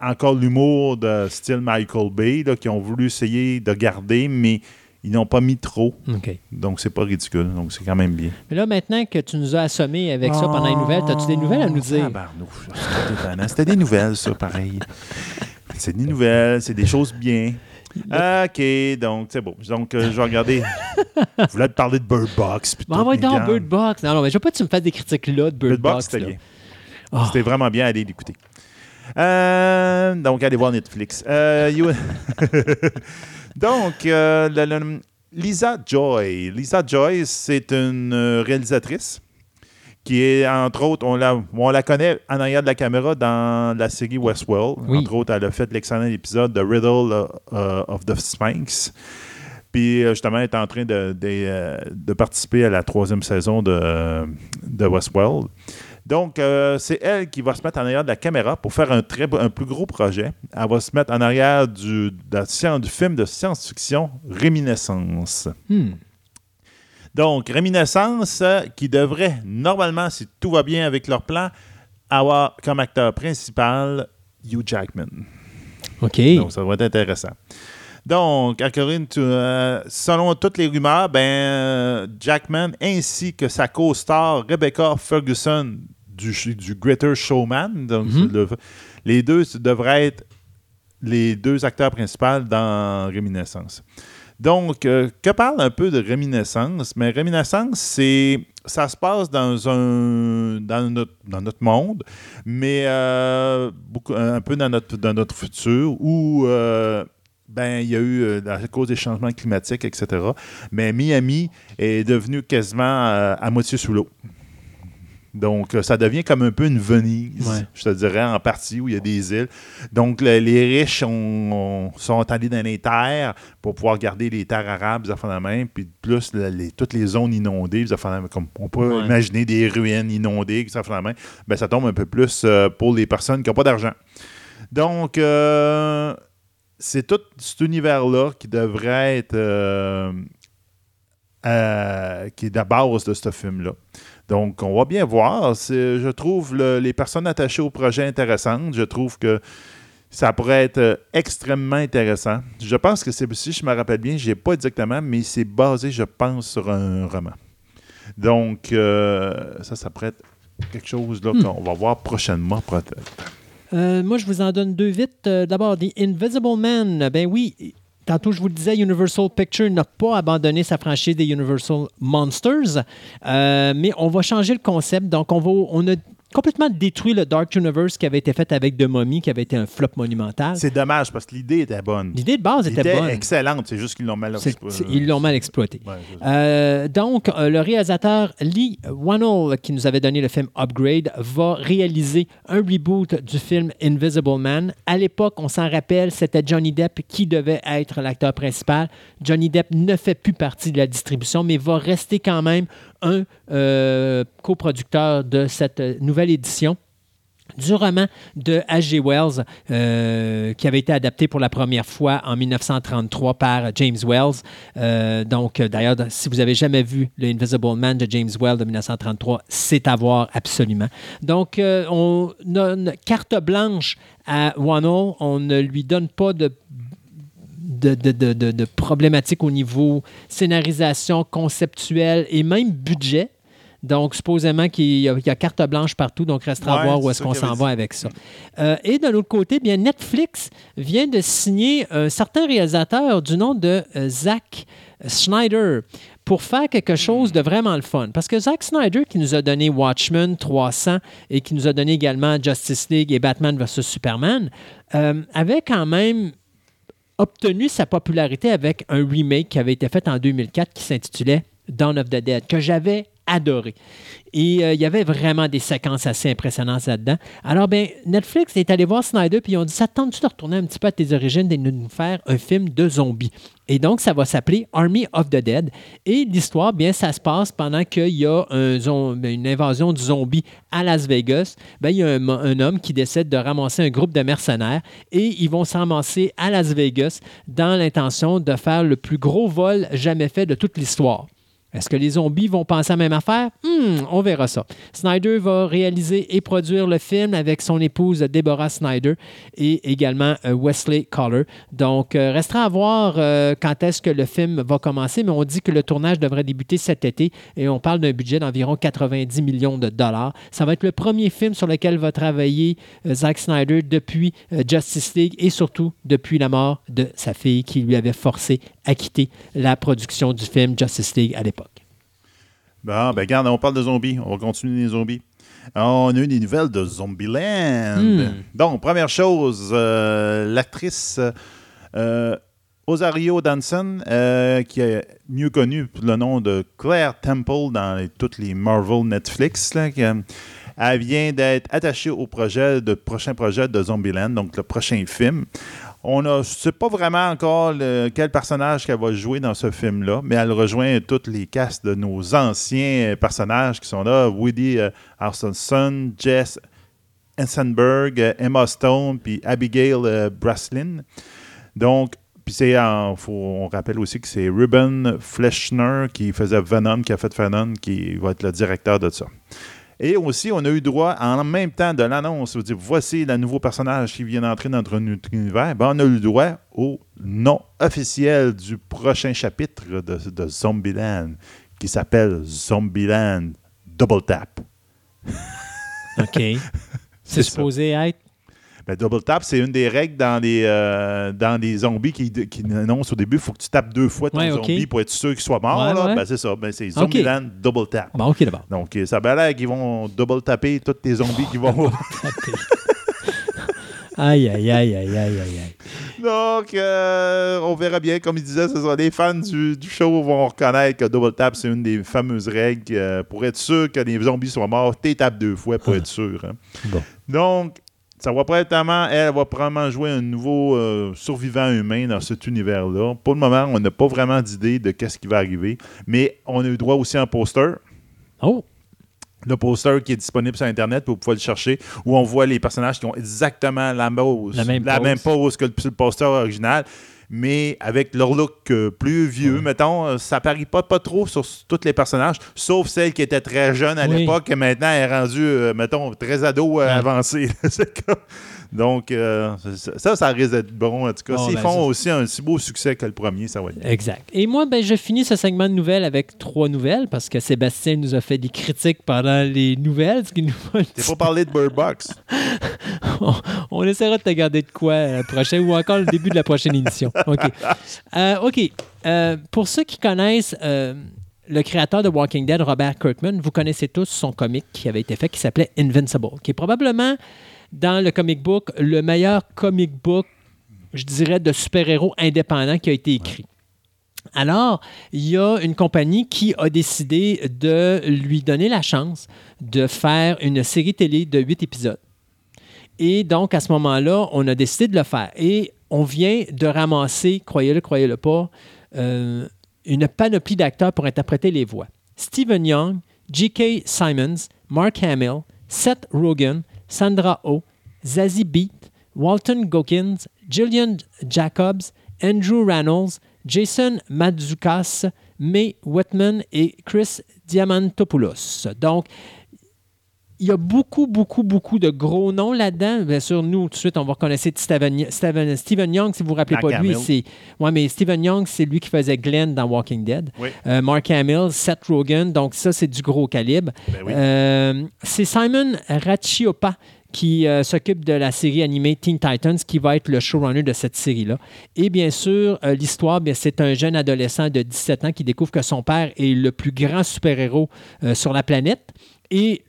Encore l'humour de style Michael Bay, là, qui ont voulu essayer de garder, mais ils n'ont pas mis trop. OK. Donc c'est pas ridicule. Donc c'est quand même bien. Mais là, maintenant que tu nous as assommés avec ça pendant les nouvelles, as-tu des nouvelles à nous dire? C'était des nouvelles, ça, pareil. C'est des nouvelles, c'est des choses bien. OK, donc c'est bon. Donc, euh, je vais regarder. Je voulais te parler de Bird Box. Bon, mais donc regarde. Bird Box. Non, non, mais je veux pas que tu me fasses des critiques là de Bird, Bird Box, Box. c'était bien. Ah. C'était vraiment bien, allez l'écouter. Euh, donc, allez voir Netflix. Euh, you- donc, euh, Lisa Joy. Lisa Joy, c'est une réalisatrice qui est, entre autres, on la, on la connaît en arrière de la caméra dans la série Westworld. Oui. Entre autres, elle a fait l'excellent épisode de Riddle of the Sphinx. Puis, justement, elle est en train de, de, de participer à la troisième saison de, de Westworld. Donc, euh, c'est elle qui va se mettre en arrière de la caméra pour faire un, très, un plus gros projet. Elle va se mettre en arrière du, du film de science-fiction Réminiscence. Hmm. Donc, Réminiscence, euh, qui devrait, normalement, si tout va bien avec leur plan, avoir comme acteur principal Hugh Jackman. OK. Donc, ça va être intéressant. Donc, Corinne, euh, selon toutes les rumeurs, ben, Jackman ainsi que sa co-star Rebecca Ferguson du, du Greater Showman, donc Mhm. les deux devraient être les deux acteurs principaux dans Réminiscence. Donc, euh, que parle un peu de Réminiscence? Mais Réminiscence, c'est ça se passe dans un dans notre, dans notre monde, mais euh, beaucoup, un peu dans notre, dans notre futur où euh, ben, il y a eu, à cause des changements climatiques, etc. Mais Miami est devenu quasiment à moitié sous l'eau. Donc, euh, ça devient comme un peu une Venise, Ouais. je te dirais, en partie, où il y a des îles. Donc, le- les riches ont- ont- sont allés dans les terres pour pouvoir garder les terres arabes, de même, puis plus le- les- toutes les zones inondées, comme on peut Ouais. imaginer des ruines inondées, même, ben, ça tombe un peu plus euh, pour les personnes qui n'ont pas d'argent. Donc, euh, c'est tout cet univers-là qui devrait être. euh, qui est la base de ce film-là. Donc, on va bien voir. Je trouve le- les personnes attachées au projet intéressantes. Je trouve que ça pourrait être euh, extrêmement intéressant. Je pense que c'est, si je me rappelle bien, je n'ai pas exactement, mais c'est basé, je pense, sur un roman. Donc, euh, ça, ça pourrait être quelque chose là, Hmm. qu'on va voir prochainement, peut-être. Euh, moi, je vous en donne deux vite. Euh, D'abord, The Invisible Man. Ben oui, tantôt, je vous le disais, Universal Pictures n'a pas abandonné sa franchise des Universal Monsters, Euh, mais on va changer le concept. Donc, on, va, on a complètement détruit le Dark Universe qui avait été fait avec The Mummy, qui avait été un flop monumental. C'est dommage parce que l'idée était bonne. L'idée de base était bonne. excellente, c'est juste qu'ils l'ont mal exploité. Ils l'ont mal exploité. Ouais, Euh, donc, euh, le réalisateur Lee Wannell, qui nous avait donné le film Upgrade, va réaliser un reboot du film Invisible Man. À l'époque, on s'en rappelle, c'était Johnny Depp qui devait être l'acteur principal. Johnny Depp ne fait plus partie de la distribution, mais va rester quand même un euh, coproducteur de cette nouvelle édition du roman de H.G. Wells, euh, qui avait été adapté pour la première fois en 1933 par James Wells. Euh, donc, d'ailleurs, si vous avez jamais vu le Invisible Man de James Wells de 1933, c'est à voir absolument. Donc, euh, on a une carte blanche à Wannell. On ne lui donne pas de de, de, de, de- de problématiques au niveau scénarisation, conceptuelle et même budget. Donc, supposément qu'il y, a- il y a carte blanche partout, donc restera à Ouais, voir où est-ce qu'on s'en va avec ça. Euh, et de l'autre côté, bien, Netflix vient de signer un certain réalisateur du nom de euh, Zack Snyder pour faire quelque chose de vraiment le fun. Parce que Zack Snyder, qui nous a donné Watchmen 300 et qui nous a donné également Justice League et Batman vs Superman, euh, avait quand même obtenu sa popularité avec un remake qui avait été fait en 2004 qui s'intitulait Dawn of the Dead, que j'avais adoré. Et euh, il y avait vraiment des séquences assez impressionnantes là-dedans. Alors, ben, Netflix est allé voir Snyder puis ils ont dit Ça te tente-tu de retourner un petit peu à tes origines et de nous faire un film de zombies? Et donc, ça va s'appeler Army of the Dead. Et l'histoire, bien, ça se passe pendant qu'il y a zom- une invasion de zombies à Las Vegas. Ben, il y a un, un homme qui décide de ramasser un groupe de mercenaires et ils vont s'amasser à Las Vegas dans l'intention de faire le plus gros vol jamais fait de toute l'histoire. Est-ce que les zombies vont penser à la même affaire? Hmm, on verra ça. Snyder va réaliser et produire le film avec son épouse Deborah Snyder et également euh, Wesley Collar. Donc, euh, restera à voir euh, quand est-ce que le film va commencer, mais on dit que le tournage devrait débuter cet été et on parle d'un budget d'environ 90 millions de dollars. Ça va être le premier film sur lequel va travailler Zack Snyder depuis Justice League et surtout depuis la mort de sa fille qui lui avait forcé à quitter la production du film Justice League à l'époque. Bon, ben regarde, on parle de zombies. On va continuer les zombies. On a eu des nouvelles de Zombieland. Hmm. Donc, première chose, euh, l'actrice euh, Osario Danson, euh, qui est mieux connue pour le nom de Claire Temple dans les- toutes les Marvel Netflix, là, qui, elle vient d'être attachée au projet, de prochain projet de Zombieland, donc le prochain film. On ne sait pas vraiment encore quel personnage qu'elle va jouer dans ce film-là, mais elle rejoint toutes les castes de nos anciens personnages qui sont là. Woody euh, Jess Eisenberg, euh, Emma Stone, puis Abigail euh, Breslin. Donc, puis on rappelle aussi que c'est Ruben Fleschner qui faisait Venom, qui a fait Venom, qui va être le directeur de ça. Et aussi, on a eu droit, en même temps de l'annonce, on dit voici le nouveau personnage qui vient d'entrer dans notre univers, ben, on a eu droit au nom officiel du prochain chapitre de, de Zombieland, qui s'appelle Zombieland Double Tap. OK. C'est ça. supposé être. Ben, double tap, c'est une des règles dans les, euh, dans les zombies qui, qui annoncent au début il faut que tu tapes deux fois ton Ouais, ok. zombie pour être sûr qu'il soit mort. Ouais, là. ouais. Ben, c'est ça. Ben, c'est Zombieland Double Tap. Bon, OK, d'abord. Donc, euh, ça a l'air qu'ils vont double taper tous tes zombies qui vont. Aïe, aïe, aïe, aïe, aïe, aïe, aïe. Donc, euh, on verra bien. Comme il disait, ce sont les fans du, du show vont reconnaître que Double Tap, c'est une des fameuses règles euh, pour être sûr que les zombies soient morts. Tu tapes deux fois pour être sûr. hein. Bon. Donc, ça va probablement, elle va probablement jouer un nouveau euh, survivant humain dans cet univers-là. Pour le moment, on n'a pas vraiment d'idée de qu'est-ce qui va arriver, mais on a eu droit aussi à un poster. Oh, Le poster qui est disponible sur Internet, vous pouvez le chercher, où on voit les personnages qui ont exactement la pose, La même pose. pose que le poster original, mais avec leur look plus vieux, mettons. euh, Ça parie pas, pas trop sur tous les personnages, sauf celle qui était très jeune à Oui. l'époque, et maintenant elle est rendue, euh, mettons, très ado euh, Ouais. Donc, euh, ça, ça risque d'être bon. En tout cas, Oh, s'ils ben, font ça- aussi un si beau succès que le premier, ça va être bien. exact. Et moi, ben, je finis ce segment de nouvelles avec trois nouvelles parce que Sébastien nous a fait des critiques pendant les nouvelles. Ce qui nous T'es pas parlé de Bird Box? on, on essaiera de te garder de quoi euh, prochain ou encore le début de la prochaine émission. OK. Euh, OK. Pour ceux qui connaissent le créateur de Walking Dead, Robert Kirkman, vous connaissez tous son comic qui avait été fait qui s'appelait Invincible, qui est probablement dans le comic book le meilleur comic book, je dirais, de super-héros indépendant qui a été écrit. Alors, il y a une compagnie qui a décidé de lui donner la chance de faire une série télé de huit épisodes. Et donc, à ce moment-là, on a décidé de le faire. Et on vient de ramasser, croyez-le, croyez-le pas, euh, une panoplie d'acteurs pour interpréter les voix. Stephen Young, J.K. Simons, Mark Hamill, Seth Rogen, Sandra Oh, Zazie Beat, Walton Gokins, Gillian Jacobs, Andrew Reynolds, Jason Mazzucas, May Whitman et Chris Diamantopoulos. Donc, il y a beaucoup, beaucoup, beaucoup de gros noms là-dedans. Bien sûr, nous, tout de suite, on va reconnaître Steven, Steven, Steven Young, si vous ne vous rappelez Mark pas de lui. Hamill. C'est, ouais, mais Steven Young, c'est lui qui faisait Glenn dans Walking Dead. Oui. Euh, Mark Hamill, Seth Rogen, donc ça, c'est du gros calibre. Ben oui. Euh, c'est Simon Rachiopa qui euh, s'occupe de la série animée Teen Titans, qui va être le showrunner de cette série-là. Et bien sûr, euh, l'histoire, bien, c'est un jeune adolescent de 17 ans qui découvre que son père est le plus grand super-héros euh, sur la planète et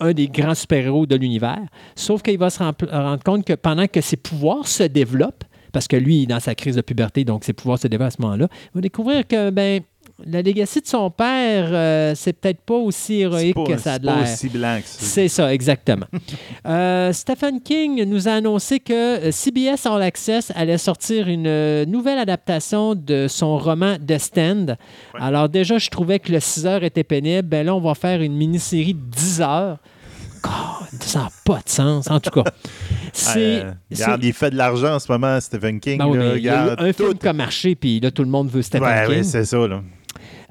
un des grands super-héros de l'univers. Sauf qu'il va se rendre compte que pendant que ses pouvoirs se développent, parce que lui, dans sa crise de puberté, donc ses pouvoirs se développent à ce moment-là, il va découvrir que ben, la legacy de son père, euh, c'est peut-être pas aussi héroïque pas- que ça a c'est pas l'air. aussi blanc que ça. C'est ça, exactement. Euh, Stephen King nous a annoncé que euh, CBS All Access allait sortir une nouvelle adaptation de son roman The Stand. Alors déjà, je trouvais que le 6 heures était pénible. Ben là, on va faire une mini-série de 10 heures. God, ça n'a pas de sens, en tout cas. C'est... Euh, regarde, il fait de l'argent en ce moment, Stephen King. Ben oui, là, il y a regarde, un tout- film qui a marché, puis là, tout le monde veut Stephen Ouais, King. ouais, c'est ça, là.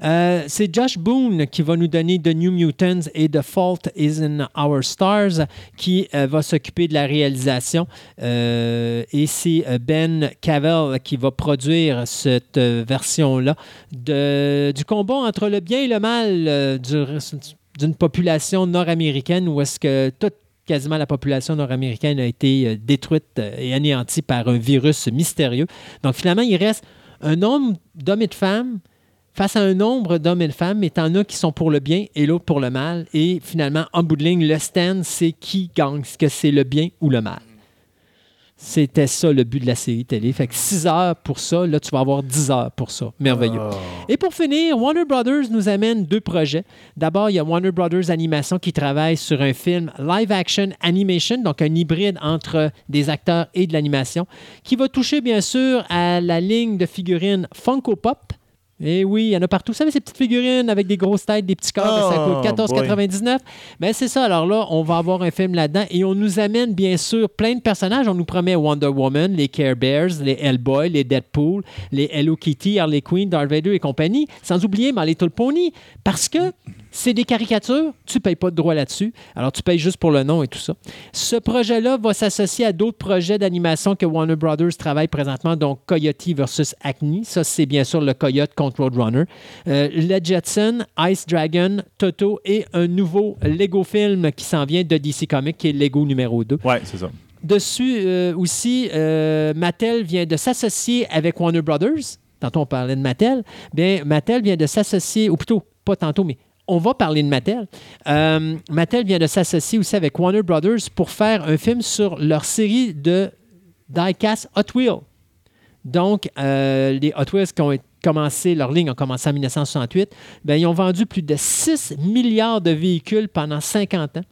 Euh, c'est Josh Boone qui va nous donner The New Mutants et The Fault is in Our Stars qui euh, va s'occuper de la réalisation. Euh, et c'est Ben Cavell qui va produire cette version-là du combat entre le bien et le mal du- d'une population nord-américaine où est-ce que toute quasiment la population nord-américaine a été détruite et anéantie par un virus mystérieux. Donc finalement, il reste un nombre d'hommes et de femmes face à un nombre d'hommes et de femmes, mais t'en as qui sont pour le bien et l'autre pour le mal. Et finalement, en bout de ligne, le stand, c'est qui gagne, est-ce que c'est le bien ou le mal? C'était ça le but de la série télé. Fait que 6 heures pour ça, là, tu vas avoir 10 heures pour ça. Merveilleux. Oh. Et pour finir, Warner Brothers nous amène deux projets. D'abord, il y a Warner Brothers Animation qui travaille sur un film live action animation, donc un hybride entre des acteurs et de l'animation, qui va toucher bien sûr à la ligne de figurines Funko Pop. Et oui, il y en a partout. Vous savez, ces petites figurines avec des grosses têtes, des petits corps, et ça Oh, coûte 14,99. Mais c'est ça. Alors là, on va avoir un film là-dedans et on nous amène bien sûr plein de personnages. On nous promet Wonder Woman, les Care Bears, les Hellboy, les Deadpool, les Hello Kitty, Harley Quinn, Darth Vader et compagnie. Sans oublier My Little Pony. Parce que c'est des caricatures, tu ne payes pas de droit là-dessus. Alors, tu payes juste pour le nom et tout ça. Ce projet-là va s'associer à d'autres projets d'animation que Warner Brothers travaille présentement, donc Coyote versus Acne. Ça, c'est bien sûr le Coyote contre Roadrunner. Euh, le Jetson, Ice Dragon, Toto et un nouveau Lego film qui s'en vient de DC Comics, qui est Lego numéro 2. Ouais, c'est ça. Dessus euh, aussi, euh, Mattel vient de s'associer avec Warner Brothers. Tantôt, on parlait de Mattel. Bien, Mattel vient de s'associer, ou plutôt, pas tantôt, mais on va parler de Mattel. Euh, Mattel vient de s'associer aussi avec Warner Brothers pour faire un film sur leur série de diecast Hot Wheels. Donc, euh, les Hot Wheels qui ont commencé, leur ligne a commencé en 1968, bien, ils ont vendu plus de 6 milliards de véhicules pendant 50 ans.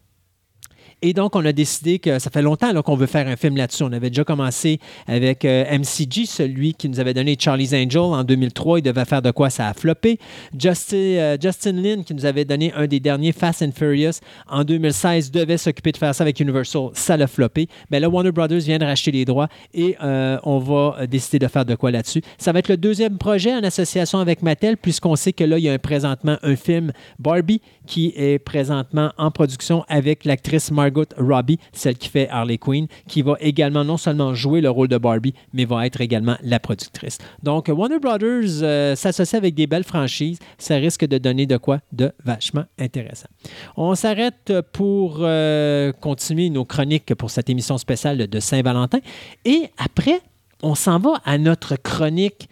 Et donc, on a décidé que ça fait longtemps qu'on veut faire un film là-dessus. On avait déjà commencé avec euh, MCG, celui qui nous avait donné Charlie's Angel en 2003. Il devait faire de quoi ça a floppé. Justin, euh, Justin Lin, qui nous avait donné un des derniers Fast and Furious en 2016, devait s'occuper de faire ça avec Universal. Ça l'a floppé. Mais là, Warner Brothers vient de racheter les droits et euh, on va euh, décider de faire de quoi là-dessus. Ça va être le deuxième projet en association avec Mattel, puisqu'on sait que là, il y a un, présentement un film Barbie qui est présentement en production avec l'actrice Robbie, celle qui fait Harley Quinn, qui va également non seulement jouer le rôle de Barbie, mais va être également la productrice. Donc, Warner Brothers euh, s'associe avec des belles franchises. Ça risque de donner de quoi de vachement intéressant. On s'arrête pour euh, continuer nos chroniques pour cette émission spéciale de Saint-Valentin. Et après, on s'en va à notre chronique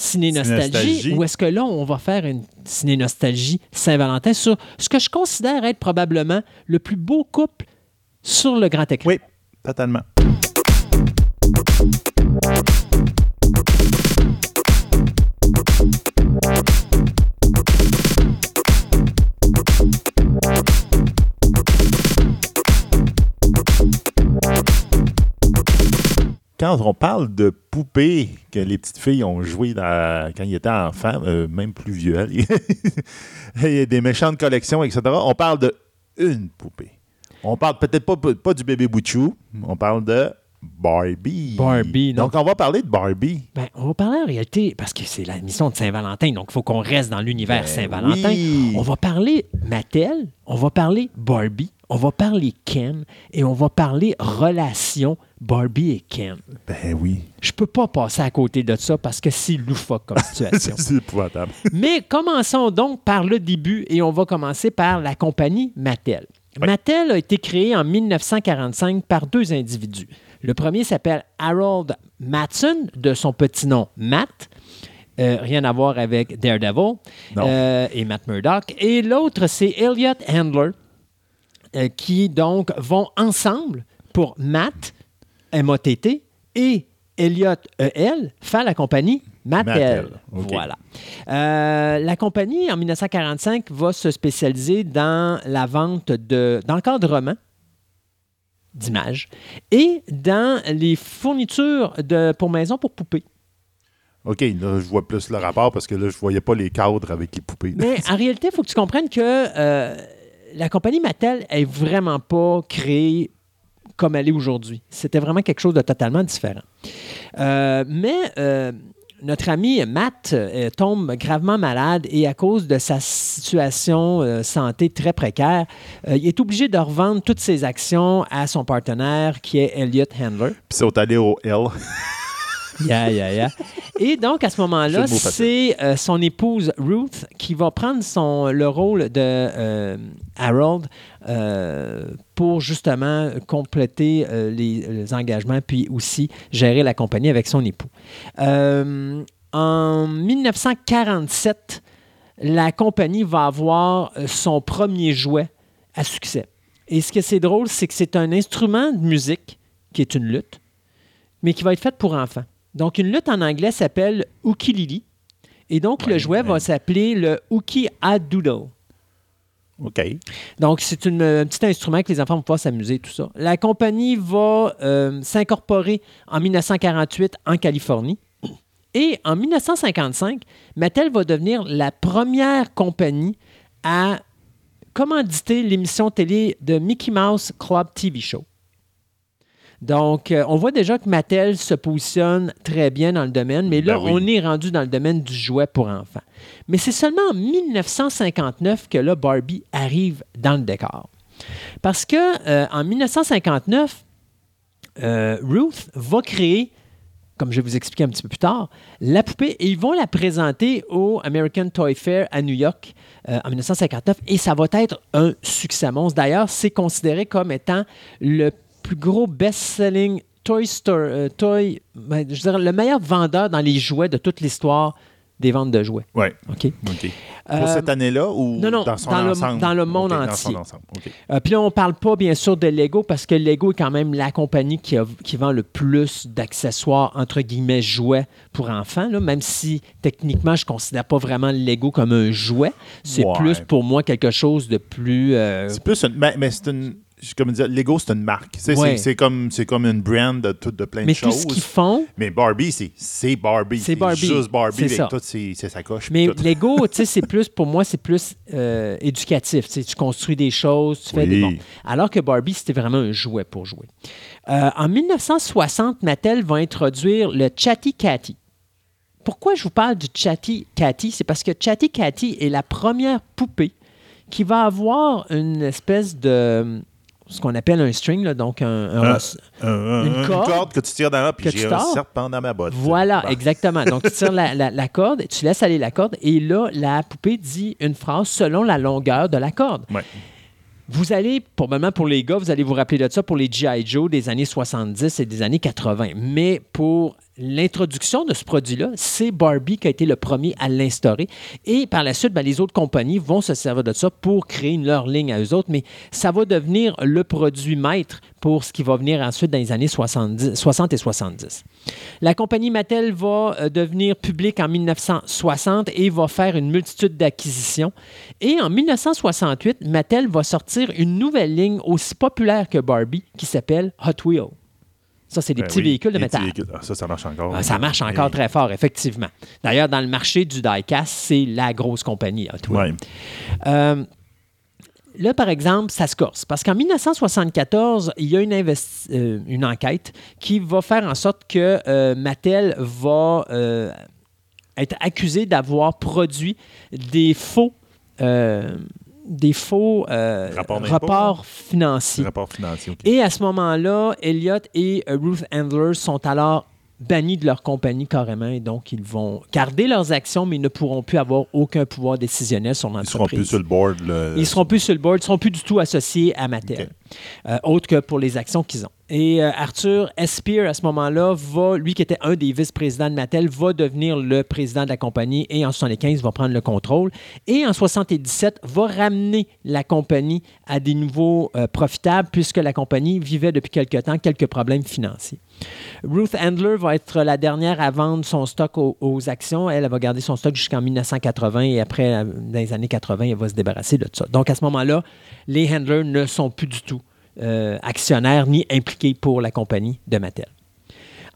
ciné-nostalgie, ou est-ce que là, on va faire une ciné-nostalgie Saint-Valentin sur ce que je considère être probablement le plus beau couple sur le grand écran? Oui, totalement. Quand on parle de poupées que les petites filles ont joué dans- quand ils étaient enfants, euh, même plus vieux, il y a des méchantes collections, etc. On parle de une poupée. On parle peut-être pas, pas du bébé Bouchou, on parle de Barbie. Barbie, Donc, on va parler de Barbie. Ben, on va parler en réalité, parce que c'est la mission de Saint-Valentin, donc il faut qu'on reste dans l'univers Ben Saint-Valentin. oui. On va parler Mattel, on va parler Barbie, on va parler Ken et on va parler relation Barbie et Ken. Ben oui. Je peux pas passer à côté de ça parce que c'est loufoque comme situation. C'est épouvantable. Mais commençons donc par le début et on va commencer par la compagnie Mattel. Oui. Mattel a été créée en 1945 par deux individus. Le premier s'appelle Harold Matson, de son petit nom Matt. Euh, rien à voir avec Daredevil euh, et Matt Murdock. Et l'autre, c'est Elliot Handler, euh, qui donc vont ensemble pour Matt, M-A-T-T, et Elliot EL, faire la compagnie Mattel. Voilà. Euh, la compagnie, en 1945, va se spécialiser dans la vente de, dans l'encadrement d'images et dans les fournitures de, pour maison pour poupées. OK, là, je vois plus le rapport parce que là, je voyais pas les cadres avec les poupées. Mais en réalité, il faut que tu comprennes que euh, la compagnie Mattel est vraiment pas créée comme elle est aujourd'hui. C'était vraiment quelque chose de totalement différent. Euh, mais euh, notre ami Matt euh, tombe gravement malade et à cause de sa situation santé très précaire, il est obligé de revendre toutes ses actions à son partenaire qui est Elliot Handler. Puis ils sont allés au L. Yeah, yeah, yeah. Et donc, à ce moment-là, c'est euh, son épouse Ruth qui va prendre son, le rôle de euh, Harold euh, pour justement compléter les, les engagements puis aussi gérer la compagnie avec son époux. En 1947, la compagnie va avoir son premier jouet à succès. Et ce que c'est drôle, c'est que c'est un instrument de musique qui est une lutte mais qui va être faite pour enfants. Donc, une lutte en anglais s'appelle Ukilili. Et donc, le Ouais, jouet va s'appeler le Uki Doodle. OK. Donc, c'est un petit instrument que les enfants vont pouvoir s'amuser, tout ça. La compagnie va euh, s'incorporer en 1948 en Californie. Et en 1955, Mattel va devenir la première compagnie à commanditer l'émission télé de Mickey Mouse Club TV Show. Donc, euh, on voit déjà que Mattel se positionne très bien dans le domaine, mais là, Ben oui. on est rendu dans le domaine du jouet pour enfants. Mais c'est seulement en 1959 que là, Barbie arrive dans le décor. Parce que euh, en 1959, euh, Ruth va créer, comme je vais vous expliquer un petit peu plus tard, la poupée et ils vont la présenter au American Toy Fair à New York euh, en 1959 et ça va être un succès monstre. D'ailleurs, c'est considéré comme étant le plus gros best-selling toy store, euh, toy, ben, je dirais, le meilleur vendeur dans les jouets de toute l'histoire des ventes de jouets. Oui. OK? OK. Euh, Pour cette année-là ou non, non, dans son dans le- ensemble? dans le monde Dans entier. son. Euh, Puis là, on ne parle pas, bien sûr, de Lego parce que Lego est quand même la compagnie qui, a- qui vend le plus d'accessoires, entre guillemets, jouets pour enfants, là, même si techniquement, je ne considère pas vraiment le Lego comme un jouet. C'est Ouais. plus pour moi quelque chose de plus. C'est plus une. Mais, mais c'est une. Je- Comme dire, Lego, c'est une marque. C'est Ouais. comme, une brand de, tout- de plein mais de tout choses. ce qu'ils font. Mais Barbie, c'est c'est Barbie. C'est Barbie. juste Barbie C'est avec ça. toutes ses, ses sacoches. Mais tout. Lego, tu sais, c'est plus, pour moi, c'est plus euh, éducatif. Tu construis des choses, tu fais des bons. Alors que Barbie, c'était vraiment un jouet pour jouer. Euh, en 1960, Mattel va introduire le Chatty Catty. Pourquoi je vous parle du Chatty Catty? C'est parce que Chatty Catty est la première poupée qui va avoir une espèce de ce qu'on appelle un string, là, donc un, un- Un- Un- un- Une une, corde que tu tires dans la puis que tu j'ai un serpent dans ma botte. Voilà, Bon. exactement. Donc, tu tires la, la- la corde, tu laisses aller la corde, et là, la poupée dit une phrase selon la longueur de la corde. Ouais. Vous allez, probablement pour les gars, vous allez vous rappeler de ça pour les G.I. Joe des années 70 et des années 80. Mais pour l'introduction de ce produit-là, c'est Barbie qui a été le premier à l'instaurer. Et par la suite, ben, les autres compagnies vont se servir de ça pour créer leur ligne à eux autres. Mais ça va devenir le produit maître pour ce qui va venir ensuite dans les années 70, 60 et 70. La compagnie Mattel va euh, devenir publique en 1960 et va faire une multitude d'acquisitions. Et en 1968, Mattel va sortir une nouvelle ligne aussi populaire que Barbie qui s'appelle Hot Wheels. Ça, c'est des Ben petits oui, véhicules de métal. véhicules. Ah, ça, ça marche encore. Ah, ça marche encore très fort, effectivement. D'ailleurs, dans le marché du diecast, c'est la grosse compagnie. Euh, là, par exemple, ça se corse. Parce qu'en 1974, il y a une, euh, une enquête qui va faire en sorte que euh, Mattel va être accusé d'avoir produit des faux, des faux euh, Rapports d'impôts, rapports financiers. Rapport financier. Et à ce moment-là, Elliott et euh, Ruth Handler sont alors bannis de leur compagnie carrément et donc ils vont garder leurs actions mais ils ne pourront plus avoir aucun pouvoir décisionnel sur Ils l'entreprise. seront plus sur le board. le- Ils seront plus sur le board, ils seront plus du tout associés à Mattel, euh, autre que pour les actions qu'ils ont. Et euh, Arthur Spear, à ce moment-là, va, lui qui était un des vice-présidents de Mattel, va devenir le président de la compagnie et en 75 va prendre le contrôle. Et en 77 va ramener la compagnie à des niveaux euh, profitables puisque la compagnie vivait depuis quelque temps quelques problèmes financiers. Ruth Handler va être la dernière à vendre son stock aux, actions. Elle, elle va garder son stock jusqu'en 1980 et après, euh, dans les années 80, elle va se débarrasser de ça. Donc à ce moment-là, les Handlers ne sont plus du tout euh, actionnaires ni impliqués pour la compagnie de Mattel.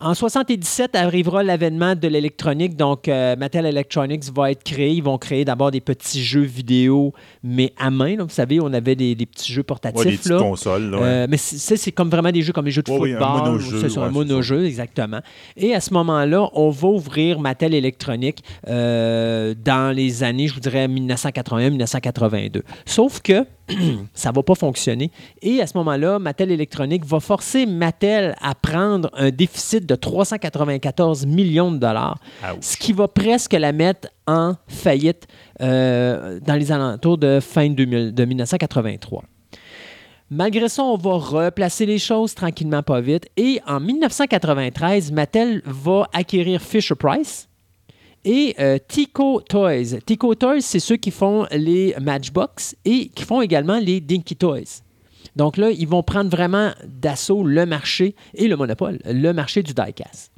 En 77 arrivera l'avènement de l'électronique. Donc, euh, Mattel Electronics va être créé. Ils vont créer d'abord des petits jeux vidéo, mais à main. là. Vous savez, on avait des, des petits jeux portatifs. Ouais, des petites là. consoles. là, ouais. Euh, mais c'est- c'est comme vraiment des jeux comme les jeux de Ouais, oui, football. monojeu, c'est ça, un monojeu, exactement. Et à ce moment-là, on va ouvrir Mattel Électronique euh, dans les années, je vous dirais, 1981-1982. Sauf que ça ne va pas fonctionner. Et à ce moment-là, Mattel Électronique va forcer Mattel à prendre un déficit de 394 millions de dollars, Ouch. ce qui va presque la mettre en faillite euh, dans les alentours de fin 2000 de 1983. Malgré ça, on va replacer les choses tranquillement, pas vite. Et en 1993, Mattel va acquérir Fisher Price et euh, Tico Toys. Tico Toys, c'est ceux qui font les Matchbox et qui font également les Dinky Toys. Donc là, ils vont prendre vraiment d'assaut le marché et le monopole, le marché du die-cast.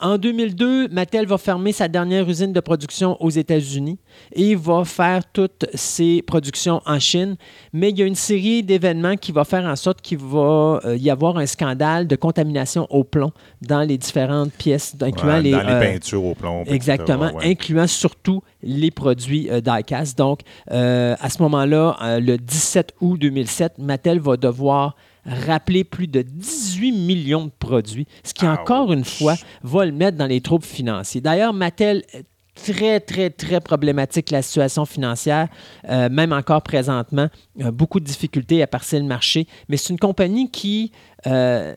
En 2002, Mattel va fermer sa dernière usine de production aux États-Unis et va faire toutes ses productions en Chine. Mais il y a une série d'événements qui va faire en sorte qu'il va euh, y avoir un scandale de contamination au plomb dans les différentes pièces, incluant Ouais, les, dans les euh, peintures au plomb. Exactement, ouais, incluant surtout les produits euh, die-cast. Donc, euh, à ce moment-là, le 17 août 2007, Mattel va devoir rappeler plus de 18 millions de produits, ce qui, Ouch. encore une fois, va le mettre dans les troubles financiers. D'ailleurs, Mattel est très, très, très problématique la situation financière, euh, même encore présentement. Euh, beaucoup de difficultés à passer le marché, mais c'est une compagnie qui... euh,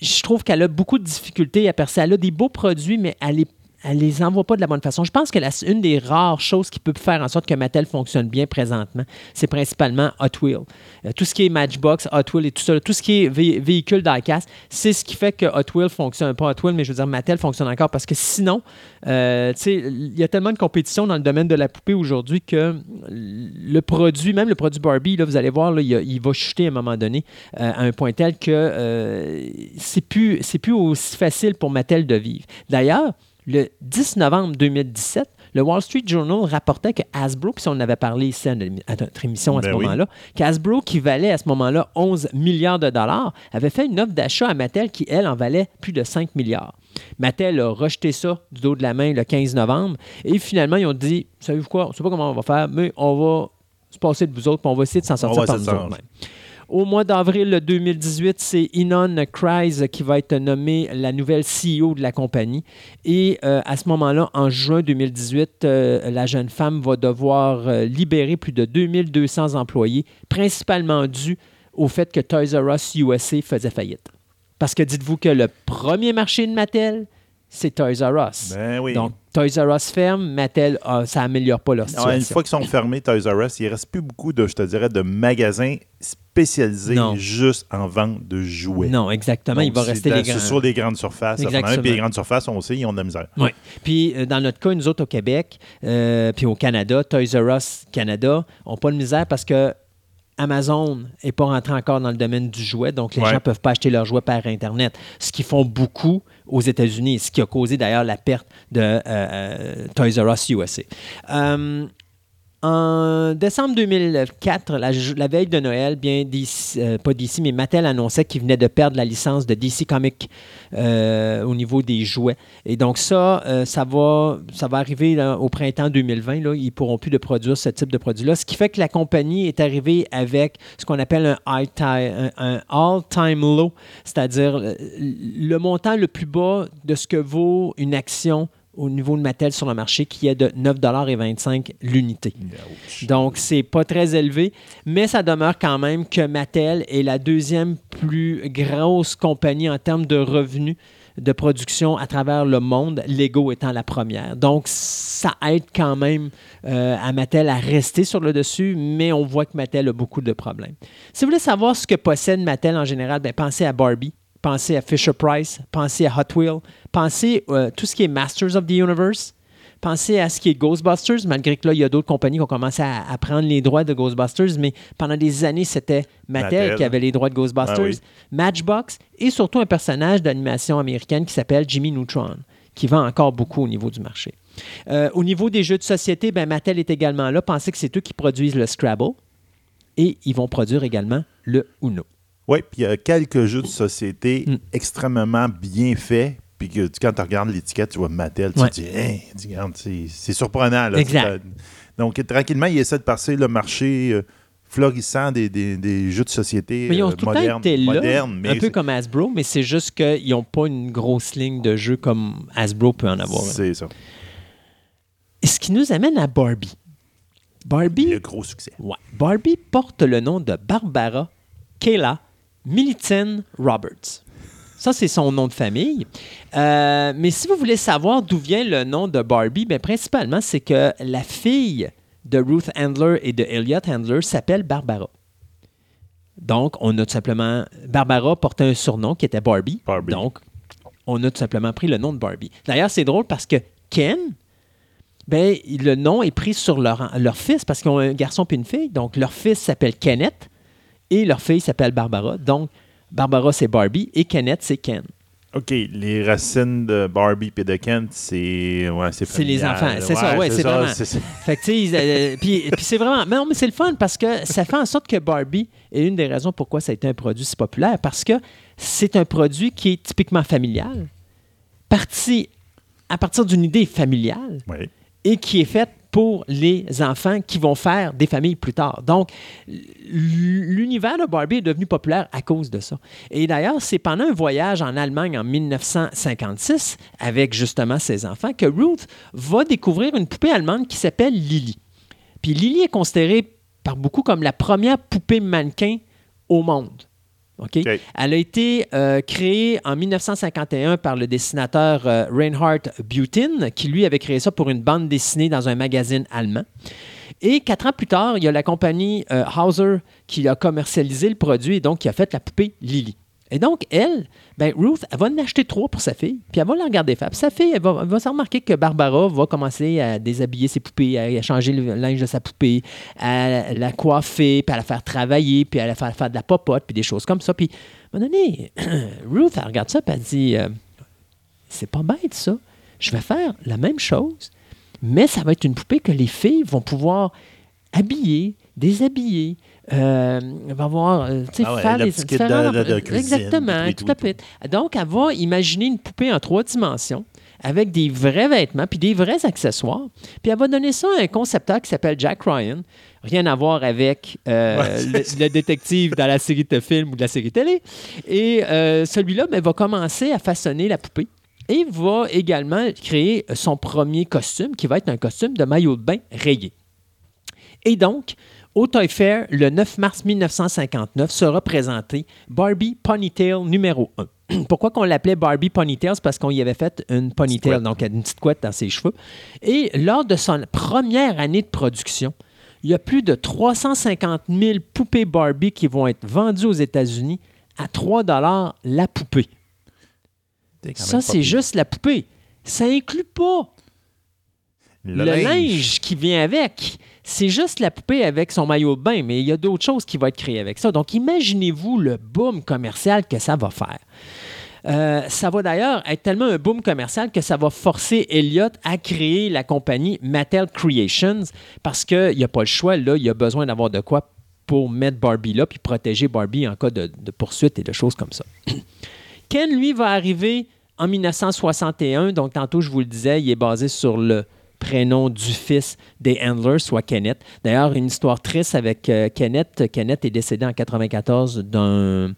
je trouve qu'elle a beaucoup de difficultés à percer. Elle a des beaux produits, mais elle les, elle les envoie pas de la bonne façon. Je pense que la- une des rares choses qui peut faire en sorte que Mattel fonctionne bien présentement, c'est principalement Hot Wheels. Euh, tout ce qui est Matchbox, Hot Wheels et tout ça, tout ce qui est vé- véhicule die-cast, c'est ce qui fait que Hot Wheels fonctionne. Pas Hot Wheels, mais je veux dire Mattel fonctionne encore parce que sinon, euh, il y a tellement de compétition dans le domaine de la poupée aujourd'hui que le produit, même le produit Barbie, là, vous allez voir, là, il, va chuter à un moment donné euh, à un point tel que euh, c'est plus, plus aussi facile pour Mattel de vivre. D'ailleurs, le 10 novembre 2017, le Wall Street Journal rapportait que Hasbro, puis si on avait parlé ici à notre émission à ce Ben oui. moment-là, qu'Hasbro, qui valait à ce moment-là 11 milliards de dollars, avait fait une offre d'achat à Mattel qui, elle, en valait plus de 5 milliards. Mattel a rejeté ça du dos de la main le 15 novembre et finalement, ils ont dit Savez-vous quoi, on ne sait pas comment on va faire, mais on va se passer de vous autres, puis on va essayer de s'en sortir par nous autres. Au mois d'avril 2018, c'est Inon Kreis qui va être nommée la nouvelle CEO de la compagnie. Et euh, à ce moment-là, en juin 2018, euh, la jeune femme va devoir euh, libérer plus de 2200 employés, principalement dû au fait que Toys R Us USA faisait faillite. Parce que dites-vous que le premier marché de Mattel, c'est Toys R Us. Ben oui. Donc, Toys R Us ferme, Mattel, ah, ça améliore pas leur situation. une fois qu'ils sont fermés, Toys R Us, il ne reste plus beaucoup de, je te dirais, de magasins spécialisés Non. juste en vente de jouets. Non, exactement. Donc, il va rester dans- les grands. sur des grandes surfaces. Exactement. Puis les grandes surfaces, on sait, ils ont de la misère. Oui. Puis euh, dans notre cas, nous autres au Québec, euh, puis au Canada, Toys R Us Canada n'ont pas de misère parce que Amazon n'est pas rentré encore dans le domaine du jouet, donc les Ouais. gens ne peuvent pas acheter leurs jouets par Internet. Ce qu'ils font beaucoup aux États-Unis, ce qui a causé d'ailleurs la perte de euh, euh, Toys R Us USA. Euh, en décembre 2004, la, veille de Noël, bien DC, euh, pas DC, mais Mattel annonçait qu'il venait de perdre la licence de DC Comics euh, au niveau des jouets. Et donc ça, euh, ça, va, arriver au printemps 2020. Là, ils ne pourront plus de produire ce type de produit-là. Ce qui fait que la compagnie est arrivée avec ce qu'on appelle un, un- all-time low, c'est-à-dire le montant le plus bas de ce que vaut une action au niveau de Mattel sur le marché qui est de 9,25 l'unité. Donc, c'est pas très élevé, mais ça demeure quand même que Mattel est la deuxième plus grosse compagnie en termes de revenus de production à travers le monde, Lego étant la première. Donc, ça aide quand même euh, à Mattel à rester sur le dessus, mais on voit que Mattel a beaucoup de problèmes. Si vous voulez savoir ce que possède Mattel en général, ben, pensez à Barbie, pensez à Fisher-Price, pensez à Hot Wheels, pensez à tout ce qui est Masters of the Universe, pensez à ce qui est Ghostbusters, malgré que là, il y a d'autres compagnies qui ont commencé à, à prendre les droits de Ghostbusters, mais pendant des années, c'était Mattel, Mattel. qui avait les droits de Ghostbusters, Ah oui. Matchbox et surtout un personnage d'animation américaine qui s'appelle Jimmy Neutron, qui vend encore beaucoup au niveau du marché. Euh, au niveau des jeux de société, ben, Mattel est également là. Pensez que c'est eux qui produisent le Scrabble et ils vont produire également le Uno. Oui, puis il y a quelques jeux de société Mm. extrêmement bien faits. Puis que quand tu regardes l'étiquette, tu vois Mattel, tu Ouais. te dis, Hein, tu regardes, c'est surprenant. Là, Exact. Donc, tranquillement, ils essaient de passer le marché euh, florissant des, des- des jeux de société Mais ils ont euh, tout le modernes. été là, modernes, mais un peu comme Hasbro, mais c'est juste qu'ils n'ont pas une grosse ligne de jeu comme Hasbro peut en avoir. c'est ça. Et ce qui nous amène à Barbie. Barbie, Il y a gros succès. Ouais. Barbie porte le nom de Barbara Kayla Militin Roberts. Ça, c'est son nom de famille. Euh, mais si vous voulez savoir d'où vient le nom de Barbie, ben, principalement, c'est que la fille de Ruth Handler et de Elliot Handler s'appelle Barbara. Donc, on a tout simplement. Barbara portait un surnom qui était Barbie. Barbie. Donc, on a tout simplement pris le nom de Barbie. D'ailleurs, c'est drôle parce que Ken, ben, le nom est pris sur leur, leur fils parce qu'ils ont un garçon et une fille. Donc, leur fils s'appelle Kenneth et leur fille s'appelle Barbara. Donc, Barbara, c'est Barbie et Kenneth, c'est Ken. OK, les racines de Barbie et de Ken, c'est ouais, c'est C'est les enfants, c'est ça, ouais, c'est ça, vraiment. c'est ça. Fait que, tu sais, euh, puis, puis c'est vraiment. Mais non, mais c'est le fun parce que ça fait en sorte que Barbie est une des raisons pourquoi ça a été un produit si populaire. Parce que c'est un produit qui est typiquement familial, parti à partir d'une idée familiale et qui est faite pour les enfants qui vont faire des familles plus tard. Donc, l'univers de Barbie est devenu populaire à cause de ça. Et d'ailleurs, c'est pendant un voyage en Allemagne en 1956, avec justement ses enfants, que Ruth va découvrir une poupée allemande qui s'appelle Lily. Puis Lily est considérée par beaucoup comme la première poupée mannequin au monde. Elle a été euh, créée en 1951 par le dessinateur euh, Reinhard Butin, qui lui avait créé ça pour une bande dessinée dans un magazine allemand. Et quatre ans plus tard, il y a la compagnie euh, Hauser qui a commercialisé le produit et donc qui a fait la poupée Lily. Et donc, elle, ben, Ruth, elle va en acheter trois pour sa fille, puis elle va la regarder faire. Puis sa fille, elle va, se remarquer que Barbara va commencer à déshabiller ses poupées, à, à changer le linge de sa poupée, à la coiffer, puis à la faire travailler, puis à la faire faire de la popote, puis des choses comme ça. Puis, à un moment donné, Ruth, elle regarde ça, puis elle dit euh, C'est pas bête, ça. Je vais faire la même chose, mais ça va être une poupée que les filles vont pouvoir habiller, déshabiller. Euh, elle va avoir, euh, tu sais, Ah ouais, faire des de- de- de cuisine, Exactement, tout, tout, tout, à fait. Donc, elle va imaginer une poupée en trois dimensions avec des vrais vêtements puis des vrais accessoires. Puis elle va donner ça à un concepteur qui s'appelle Jack Ryan. Rien à voir avec euh, Ouais, le, le détective dans la série de films ou de la série télé. Et euh, celui-là ben, va commencer à façonner la poupée. Et va également créer son premier costume, qui va être un costume de maillot de bain rayé. Et donc, au Toy Fair, le 9 mars 1959, sera présenté Barbie Ponytail numéro 1. Pourquoi qu'on l'appelait Barbie Ponytail? C'est parce qu'on y avait fait une ponytail, donc une petite couette dans ses cheveux. Et lors de son première année de production, il y a plus de 350 000 poupées Barbie qui vont être vendues aux États-Unis à 3 la poupée. Ça, c'est juste la poupée. Ça inclut pas le, le, linge. qui vient avec. C'est juste la poupée avec son maillot de bain, mais il y a d'autres choses qui vont être créées avec ça. Donc, imaginez-vous le boom commercial que ça va faire. Euh, ça va d'ailleurs être tellement un boom commercial que ça va forcer Elliott à créer la compagnie Mattel Creations parce qu'il n'y a pas le choix. Il a besoin d'avoir de quoi pour mettre Barbie là puis protéger Barbie en cas de poursuite et de choses comme ça. Ken, lui, va arriver en 1961. Donc, tantôt, je vous le disais, il est basé sur le prénom du fils des Handlers, soit Kenneth. D'ailleurs, une histoire triste avec euh, Kenneth. Kenneth est décédé en 94 d'un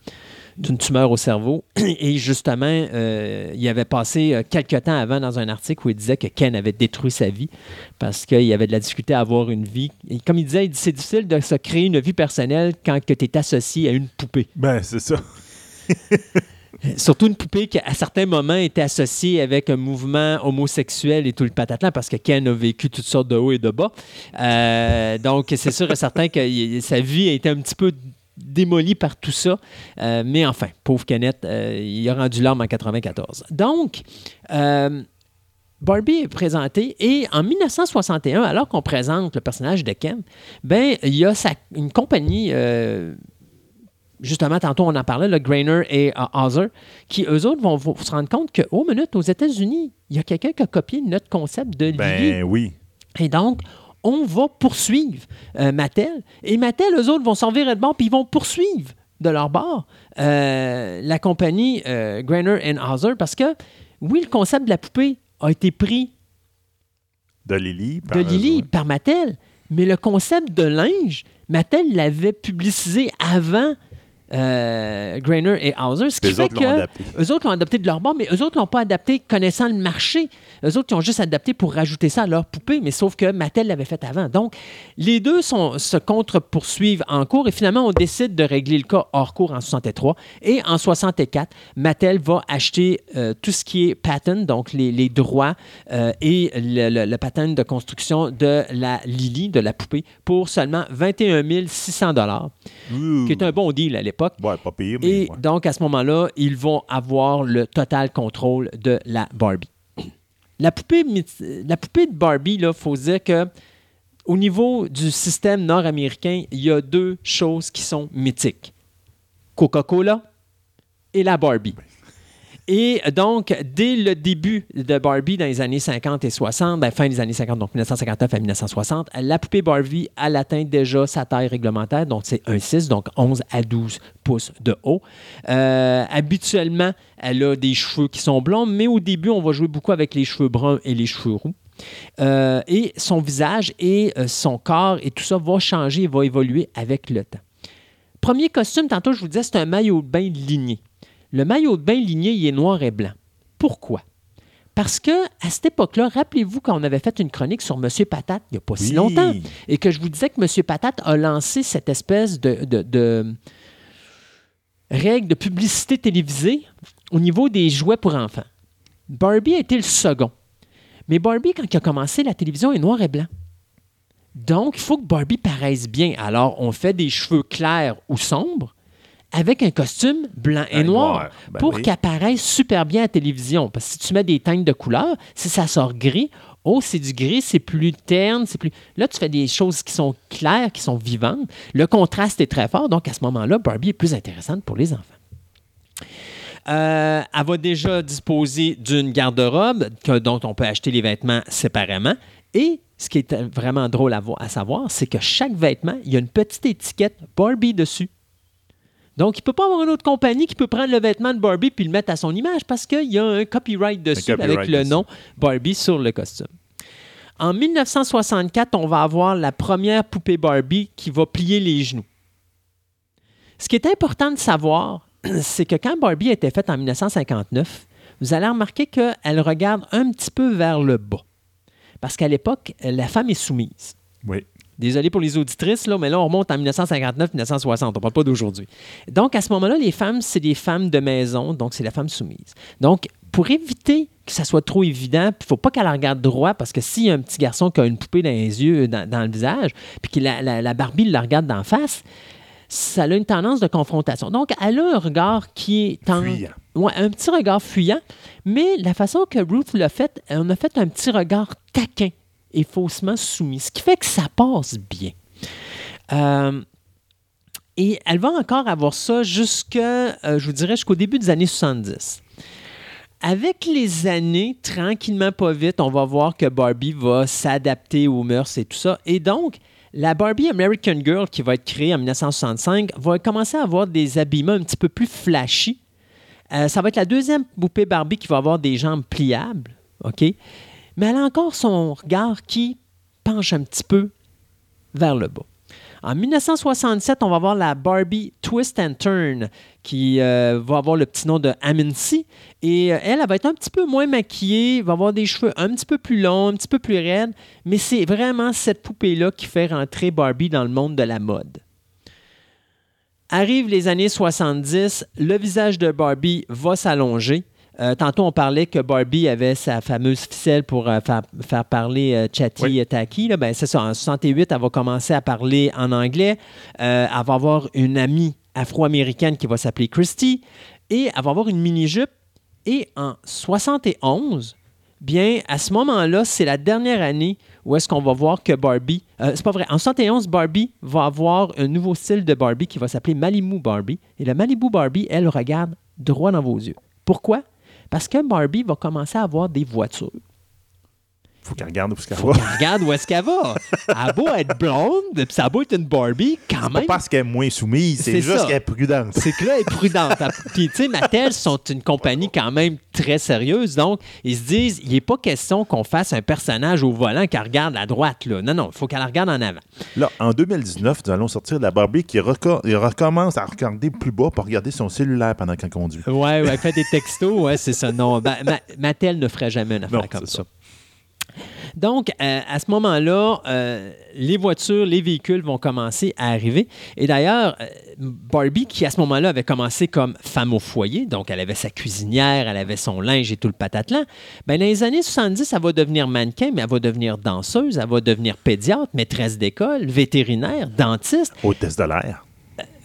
d'une tumeur au cerveau. Et justement, euh, il avait passé euh, quelques temps avant dans un article où il disait que Ken avait détruit sa vie parce qu'il avait de la difficulté à avoir une vie. Et comme il disait, c'est difficile de se créer une vie personnelle quand tu es associé à une poupée. Ben, c'est ça. Surtout une poupée qui, à certains moments, était associée avec un mouvement homosexuel et tout le patatlan, parce que Ken a vécu toutes sortes de hauts et de bas. Euh, donc, c'est sûr et certain que sa vie a été un petit peu démolie par tout ça. Euh, mais enfin, pauvre Kenneth, euh, il a rendu l'âme en 94. Donc, Barbie est présentée et en 1961, alors qu'on présente le personnage de Ken, ben il y a une compagnie justement, tantôt on en parlait, le Grainer et euh, Hauser, qui eux autres vont, vont se rendre compte que, oh, minute, aux États-Unis, il y a quelqu'un qui a copié notre concept de Lily. Ben oui. Et donc, on va poursuivre euh, Mattel. Et Mattel, eux autres, vont s'en virer de bord, puis ils vont poursuivre de leur bord euh, la compagnie euh, Grainer and Hauser, parce que, oui, le concept de la poupée a été pris De Lily. de par eux Lily par Mattel, mais le concept de linge, Mattel l'avait publicisé avant euh, Grainer et Hauser, ce qui fait autres que adapté. eux autres l'ont adapté de leur bord, mais eux autres l'ont pas adapté connaissant le marché. Eux autres, ils ont juste adapté pour rajouter ça à leur poupée, mais sauf que Mattel l'avait fait avant. Donc, les deux sont, se contre-poursuivent en cours et finalement, on décide de régler le cas hors cours en 63. Et en 64, Mattel va acheter euh, tout ce qui est patent, donc les, les droits euh, et le, le, le patent de construction de la Lily, de la poupée, pour seulement 21 600 Ouh. qui est un bon deal à l'époque. Ouais, pas pire, mais. Et ouais. donc, à ce moment-là, ils vont avoir le total contrôle de la Barbie. La poupée, la poupée de Barbie, il faut dire que au niveau du système nord-américain, il y a deux choses qui sont mythiques. Coca-Cola et la Barbie. Et donc, dès le début de Barbie dans les années 50 et 60, ben, fin des années 50, donc 1959 à 1960, la poupée Barbie, elle atteint déjà sa taille réglementaire, donc c'est un 6, donc 11 à 12 pouces de haut. Euh, habituellement, elle a des cheveux qui sont blonds, mais au début, on va jouer beaucoup avec les cheveux bruns et les cheveux roux. Euh, et son visage et euh, son corps et tout ça va changer et va évoluer avec le temps. Premier costume, tantôt je vous disais, c'est un maillot de bain ligné. Le maillot de bain ligné, il est noir et blanc. Pourquoi? Parce que à cette époque-là, rappelez-vous quand on avait fait une chronique sur M. Patate il n'y a pas si longtemps et que je vous disais que M. Patate a lancé cette espèce de, de- de règle de publicité télévisée au niveau des jouets pour enfants. Barbie a été le second. Mais Barbie, quand il a commencé, la télévision est noir et blanc. Donc, il faut que Barbie paraisse bien. Alors, on fait des cheveux clairs ou sombres avec un costume blanc et noir, noir, ben pour oui. qu'elle paraisse super bien à la télévision. Parce que si tu mets des teintes de couleur, si ça sort gris, oh, c'est du gris, c'est plus terne, c'est plus... Là, tu fais des choses qui sont claires, qui sont vivantes. Le contraste est très fort. Donc, à ce moment-là, Barbie est plus intéressante pour les enfants. Euh, elle va déjà disposer d'une garde-robe dont on peut acheter les vêtements séparément. Et ce qui est vraiment drôle à savoir, c'est que chaque vêtement, il y a une petite étiquette Barbie dessus. Donc, il ne peut pas avoir une autre compagnie qui peut prendre le vêtement de Barbie puis le mettre à son image parce qu'il y a un copyright dessus copyright avec le dessus. nom Barbie sur le costume. En 1964, on va avoir la première poupée Barbie qui va plier les genoux. Ce qui est important de savoir, c'est que quand Barbie a été faite en 1959, vous allez remarquer qu'elle regarde un petit peu vers le bas. Parce qu'à l'époque, la femme est soumise. Oui. Désolé pour les auditrices, là, mais là, on remonte en 1959-1960. On ne parle pas d'aujourd'hui. Donc, à ce moment-là, les femmes, c'est des femmes de maison, donc c'est la femme soumise. Donc, pour éviter que ça soit trop évident, il ne faut pas qu'elle regarde droit, parce que s'il y a un petit garçon qui a une poupée dans les yeux, dans, dans le visage, puis que la, la- la Barbie la regarde d'en face, ça a une tendance de confrontation. Donc, elle a un regard qui est en- Fuyant. Ouais, un petit regard fuyant, mais la façon que Ruth l'a fait, on a fait un petit regard taquin et faussement soumis, ce qui fait que ça passe bien. Euh, et elle va encore avoir ça jusque, euh, je vous dirais, jusqu'au début des années 70. Avec les années, tranquillement, pas vite, on va voir que Barbie va s'adapter aux mœurs et tout ça. Et donc, la Barbie American Girl qui va être créée en 1965 va commencer à avoir des habillements un petit peu plus flashy. Euh, ça va être la deuxième poupée Barbie qui va avoir des jambes pliables, OK? Mais elle a encore son regard qui penche un petit peu vers le bas. En 1967, on va voir la Barbie Twist and Turn qui euh, va avoir le petit nom de Amency. Et euh, elle, elle va être un petit peu moins maquillée, va avoir des cheveux un petit peu plus longs, un petit peu plus raides. Mais c'est vraiment cette poupée-là qui fait rentrer Barbie dans le monde de la mode. Arrivent les années 70, le visage de Barbie va s'allonger. Euh, tantôt, on parlait que Barbie avait sa fameuse ficelle pour euh, faire, faire parler euh, Chatty Oui. Taki. Là. Ben, c'est ça. En 68, elle va commencer à parler en anglais. Elle va avoir une amie afro-américaine qui va s'appeler Christy. Et elle va avoir une mini-jupe. Et en 71, bien, à ce moment-là, c'est la dernière année où est-ce qu'on va voir que Barbie... c'est pas vrai. En 71, Barbie va avoir un nouveau style de Barbie qui va s'appeler Malibu Barbie. Et la Malibu Barbie, elle regarde droit dans vos yeux. Pourquoi? Parce que Barbie va commencer à avoir des voitures. Faut qu'elle regarde où ce qu'elle Faut va. qu'elle regarde où est-ce qu'elle va. Elle a beau être blonde, puis ça a beau être une Barbie, quand C'est pas même. parce qu'elle est moins soumise, C'est juste qu'elle est prudente. C'est que là, elle est prudente. Puis, tu sais, Mattel sont une compagnie quand même très sérieuse. Donc, ils se disent, il n'est pas question qu'on fasse un personnage au volant qui regarde à droite. Là. Non, non, il faut qu'elle regarde en avant. Là, en 2019, nous allons sortir de la Barbie qui reco- recommence à regarder plus bas pour regarder son cellulaire pendant qu'elle conduit. Ouais, ouais, elle fait des textos, ouais, c'est ça. Non, ben, Ma- Mattel ne ferait jamais une affaire Non, comme ça. Donc, euh, à ce moment-là, euh, les voitures, les véhicules vont commencer à arriver. Et d'ailleurs, euh, Barbie, qui à ce moment-là avait commencé comme femme au foyer, donc elle avait sa cuisinière, elle avait son linge et tout le patatlan, ben, dans les années 70, elle va devenir mannequin, mais elle va devenir danseuse, elle va devenir pédiatre, maîtresse d'école, vétérinaire, dentiste. Hôtesse de l'air.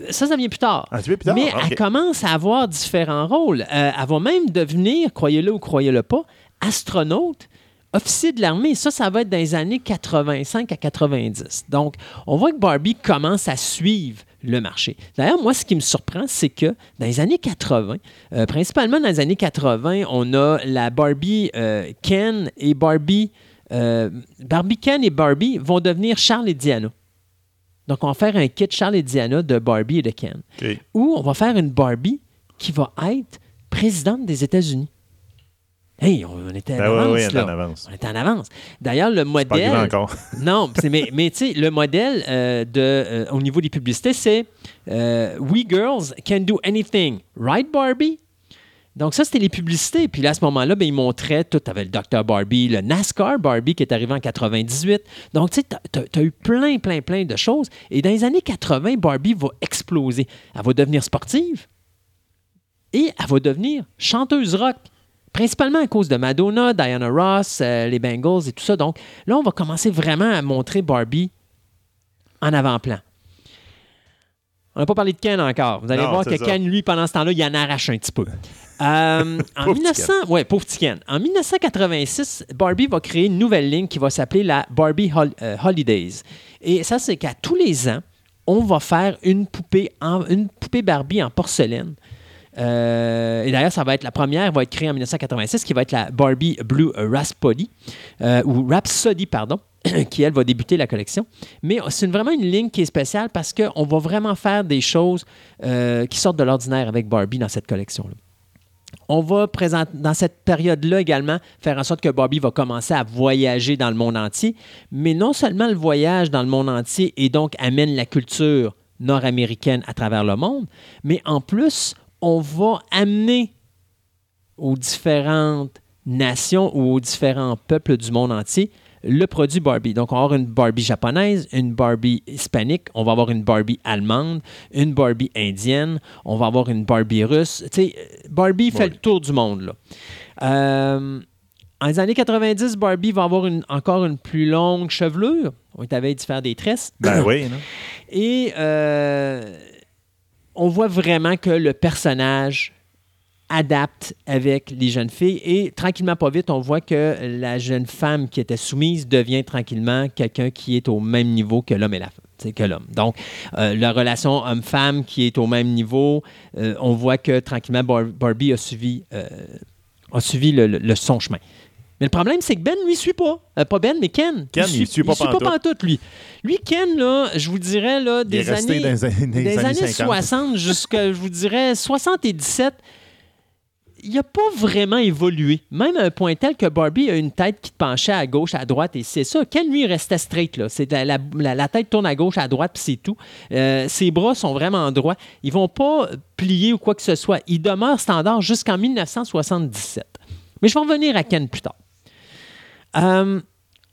Ça, ça vient plus tard. Ah, plus tard? Mais elle commence à avoir différents rôles. Elle va même devenir, croyez-le ou croyez-le pas, astronaute officier de l'armée. Ça, ça va être dans les années 85 à 90. Donc, on voit que Barbie commence à suivre le marché. D'ailleurs, moi, ce qui me surprend, c'est que dans les années 80, euh, principalement dans les années 80, on a la Barbie euh, Ken et Barbie. euh, Barbie Ken et Barbie vont devenir Charles et Diana. Donc, on va faire un kit Charles et Diana de Barbie et de Ken. Ou on va faire une Barbie qui va être présidente des États-Unis. Hey, on était en Ben avance, oui, là. en avance. On était en avance. D'ailleurs, le Pas modèle. encore. Non, mais, mais tu sais, le modèle euh, de, euh, au niveau des publicités, c'est euh, We girls can do anything. Right, Barbie? Donc, ça, c'était les publicités. Puis là, à ce moment-là, ben, ils montraient tout. Tu avais le Dr. Barbie, le NASCAR Barbie qui est arrivé en 98. Donc, tu sais, tu as eu plein, plein, plein de choses. Et dans les années 80, Barbie va exploser. Elle va devenir sportive et elle va devenir chanteuse rock. Principalement à cause de Madonna, Diana Ross, euh, les Bengals et tout ça. Donc là, on va commencer vraiment à montrer Barbie en avant-plan. On n'a pas parlé de Ken encore. Vous allez Non, voir que ça. Ken, lui, pendant ce temps-là, il en arrache un petit peu. Euh, en Pauvre petit 1900, ouais, pauvre Ken. En 1986, Barbie va créer une nouvelle ligne qui va s'appeler la Barbie Hol- euh, Holidays. Et ça, c'est qu'à tous les ans, on va faire une poupée, en- une poupée Barbie en porcelaine. Euh, et d'ailleurs, ça va être la première, va être créée en 1986, qui va être la Barbie Blue Rhapsody, euh, ou Rhapsody, pardon, qui, elle, va débuter la collection. Mais c'est vraiment une ligne qui est spéciale parce qu'on va vraiment faire des choses euh, qui sortent de l'ordinaire avec Barbie dans cette collection-là. On va présenter, dans cette période-là également faire en sorte que Barbie va commencer à voyager dans le monde entier, mais non seulement le voyage dans le monde entier et donc amène la culture nord-américaine à travers le monde, mais en plus, on va amener aux différentes nations ou aux différents peuples du monde entier le produit Barbie. Donc, on va avoir une Barbie japonaise, une Barbie hispanique, on va avoir une Barbie allemande, une Barbie indienne, on va avoir une Barbie russe. Tu sais, Barbie fait le tour du monde. Là. Euh, en les années 90, Barbie va avoir une- encore une plus longue chevelure. On est à veille de faire des tresses. Ben oui, non? Et euh, on voit vraiment que le personnage adapte avec les jeunes filles. Et tranquillement, pas vite, on voit que la jeune femme qui était soumise devient tranquillement quelqu'un qui est au même niveau que l'homme et la femme. Que l'homme. Donc, euh, la relation homme-femme qui est au même niveau, euh, on voit que tranquillement, Bar- Barbie a suivi, euh, a suivi le- son chemin. Mais le problème, c'est que Ben, lui, suit pas. Euh, pas Ben, mais Ken. Ken, il suit pas pantoute. pantoute, lui. Lui, Ken, là, je vous dirais, là, Il des années, dans les années- des années années 50. 60 jusqu'à, je vous dirais, 77, il n'a pas vraiment évolué. Même à un point tel que Barbie a une tête qui te penchait à gauche, à droite, et c'est ça. Ken, lui, il restait straight. Là. C'est la, la- la- la tête tourne à gauche, à droite, puis c'est tout. Euh, ses bras sont vraiment droits. Ils vont pas plier ou quoi que ce soit. Ils demeurent standard jusqu'en 1977. Mais je vais revenir à Ken plus tard. Euh,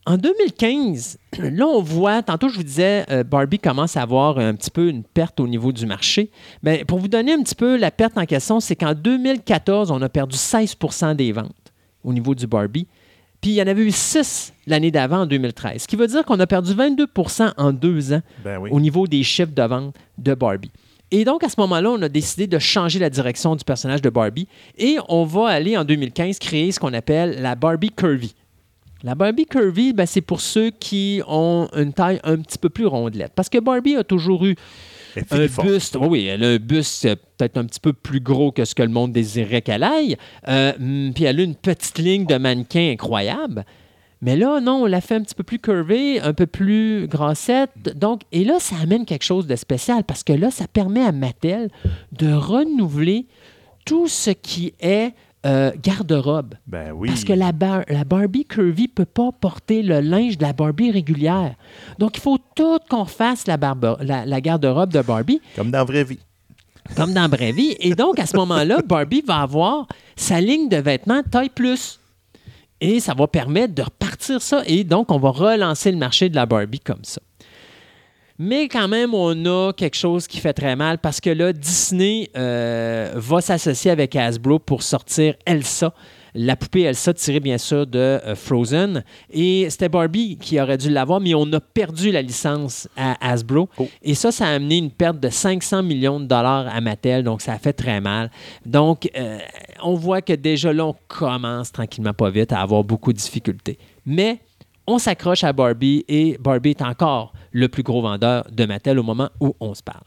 en 2015, là, on voit, tantôt je vous disais, euh, Barbie commence à avoir un petit peu une perte au niveau du marché. Mais pour vous donner un petit peu la perte en question, c'est qu'en 2014, on a perdu 16% des ventes au niveau du Barbie. Puis il y en avait eu 6 l'année d'avant, en 2013. Ce qui veut dire qu'on a perdu 22% en deux ans Ben oui. au niveau des chiffres de vente de Barbie. Et donc, à ce moment-là, on a décidé de changer la direction du personnage de Barbie et on va aller en 2015 créer ce qu'on appelle la Barbie Curvy. La Barbie Curvy, ben, c'est pour ceux qui ont une taille un petit peu plus rondelette. Parce que Barbie a toujours eu un buste. Oui, oui, elle a un buste euh, peut-être un petit peu plus gros que ce que le monde désirait qu'elle aille. Euh, hum, puis elle a une petite ligne de mannequin incroyable. Mais là, non, on l'a fait un petit peu plus curvée, un peu plus grassette. Donc, et là, ça amène quelque chose de spécial parce que là, ça permet à Mattel de renouveler tout ce qui est euh, garde-robe. Ben oui. Parce que la, bar- la Barbie Curvy ne peut pas porter le linge de la Barbie régulière. Donc, il faut tout qu'on fasse la, barbe- la, la garde-robe de Barbie, Comme dans la vraie vie. comme dans Vraie Vie. Et donc, à ce moment-là, Barbie va avoir sa ligne de vêtements taille plus. Et ça va permettre de repartir ça. Et donc, on va relancer le marché de la Barbie comme ça. Mais quand même, on a quelque chose qui fait très mal parce que là, Disney euh, va s'associer avec Hasbro pour sortir Elsa, La poupée Elsa tirée bien sûr de euh, Frozen. Et c'était Barbie qui aurait dû l'avoir, mais on a perdu la licence à Hasbro. Oh. Et ça, ça a amené une perte de 500 millions de dollars à Mattel, donc ça a fait très mal. Donc, euh, on voit que déjà là, on commence tranquillement pas vite à avoir beaucoup de difficultés. Mais on s'accroche à Barbie et Barbie est encore le plus gros vendeur de Mattel au moment où on se parle.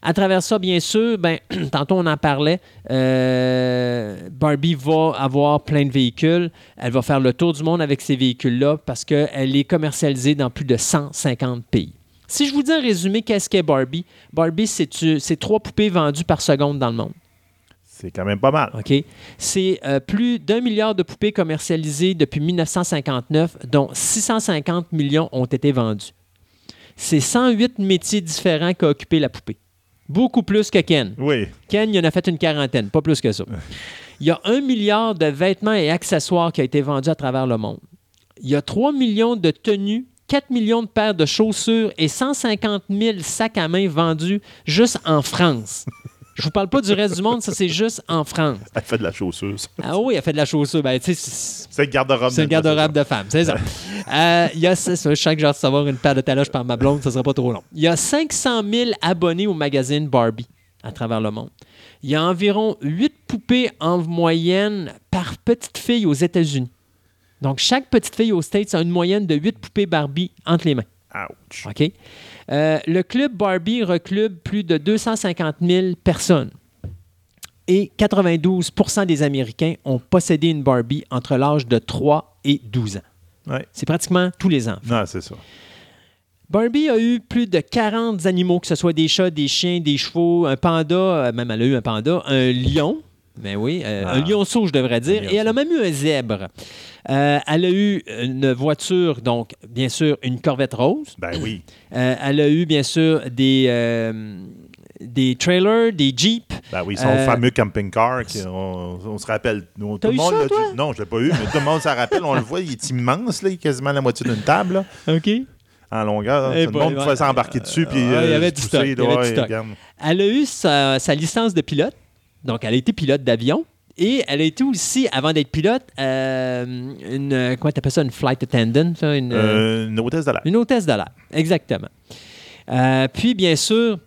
À travers ça, bien sûr, ben, tantôt on en parlait, euh, Barbie va avoir plein de véhicules. Elle va faire le tour du monde avec ces véhicules-là parce qu'elle est commercialisée dans plus de 150 pays. Si je vous dis en résumé, qu'est-ce qu'est Barbie? Barbie, c'est c'est trois poupées vendues par seconde dans le monde. C'est quand même pas mal. OK? C'est euh, plus d'un milliard de poupées commercialisées depuis 1959, dont 650 millions ont été vendus. C'est 108 métiers différents qu'a occupé la poupée. Beaucoup plus que Ken. Oui. Ken, il en a fait une quarantaine, pas plus que ça. Il y a un milliard de vêtements et accessoires qui a été vendus à travers le monde. Il y a 3 millions de tenues, 4 millions de paires de chaussures et 150 000 sacs à main vendus juste en France. Je vous parle pas du reste du monde, ça c'est juste en France. Elle fait de la chaussure, ça. Ah oui, elle fait de la chaussure. Ben, c'est- le garde-robe. c'est un de- garde-robe de femme, c'est ça. Euh, Il y a, ça, je sens que j'ai hâte de savoir une paire de taloches par ma blonde, ça sera pas trop long. Il y a 500 000 abonnés au magazine Barbie à travers le monde. Il y a environ 8 poupées en moyenne par petite fille aux États-Unis. Donc, chaque petite fille aux States a une moyenne de 8 poupées Barbie entre les mains. Ouch. OK? Euh, le club Barbie reclube plus de 250 000 personnes. Et 92% des Américains ont possédé une Barbie entre l'âge de 3 et 12 ans. Ouais. C'est pratiquement tous les enfants. Non, c'est ça. Barbie a eu plus de 40 animaux, que ce soit des chats, des chiens, des chevaux, un panda, euh, même elle a eu un panda, un lion, mais oui, euh, Ah. un lionceau, je devrais dire, et elle a même eu un zèbre. Euh, elle a eu une voiture, donc bien sûr une Corvette rose. Ben oui. Euh, elle a eu bien sûr des, des trailers, des jeeps. Ben oui, son fameux camping-car, on, on se rappelle. Nous, tout le eu monde ça, toi? Non, je l'ai pas eu, mais tout le monde s'en rappelle. On le voit, il est immense, là, il est quasiment la moitié d'une table, là, OK. en longueur. Eh Tout le monde pouvait s'embarquer dessus. Puis, il y avait du stock. Elle a eu sa, sa licence de pilote. Donc, elle a été pilote d'avion. Et elle a été aussi, avant d'être pilote, euh, une. Comment t'appelles ça? Une flight attendant? Une, Euh, une hôtesse de l'air. une hôtesse de l'air. Exactement. Euh, puis, bien sûr,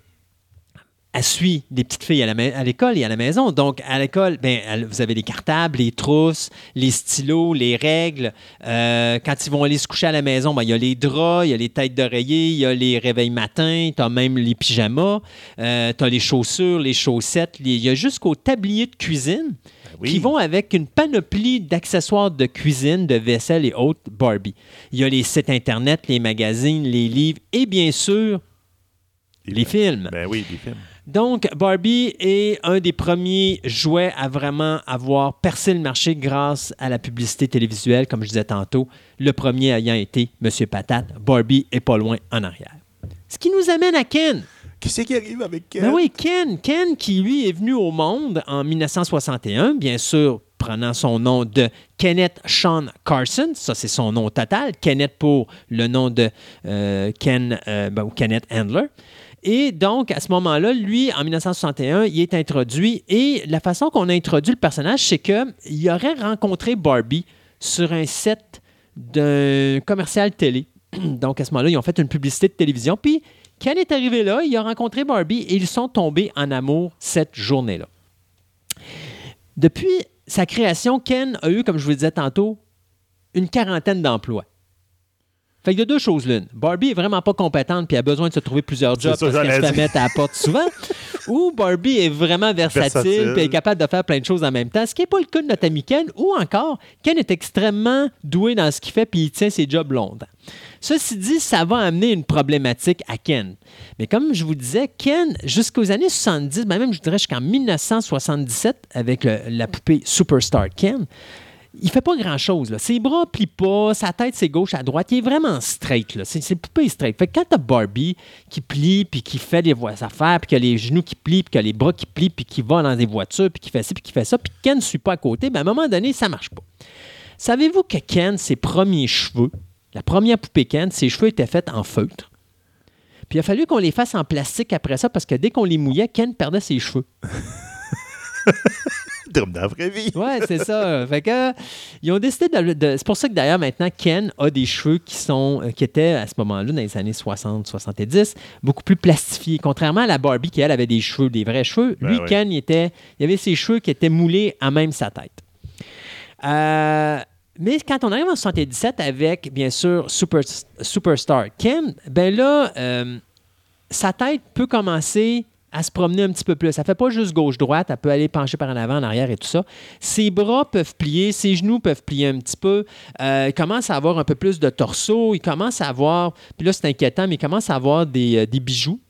elle suit des petites filles à l'école et à la maison. Donc, à l'école, ben, elle- vous avez les cartables, les trousses, les stylos, les règles. Euh, quand ils vont aller se coucher à la maison, ben, il y a les draps, il y a les têtes d'oreiller, il y a les réveils matins, tu as même les pyjamas, euh, tu as les chaussures, les chaussettes. les- Il y a jusqu'au tablier de cuisine Ben oui. qui vont avec une panoplie d'accessoires de cuisine, de vaisselle et autres Barbie. Il y a les sites Internet, les magazines, les livres et bien sûr les films. Ben oui, les films. Donc, Barbie est un des premiers jouets à vraiment avoir percé le marché grâce à la publicité télévisuelle, comme je disais tantôt. Le premier ayant été Monsieur Patate. Barbie est pas loin en arrière. Ce qui nous amène à Ken. Qui c'est qui arrive avec Ken? Ben oui, Ken. Ken qui, lui, est venu au monde en 1961, bien sûr, prenant son nom de Kenneth Sean Carson. Ça, c'est son nom total. Kenneth pour le nom de euh, Ken, euh, ben, ou Kenneth Handler. Et donc, à ce moment-là, lui, en 1961, il est introduit. Et la façon qu'on a introduit le personnage, c'est qu'il aurait rencontré Barbie sur un set d'un commercial télé. Donc, à ce moment-là, ils ont fait une publicité de télévision. Puis, Ken est arrivé là, il a rencontré Barbie et ils sont tombés en amour cette journée-là. Depuis sa création, Ken a eu, comme je vous le disais tantôt, une quarantaine d'emplois. Fait qu'il y a deux choses l'une. Barbie est vraiment pas compétente puis a besoin de se trouver plusieurs jobs parce qu'elle se fait mettre à la porte souvent. Ou Barbie est vraiment versatile Versatile. puis est capable de faire plein de choses en même temps, ce qui n'est pas le cas de notre ami Ken. Ou encore, Ken est extrêmement doué dans ce qu'il fait puis il tient ses jobs longtemps. Ceci dit, ça va amener une problématique à Ken. Mais comme je vous disais, Ken, jusqu'aux années 70, ben même je dirais jusqu'en 1977, avec le- la poupée Superstar Ken, il fait pas grand-chose. Ses bras plient pas, sa tête c'est gauche à droite. Il est vraiment straight. C'est poupée straight. Fait que quand t'as Barbie qui plie, puis qui fait des affaires, puis qui a les genoux qui plient, puis qui a les bras qui plient, puis qui va dans des voitures, puis qui fait ci, puis qui fait ça, puis Ken ne suit pas à côté, ben à un moment donné, ça marche pas. Savez-vous que Ken, ses premiers cheveux, la première poupée Ken, ses cheveux étaient faits en feutre? Puis il a fallu qu'on les fasse en plastique après ça parce que dès qu'on les mouillait, Ken perdait ses cheveux. Comme dans la vraie vie. Ouais, c'est ça. Fait que, ils ont décidé de. de- c'est pour ça que d'ailleurs, maintenant, Ken a des cheveux qui sont euh, qui étaient à ce moment-là, dans les années 60-70, beaucoup plus plastifiés. Contrairement à la Barbie, qui, elle, avait des cheveux, des vrais cheveux. Ben Lui, oui. Ken, il, était, il avait ses cheveux qui étaient moulés à même sa tête. Euh, mais quand on arrive en 77 avec, bien sûr, Super, Superstar Ken, ben là, euh, sa tête peut commencer à se promener un petit peu plus. Ça fait pas juste gauche-droite, elle peut aller pencher par en avant, en arrière et tout ça. Ses bras peuvent plier, ses genoux peuvent plier un petit peu. Euh, il commence à avoir un peu plus de torso. Il commence à avoir, puis là c'est inquiétant, mais il commence à avoir des, euh, des bijoux.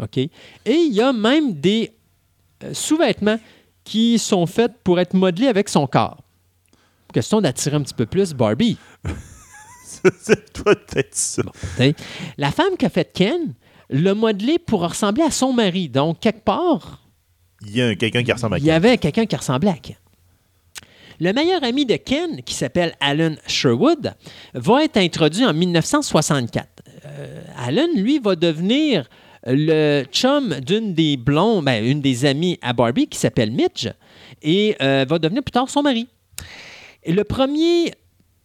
OK? Et il y a même des euh, sous-vêtements qui sont faits pour être modelés avec son corps. Question d'attirer un petit peu plus Barbie. c'est toi, peut-être ça. La femme qui a fait Ken l'a modelé pour ressembler à son mari. Donc, quelque part, Il y a un- quelqu'un qui ressemble à il y avait quelqu'un qui ressemblait à Ken. Le meilleur ami de Ken, qui s'appelle Alan Sherwood, va être introduit en 1964. Euh, Alan, lui, va devenir le chum d'une des blondes, ben, une des amies à Barbie, qui s'appelle Mitch, et euh, va devenir plus tard son mari. Et le premier,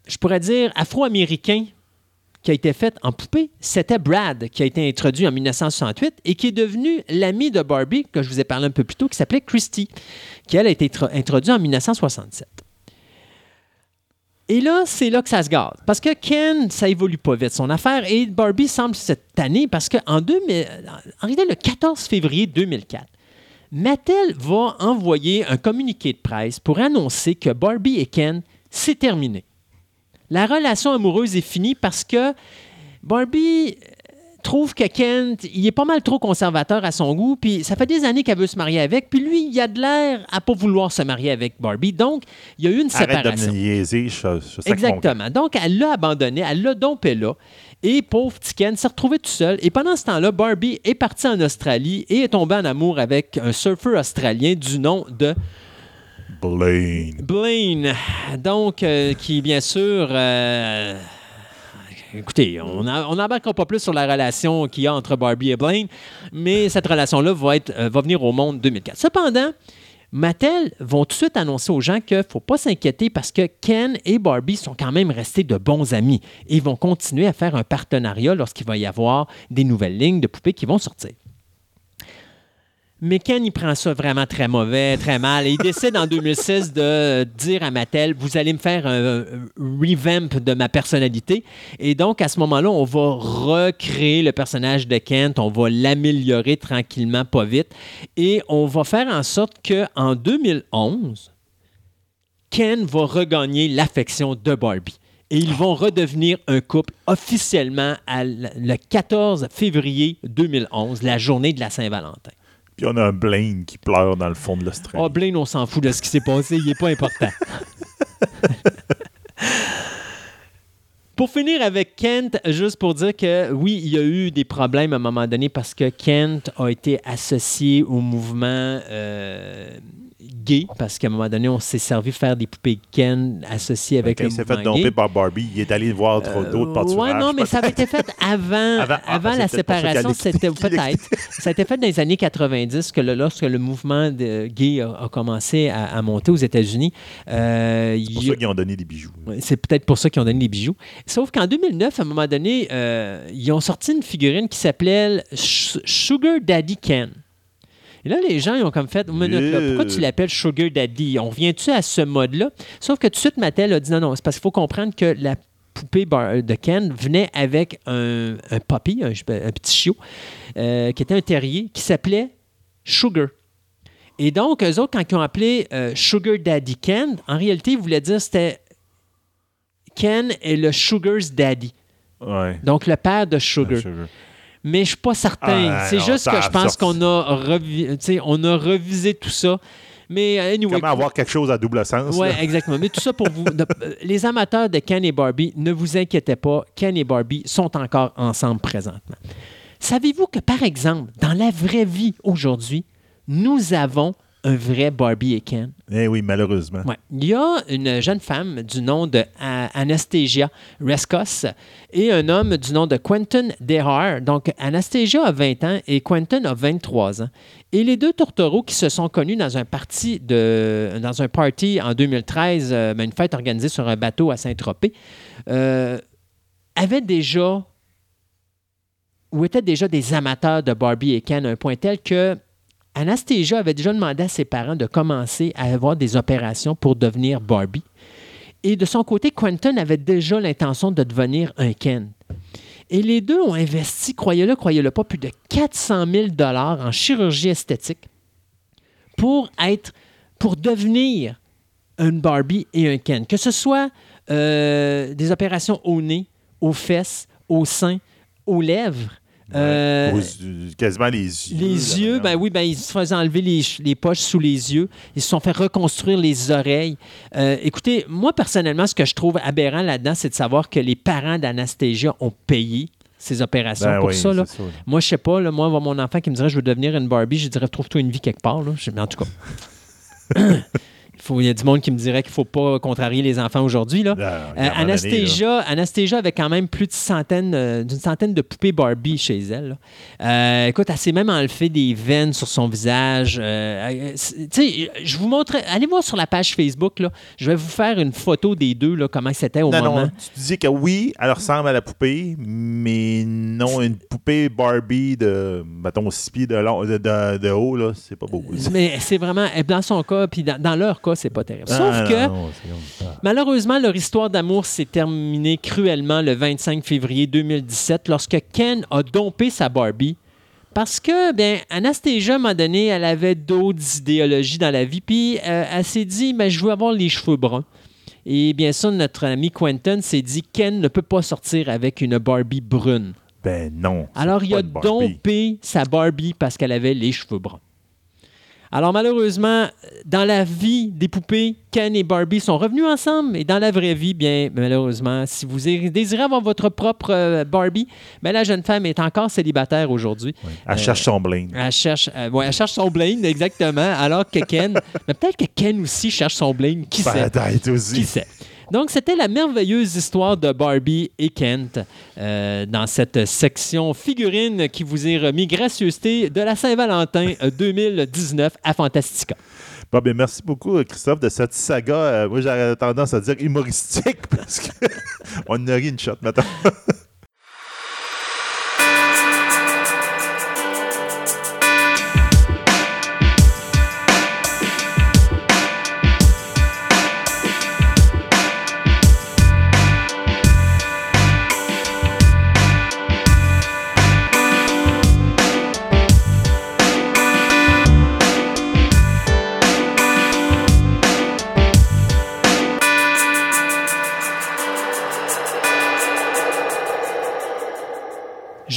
je pourrais dire, afro-américain qui a été fait en poupée, c'était Brad, qui a été introduit en 1968 et qui est devenu l'ami de Barbie, que je vous ai parlé un peu plus tôt, qui s'appelait Christy, qui, elle, a été tro- introduit en 1967. Et là, c'est là que ça se gâte. Parce que Ken, ça évolue pas vite, son affaire. Et Barbie semble cette année, parce qu'en 2000, en réalité, le 14 février 2004, Mattel va envoyer un communiqué de presse pour annoncer que Barbie et Ken, c'est terminé. La relation amoureuse est finie parce que Barbie euh, trouve que Ken, il est pas mal trop conservateur à son goût, puis ça fait des années qu'elle veut se marier avec, puis lui, il a de l'air à pas vouloir se marier avec Barbie. Donc, il y a eu une Arrête de séparation. me niaiser, je, je sais que mon gars. Exactement. Donc, elle l'a abandonné, elle l'a dompé là. Et pauvre petit Ken s'est retrouvé tout seul. Et pendant ce temps-là, Barbie est partie en Australie et est tombée en amour avec un surfeur australien du nom de Blaine. Blaine. Donc, euh, qui, bien sûr. euh, Écoutez, on n'embarquera pas plus sur la relation qu'il y a entre Barbie et Blaine, mais cette relation-là va, euh, va venir au monde 2004. Cependant, Mattel vont tout de suite annoncer aux gens qu'il ne faut pas s'inquiéter parce que Ken et Barbie sont quand même restés de bons amis et vont continuer à faire un partenariat lorsqu'il va y avoir des nouvelles lignes de poupées qui vont sortir. Mais Ken, il prend ça vraiment très mauvais, très mal. Et il décide en 2006 de dire à Mattel Vous allez me faire un, revamp de ma personnalité. Et donc, à ce moment-là, on va recréer le personnage de Kent, on va l'améliorer tranquillement, pas vite. Et on va faire en sorte qu'en 2011, Ken va regagner l'affection de Barbie. Et ils vont redevenir un couple officiellement le 14 février 2011, la journée de la Saint-Valentin. Puis on a un Blaine qui pleure dans le fond de l'Australie. Oh, Blaine, on s'en fout de ce qui s'est passé, il n'est pas important. pour finir avec Kent, juste pour dire que oui, il y a eu des problèmes à un moment donné parce que Kent a été associé au mouvement euh, gay, parce qu'à un moment donné, on s'est servi de faire des poupées Ken associées avec le il s'est mouvement fait domper gay. par Barbie, il est allé voir trop d'autres pâturages. Ouais, non, mais ça avait été fait avant, ah, la séparation. C'était peut-être. ça a été fait dans les années 90, que lorsque le mouvement de gay a, commencé à, monter aux États-Unis. euh, C'est pour ça qu'ils ont donné des bijoux. C'est peut-être pour ça qu'ils ont donné les bijoux. Sauf qu'en 2009, à un moment donné, euh, ils ont sorti une figurine qui s'appelait Sugar Daddy Ken. Et là, les gens, ils ont comme fait, là, pourquoi tu l'appelles Sugar Daddy? On revient-tu à ce mode-là? Sauf que tout de suite, Mattel a dit non, non, c'est parce qu'il faut comprendre que la poupée bar- de Ken venait avec un, un puppy, un, un petit chiot, euh, qui était un terrier, qui s'appelait Sugar. Et donc, eux autres, quand ils ont appelé euh, Sugar Daddy Ken, en réalité, ils voulaient dire c'était Ken est le Sugar's Daddy. Ouais. Donc, le père de Sugar. Sugar. Mais je suis pas certain. Ah, c'est juste que je pense qu'on a, revi- on a revisé tout ça. Mais euh, anyway, Comment avoir quelque chose à double sens? Là? exactement. Mais tout ça pour vous. de- euh, les amateurs de Ken et Barbie, ne vous inquiétez pas, Ken et Barbie sont encore ensemble présentement. Savez-vous que, par exemple, dans la vraie vie aujourd'hui, nous avons un vrai Barbie et Ken. Eh oui, malheureusement. Ouais. Il y a une jeune femme du nom de Anastasia Rescos et un homme du nom de Quentin Dehar. Donc, Anastasia a 20 ans et Quentin a 23 ans. Et les deux tourtereaux qui se sont connus dans un, parti de, dans un party en 2013, euh, ben, une fête organisée sur un bateau à Saint-Tropez, euh, avaient déjà ou étaient déjà des amateurs de Barbie et Ken à un point tel que Anastasia avait déjà demandé à ses parents de commencer à avoir des opérations pour devenir Barbie. Et de son côté, Quentin avait déjà l'intention de devenir un Ken. Et les deux ont investi, croyez-le, croyez-le pas, plus de 400 000 en chirurgie esthétique pour être, pour devenir une Barbie et un Ken. Que ce soit euh, des opérations au nez, aux fesses, aux seins, aux lèvres. Euh, Aux quasiment les yeux. les yeux, ben oui, ben ils se faisaient enlever les, les poches sous les yeux. Ils se sont fait reconstruire les oreilles. Euh, écoutez, moi, personnellement, ce que je trouve aberrant là-dedans, c'est de savoir que les parents d'Anastasia ont payé ces opérations Ben pour oui, ça. Là. c'est ça, là. Moi, je sais pas, là, moi, mon enfant qui me dirait je veux devenir une Barbie, je dirais trouve-toi une vie quelque part. Là. Je- Mais en tout cas. Il y a du monde qui me dirait qu'il ne faut pas contrarier les enfants aujourd'hui. Là. Là, Euh, donné, là. Anastasia, avait quand même plus de centaines, euh, d'une centaine de poupées Barbie chez elle. Euh, écoute, elle s'est même enlevé des veines sur son visage. Je vous montre. Allez voir sur la page Facebook. Là, je vais vous faire une photo des deux, là, comment c'était au Non, moment. non, tu disais que oui, elle ressemble à la poupée, mais non, une poupée Barbie de, mettons, 6 pieds de, long, de, de- de haut, là, c'est pas beau. Mais c'est vraiment, dans son cas, puis dans, dans leur cas, c'est pas terrible. Sauf Ah, que. non, comme ça. Malheureusement, leur histoire d'amour s'est terminée cruellement le 25 février 2017 lorsque Ken a dompé sa Barbie. Parce que, bien, Anastasia, à un moment donné, elle avait d'autres idéologies dans la vie, puis euh, elle s'est dit, mais je veux avoir les cheveux bruns. Et bien sûr, notre ami Quentin s'est dit, Ken ne peut pas sortir avec une Barbie brune. Ben non. Alors, il a dompé sa Barbie parce qu'elle avait les cheveux bruns. Alors, malheureusement, dans la vie des poupées, Ken et Barbie sont revenus ensemble. Et dans la vraie vie, bien, malheureusement, si vous désirez avoir votre propre euh, Barbie, ben, la jeune femme est encore célibataire aujourd'hui. Elle Euh, cherche son bling. Elle cherche, ouais, elle cherche son Blaine, exactement. Alors que Ken, mais peut-être que Ken aussi cherche son Blaine. Qui sait? Qui sait? Donc, c'était la merveilleuse histoire de Barbie et Kent euh, dans cette section figurine qui vous est remis gracieuseté de la Saint-Valentin euh, 2019 à Fantastica. Bon, ben, merci beaucoup, Christophe, de cette saga. euh, moi, j'aurais tendance à dire humoristique parce qu'on a ri une shot, maintenant.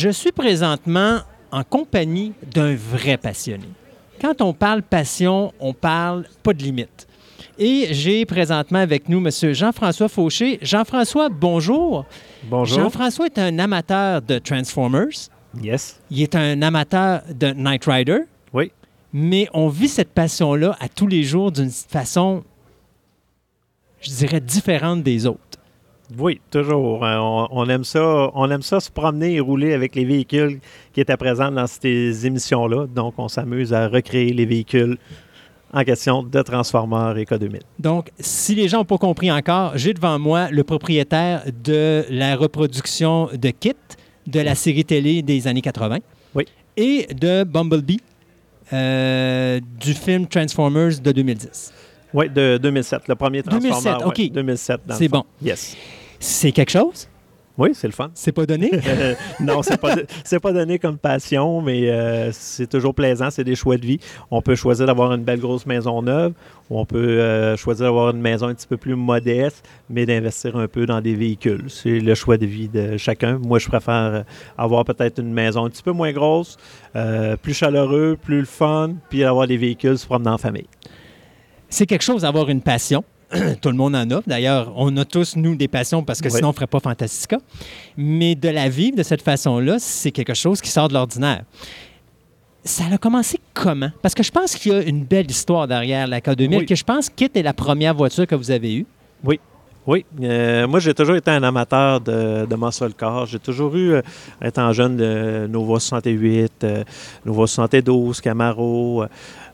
Je suis présentement en compagnie d'un vrai passionné. Quand on parle passion, on parle pas de limite. Et j'ai présentement avec nous M. Jean-François Fauché. Jean-François, bonjour. Bonjour. Jean-François est un amateur de Transformers. Yes. Il est un amateur de Knight Rider. Oui. Mais on vit cette passion-là à tous les jours d'une façon, je dirais, différente des autres. Oui, toujours. Euh, On, on aime ça. On aime ça se promener et rouler avec les véhicules qui étaient présents dans ces émissions-là. Donc, on s'amuse à recréer les véhicules en question de Transformers et K2000. Donc, si les gens n'ont pas compris encore, j'ai devant moi le propriétaire de la reproduction de Kit de la série télé des années 80 Oui. et de Bumblebee euh, du film Transformers de 2010. Oui, de 2007. Le premier Transformers. 2007, ouais, OK. 2007. dans C'est bon. Yes. C'est quelque chose? Oui, c'est le fun. C'est pas donné? Euh, non, c'est pas, c'est pas donné comme passion, mais euh, c'est toujours plaisant. C'est des choix de vie. On peut choisir d'avoir une belle grosse maison neuve, ou on peut euh, choisir d'avoir une maison un petit peu plus modeste, mais d'investir un peu dans des véhicules. C'est le choix de vie de chacun. Moi, je préfère avoir peut-être une maison un petit peu moins grosse, euh, plus chaleureux, plus le fun, puis avoir des véhicules se promener en famille. c'est quelque chose d'avoir une passion. Tout le monde en a. D'ailleurs, on a tous, nous, des passions parce que Oui. sinon, on ne ferait pas Fantastica. Mais de la vivre de cette façon-là, c'est quelque chose qui sort de l'ordinaire. ça a commencé comment? Parce que je pense qu'il y a une belle histoire derrière la K2000, Oui. que je pense Kit est la première voiture que vous avez eue. Oui, euh, moi j'ai toujours été un amateur de, de muscle car. J'ai toujours eu, euh, étant jeune, de Nova 68, euh, Nova 72, Camaro.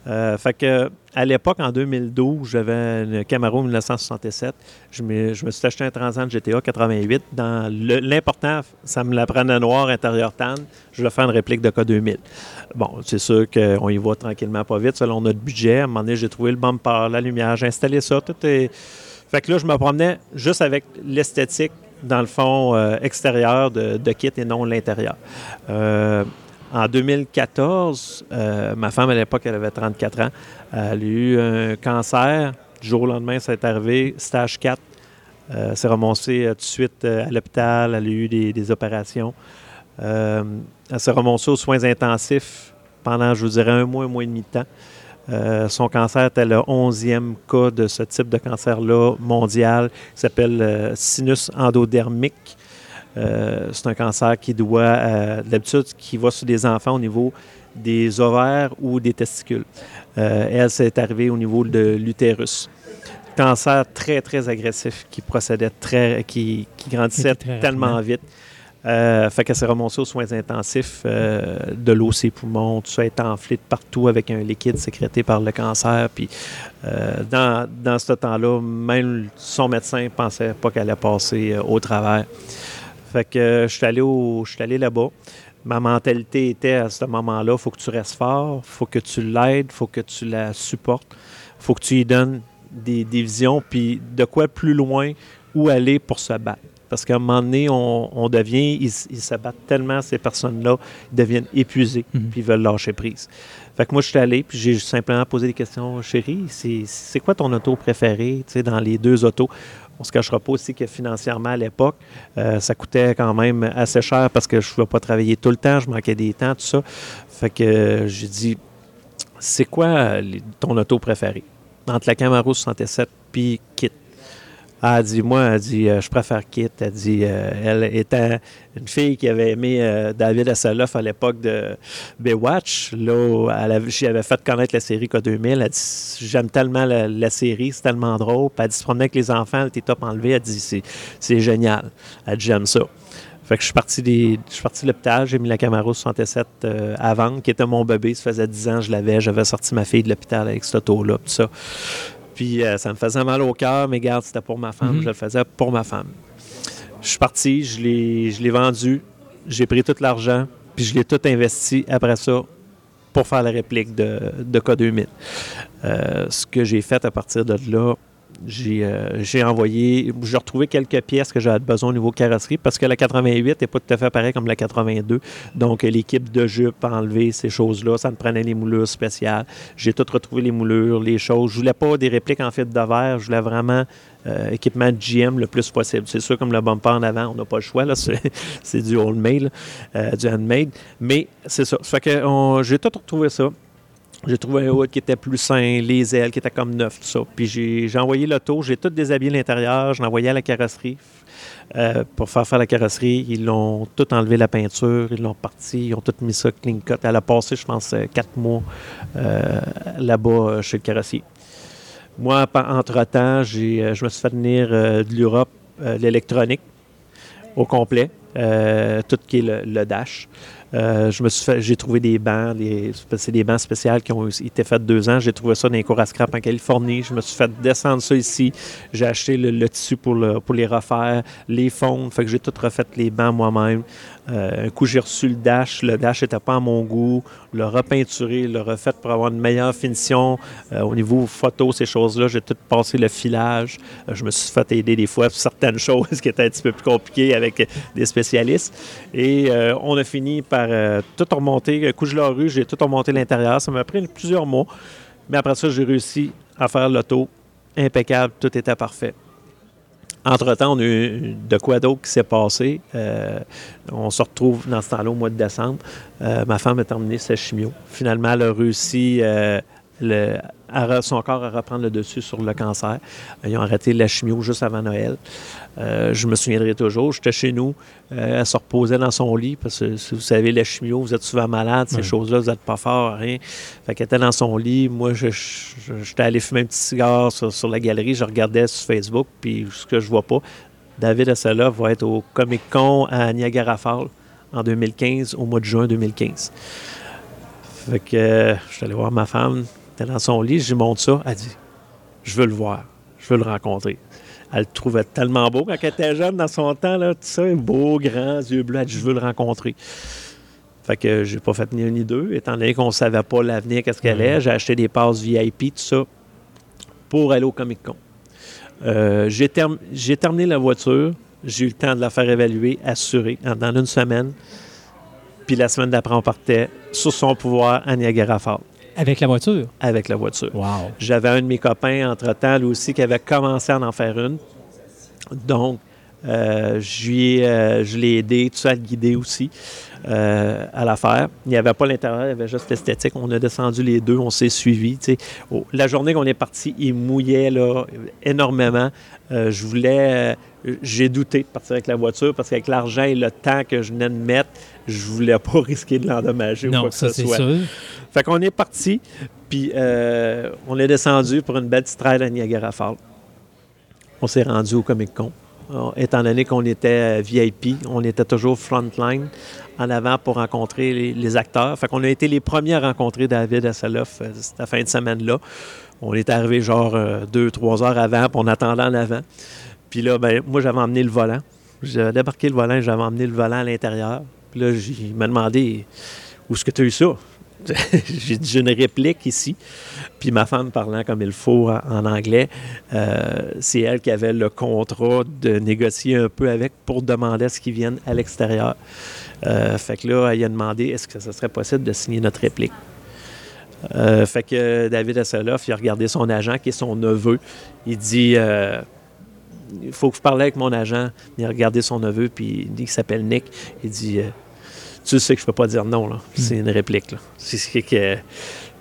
Euh, fait que à l'époque, en 2012, j'avais une Camaro 1967. Je me, suis acheté un Transam GTA 88. Dans l'important, ça me la prenait noir, intérieur tan. Je voulais faire une réplique de K2000. Bon, c'est sûr qu'on y va tranquillement, pas vite, selon notre budget. À un moment donné, j'ai trouvé le bumper, la lumière, j'ai installé ça. Tout est. Fait que là, je me promenais juste avec l'esthétique, dans le fond, euh, extérieur de, de kit et non l'intérieur. Euh, en 2014, euh, ma femme, à l'époque, elle avait 34 ans. Elle a eu un cancer. Du jour au lendemain, ça est arrivé, stage 4. Euh, s'est remontée euh, tout de suite euh, à l'hôpital. Elle a eu des, opérations. Elle s'est remontée aux soins intensifs pendant, je vous dirais, un mois, un mois et demi de temps. Son cancer était le 11e cas de ce type de cancer-là mondial, qui s'appelle sinus endodermique. Euh, c'est un cancer qui doit, euh, d'habitude, qui va sur des enfants au niveau des ovaires ou des testicules. Euh, elle, c'est arrivé au niveau de l'utérus. Cancer très, très agressif qui procédait très, qui, qui grandissait tellement vite. Fait qu'elle s'est remontée aux soins intensifs, de l'eau, ses poumons, tout ça est enflé de partout avec un liquide sécrété par le cancer. Puis dans, dans ce temps-là, même son médecin pensait pas qu'elle allait passer au travers. Fait que euh, je suis allé, au- je suis allé là-bas. Ma mentalité était à ce moment-là, il faut que tu restes fort, il faut que tu l'aides, il faut que tu la supportes, il faut que tu lui donnes des, des visions, puis de quoi plus loin, où aller pour se battre. Parce qu'à un moment donné, on, on devient, ils, ils se battent tellement, ces personnes-là, ils deviennent épuisés, Mhm. puis ils veulent lâcher prise. Fait que moi, je suis allé, puis j'ai simplement posé des questions. Chérie, c'est c'est quoi ton auto préféré, tu sais, dans les deux autos? On se cachera pas aussi que financièrement, à l'époque, euh, ça coûtait quand même assez cher parce que je ne pouvais pas travailler tout le temps, je manquais des temps, tout ça. Fait que euh, j'ai dit, c'est quoi ton auto préféré? Entre la Camaro 67 puis Kit. Elle a dit, moi, elle dit, euh, je préfère Kit. Elle dit, euh, elle était une fille qui avait aimé euh, David Hasselhoff à l'époque de Baywatch. Là, elle avait, j'y avais fait connaître la série K2000. Elle dit, j'aime tellement la, série, c'est tellement drôle. Puis elle dit, se promener avec les enfants, elle était top enlevé. Elle dit, c'est, génial. Elle dit, j'aime ça. Fait que je suis parti, des, je suis parti de l'hôpital, j'ai mis la Camaro 67 euh, à vendre, qui était mon bébé. Ça faisait 10 ans que je l'avais. J'avais sorti ma fille de l'hôpital avec cette auto-là, tout ça. Puis euh, ça me faisait mal au cœur, mais garde, c'était pour ma femme. Mhm. Je le faisais pour ma femme. Je suis parti, je l'ai, je l'ai vendu, j'ai pris tout l'argent, puis je l'ai tout investi après ça pour faire la réplique de, de K2000. Euh, ce que j'ai fait à partir de là, j'ai, euh, j'ai envoyé, j'ai retrouvé quelques pièces que j'avais besoin au niveau carrosserie parce que la 88 n'est pas tout à fait pareil comme la 82. Donc, l'équipe de jupe a enlevé ces choses-là. Ça me prenait les moulures spéciales. J'ai tout retrouvé les moulures, les choses. Je voulais pas des répliques en fibre de verre. Je voulais vraiment euh, équipement GM le plus possible. C'est sûr, comme le bumper en avant, on n'a pas le choix. C'est, du old made, là, euh, du handmade. Mais c'est ça. Ça fait que j'ai tout retrouvé ça. J'ai trouvé un hood qui était plus sain, les ailes qui étaient comme neuf, tout ça. Puis j'ai, envoyé l'auto, j'ai tout déshabillé l'intérieur, je envoyé à la carrosserie euh, pour faire faire la carrosserie. Ils l'ont tout enlevé la peinture, ils l'ont parti, ils ont tout mis ça clean cut. Elle a passé, je pense, euh, quatre mois euh, là-bas chez le carrossier. Moi, entre-temps, j'ai, je me suis fait venir de l'Europe l'électronique au complet, tout qui est le dash. Euh, je me suis fait, j'ai trouvé des bancs, c'est des bancs spéciaux qui ont été faits deux ans. J'ai trouvé ça dans les cours à scrap en Californie. Je me suis fait descendre ça ici. J'ai acheté le, tissu pour, pour les refaire, les fonds. Fait que j'ai tout refait les bancs moi-même. Euh, un coup, j'ai reçu le dash. Le dash n'était pas à mon goût. Le repeinturé, le refait pour avoir une meilleure finition euh, au niveau photo, ces choses-là. J'ai tout passé le filage. Euh, je me suis fait aider des fois sur certaines choses qui étaient un petit peu plus compliquées avec des spécialistes. Et on a fini par tout remonter. Un coup, je l'ai rue, j'ai tout remonté l'intérieur. Ça m'a pris plusieurs mois. Mais après ça, j'ai réussi à faire l'auto. Impeccable, tout était parfait. Entre-temps, on a eu de quoi d'autre qui s'est passé. Euh, on se retrouve dans ce temps-là au mois de décembre. Euh, ma femme a terminé sa chimio. Finalement, elle a réussi euh, le- à son corps à reprendre le dessus sur le cancer. Euh, Ils ont arrêté la chimio juste avant Noël. Euh, je me souviendrai toujours, j'étais chez nous, euh, elle se reposait dans son lit parce que si vous savez, la chimio, vous êtes souvent malade, ces choses-là, vous n'êtes pas fort, rien. Fait qu'elle était dans son lit. Moi, je- je- j'étais allé fumer un petit cigare sur, sur la galerie, je regardais sur Facebook, puis ce que je vois pas, David Asseloff va être au Comic Con à Niagara Falls en 2015, au mois de juin 2015. Fait que euh, je suis allé voir ma femme, était dans son lit, je lui montre ça, elle dit Je veux le voir, je veux le rencontrer. Elle le trouvait tellement beau quand elle était jeune dans son temps, là, tout ça, beau, grand, yeux bleus, elle dit Je veux le rencontrer. Fait que j'ai pas fait ni un ni deux, étant donné qu'on savait pas l'avenir, qu'est-ce qu'elle est. J'ai acheté des passes VIP, tout ça, pour aller au Comic Con. Euh, j'ai, term- j'ai terminé la voiture, j'ai eu le temps de la faire évaluer, assurer, en- dans une semaine. Puis la semaine d'après, on partait sur son pouvoir à Niagara Falls Avec la voiture? avec la voiture. Wow. J'avais un de mes copains, entre-temps, lui aussi, qui avait commencé à en faire une. Donc, euh, euh, je l'ai aidé, tout ça, à le guider aussi euh, à la faire. Il n'y avait pas l'intérieur, il y avait juste l'esthétique. On a descendu les deux, on s'est suivis. Oh, la journée qu'on est parti, il mouillait là, énormément. Je voulais... j'ai douté de partir avec la voiture parce qu'avec l'argent et le temps que je venais de mettre, je voulais pas risquer de l'endommager ou quoi que ce c'est soit. sûr. Fait qu'on est parti, puis euh, on est descendu pour une belle petite à Niagara Falls. On s'est rendu au Comic Con. Alors, étant donné qu'on était euh, VIP, on était toujours frontline en avant pour rencontrer les, acteurs. Fait qu'on a été les premiers à rencontrer David Hasselhoff euh, cette fin de semaine-là. On est arrivé genre euh, deux, trois heures avant, puis on attendait en avant. Puis là, ben, moi, j'avais emmené le volant. J'avais débarqué le volant, j'avais emmené le volant à l'intérieur. Puis là, il m'a demandé où est-ce que tu as eu ça? j'ai une réplique ici. Puis ma femme parlant comme il faut en, anglais, euh, c'est elle qui avait le contrat de négocier un peu avec pour demander à ce qu'ils viennent à l'extérieur. Euh, fait que là, elle a demandé est-ce que ce serait possible de signer notre réplique? Euh, fait que David Hasselhoff, il a regardé son agent, qui est son neveu. Il dit Il faut que vous parliez avec mon agent. Il a regardé son neveu, puis il dit qu'il s'appelle Nick. Il dit Tu sais que je peux pas dire non, là. C'est une réplique, là. C'est ce que.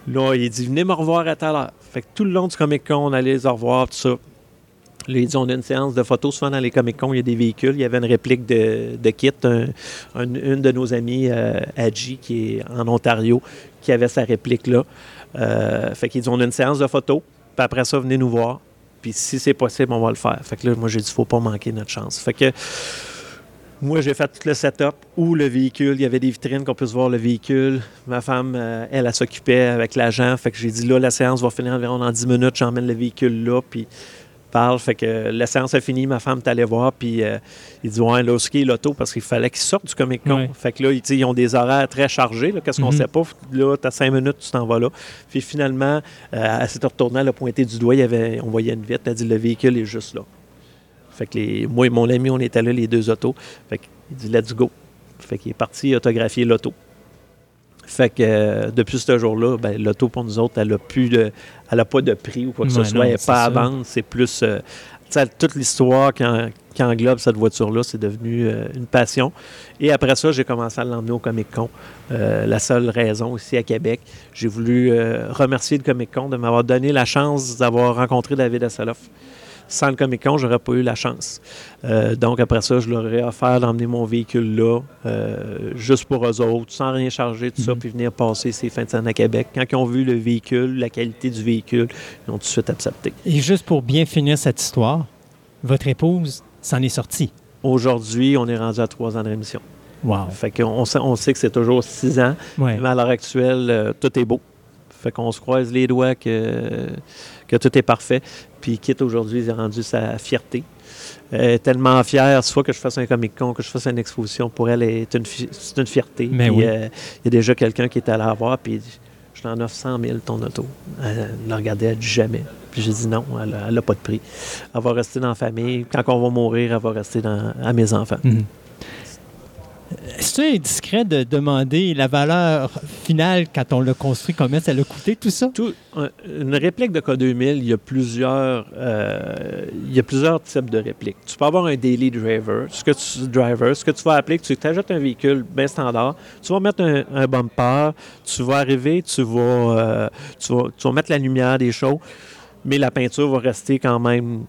Là, il dit Venez me revoir à tout à l'heure. Fait que tout le long du Comic Con, on allait les revoir, tout ça. Là, il dit, on a une séance de photos. Souvent, dans les Comic Con, il y a des véhicules. Il y avait une réplique de, de Kit, un- un- une de nos amies, euh, Adji, qui est en Ontario, qui avait sa réplique là. Euh, fait qu'il dit, on a une séance de photos. Puis après ça, venez nous voir. Puis si c'est possible, on va le faire. Fait que là, moi, j'ai dit, faut pas manquer notre chance. Fait que moi, j'ai fait tout le setup où le véhicule, il y avait des vitrines qu'on puisse voir le véhicule. Ma femme, euh, elle, elle, s'occupait avec l'agent. Fait que j'ai dit, là, la séance va finir environ dans 10 minutes. J'emmène le véhicule là. Puis parle. Fait que la séance a fini, ma femme est allée voir, puis euh, il dit Ouais, là, où est l'auto? Parce qu'il fallait qu'il sorte du Comic Con. Ouais. Fait que là, ils, ont des horaires très chargés. Qu'est-ce qu'on Mhm. sait pas? Là, tu as cinq minutes, tu t'en vas là. Puis finalement, euh, elle s'est retournée, elle a pointé du doigt, il y avait, on voyait une vitre, elle a dit Le véhicule est juste là. Fait que les, moi et mon ami, on était là, les deux autos. Fait qu'il dit Let's go. Fait qu'il est parti autographier l'auto. Fait que euh, depuis ce jour-là, ben, l'auto pour nous autres, elle n'a plus de, elle a pas de prix ou quoi que ce soit. non, elle n'est pas à vendre. C'est plus. euh, toute l'histoire qui, en- qui englobe cette voiture-là, c'est devenu euh, une passion. Et après ça, j'ai commencé à l'emmener au Comic Con. La seule raison ici à Québec, j'ai voulu remercier le Comic Con de m'avoir donné la chance d'avoir rencontré David Hasselhoff. Sans le Comic Con, j'aurais pas eu la chance. Euh, donc après ça, je leur ai offert d'emmener mon véhicule là, euh, juste pour eux autres, sans rien charger, tout ça, Mhm. puis venir passer ces fins de semaine à Québec. Quand ils ont vu le véhicule, la qualité du véhicule, ils ont tout de suite accepté. Et juste pour bien finir cette histoire, votre épouse s'en est sortie. Aujourd'hui, on est rendu à trois ans de rémission. Wow. Fait qu'on sait, on sait que c'est toujours six ans, Ouais. mais à l'heure actuelle, euh, tout est beau. Fait qu'on se croise les doigts que, que tout est parfait. Puis quitte aujourd'hui, il a rendu sa fierté. Elle est tellement fière, soit que je fasse un Comic Con, que je fasse une exposition, pour elle, est une fi- c'est une fierté. Mais Puis, oui. euh, il y a déjà quelqu'un qui est allé la voir, puis je t'en offre 100 000 ton auto. Elle l'a regardé, elle dit jamais. Puis j'ai dit non, elle n'a pas de prix. Elle va rester dans la famille. Quand on va mourir, elle va rester dans, à mes enfants. Mhm. C'est indiscret de demander la valeur finale quand on l'a construit, combien ça l'a coûté, tout ça? Une réplique de K2000, il y a plusieurs, euh, il y a plusieurs types de répliques. Tu peux avoir un daily driver, ce que tu, driver, ce que tu vas appeler, que tu t'ajoutes un véhicule bien standard, tu vas mettre un, bumper, tu vas arriver, tu vas, euh, tu vas, tu vas mettre la lumière des shows, mais la peinture va rester quand même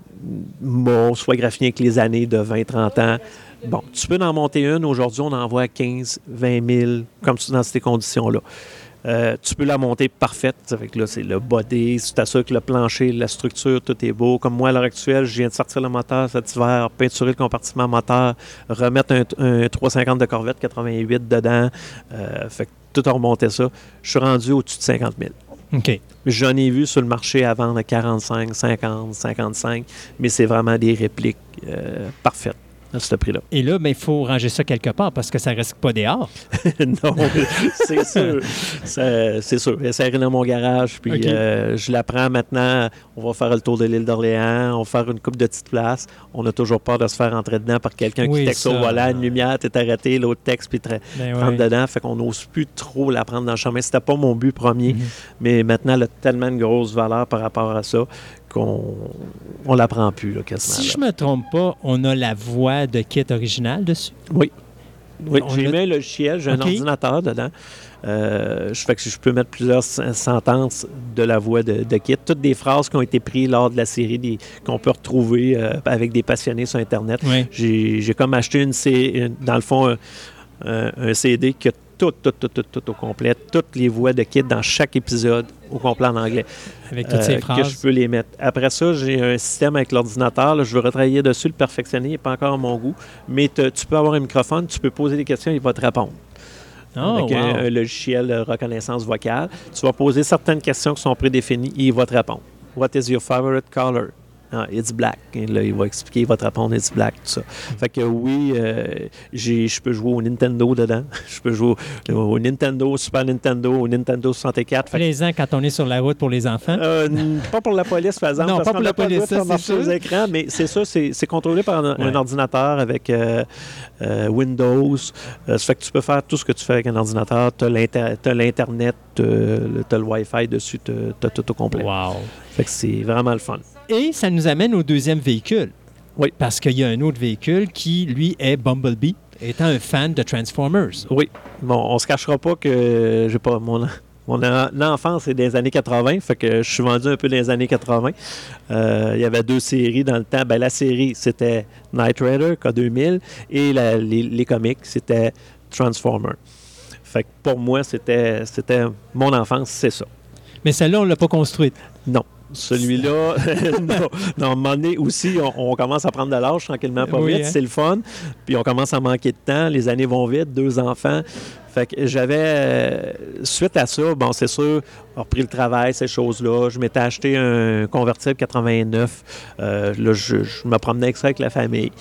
mauve, soit graffinée avec les années de 20-30 ans. Bon, tu peux en monter une. Aujourd'hui, on en voit 15, 20 000, comme dans ces conditions-là. Euh, tu peux la monter parfaite. Avec là, c'est le body, tu t'assures que le plancher, la structure, tout est beau. Comme moi, à l'heure actuelle, je viens de sortir le moteur cet hiver, peinturer le compartiment moteur, remettre un, un 350 de Corvette 88 dedans. Euh, fait que tout a remonté ça. Je suis rendu au-dessus de 50 000. OK. J'en ai vu sur le marché à vendre à 45, 50, 55, mais c'est vraiment des répliques euh, parfaites à ce prix-là. Et là, ben, il faut ranger ça quelque part parce que ça reste pas dehors. non, c'est sûr. C'est sûr. Elle s'est dans mon garage, puis euh, je la prends maintenant. On va faire le tour de l'île d'Orléans, on va faire une coupe de petites places. On a toujours peur de se faire entrer dedans par quelqu'un Oui, qui texte au volant, une lumière, t'es arrêté, l'autre texte, puis te Ben rentre dedans. Fait qu'on n'ose plus trop la prendre dans le chemin. C'était pas mon but premier, Mhm. mais maintenant, elle a tellement de grosse valeur par rapport à ça qu'on on la prend plus, là, quasiment. Si là. je me trompe pas, on a la voix de kit original dessus? Oui. Oui, j'ai mis un logiciel, j'ai un ordinateur dedans. Euh, je fais que je peux mettre plusieurs sen- sentences de la voix de, de Kit. Toutes des phrases qui ont été prises lors de la série, qu'on peut retrouver euh, avec des passionnés sur Internet. Oui. J'ai comme acheté une, dans le fond un, un- un CD qui a tout, tout, tout, tout, tout au complet, toutes les voix de Kit dans chaque épisode au complet en anglais. Avec toutes Euh, ces que phrases. je peux les mettre. Après ça, j'ai un système avec l'ordinateur. Je veux retravailler dessus, le perfectionner. Il n'est pas encore à mon goût. Mais te- tu peux avoir un microphone, tu peux poser des questions, il va te répondre. Oh, avec un logiciel de reconnaissance vocale. Tu vas poser certaines questions qui sont prédéfinies et il va te répondre. What is your favorite color? Ah, it's black. Et là, il va expliquer, il va te répondre it's black, tout ça. Fait que oui, euh, je peux jouer au Nintendo dedans. Je peux jouer au, au Nintendo, Super Nintendo, au Nintendo 64. Fait Plaisant quand on est sur la route pour les enfants. euh, pas pour la police, par exemple. Non, parce pas pour la police, ça, c'est sûr. écrans, mais c'est ça, c'est contrôlé par un, ordinateur avec euh, Windows. Ça fait que tu peux faire tout ce que tu fais avec un ordinateur. Tu as l'Internet, tu as le Wi-Fi dessus, tu as tout au complet. Wow. Fait que c'est vraiment le fun. Et ça nous amène au deuxième véhicule. Oui. Parce qu'il y a un autre véhicule qui, lui, est Bumblebee, étant un fan de Transformers. Oui. Bon, on se cachera pas que j'ai pas mon mon en- enfance est des années 80, fait que je suis vendu un peu dans les années 80. Euh, il y avait deux séries dans le temps. Ben, la série, c'était Knight Rider, K2000, et la- les, les comics, c'était Transformer. Fait que pour moi, c'était mon enfance, c'est ça. Mais celle-là, on ne l'a pas construite. Non. Celui-là, non. non. À un moment donné aussi, on, on commence à prendre de l'âge tranquillement, pas Oui, vite. hein. C'est le fun. Puis on commence à manquer de temps. Les années vont vite, deux enfants. Fait que j'avais, euh, suite à ça, bon, c'est sûr, on a repris le travail, ces choses-là. Je m'étais acheté un convertible 89. Euh, là, je, je me promenais avec ça avec la famille.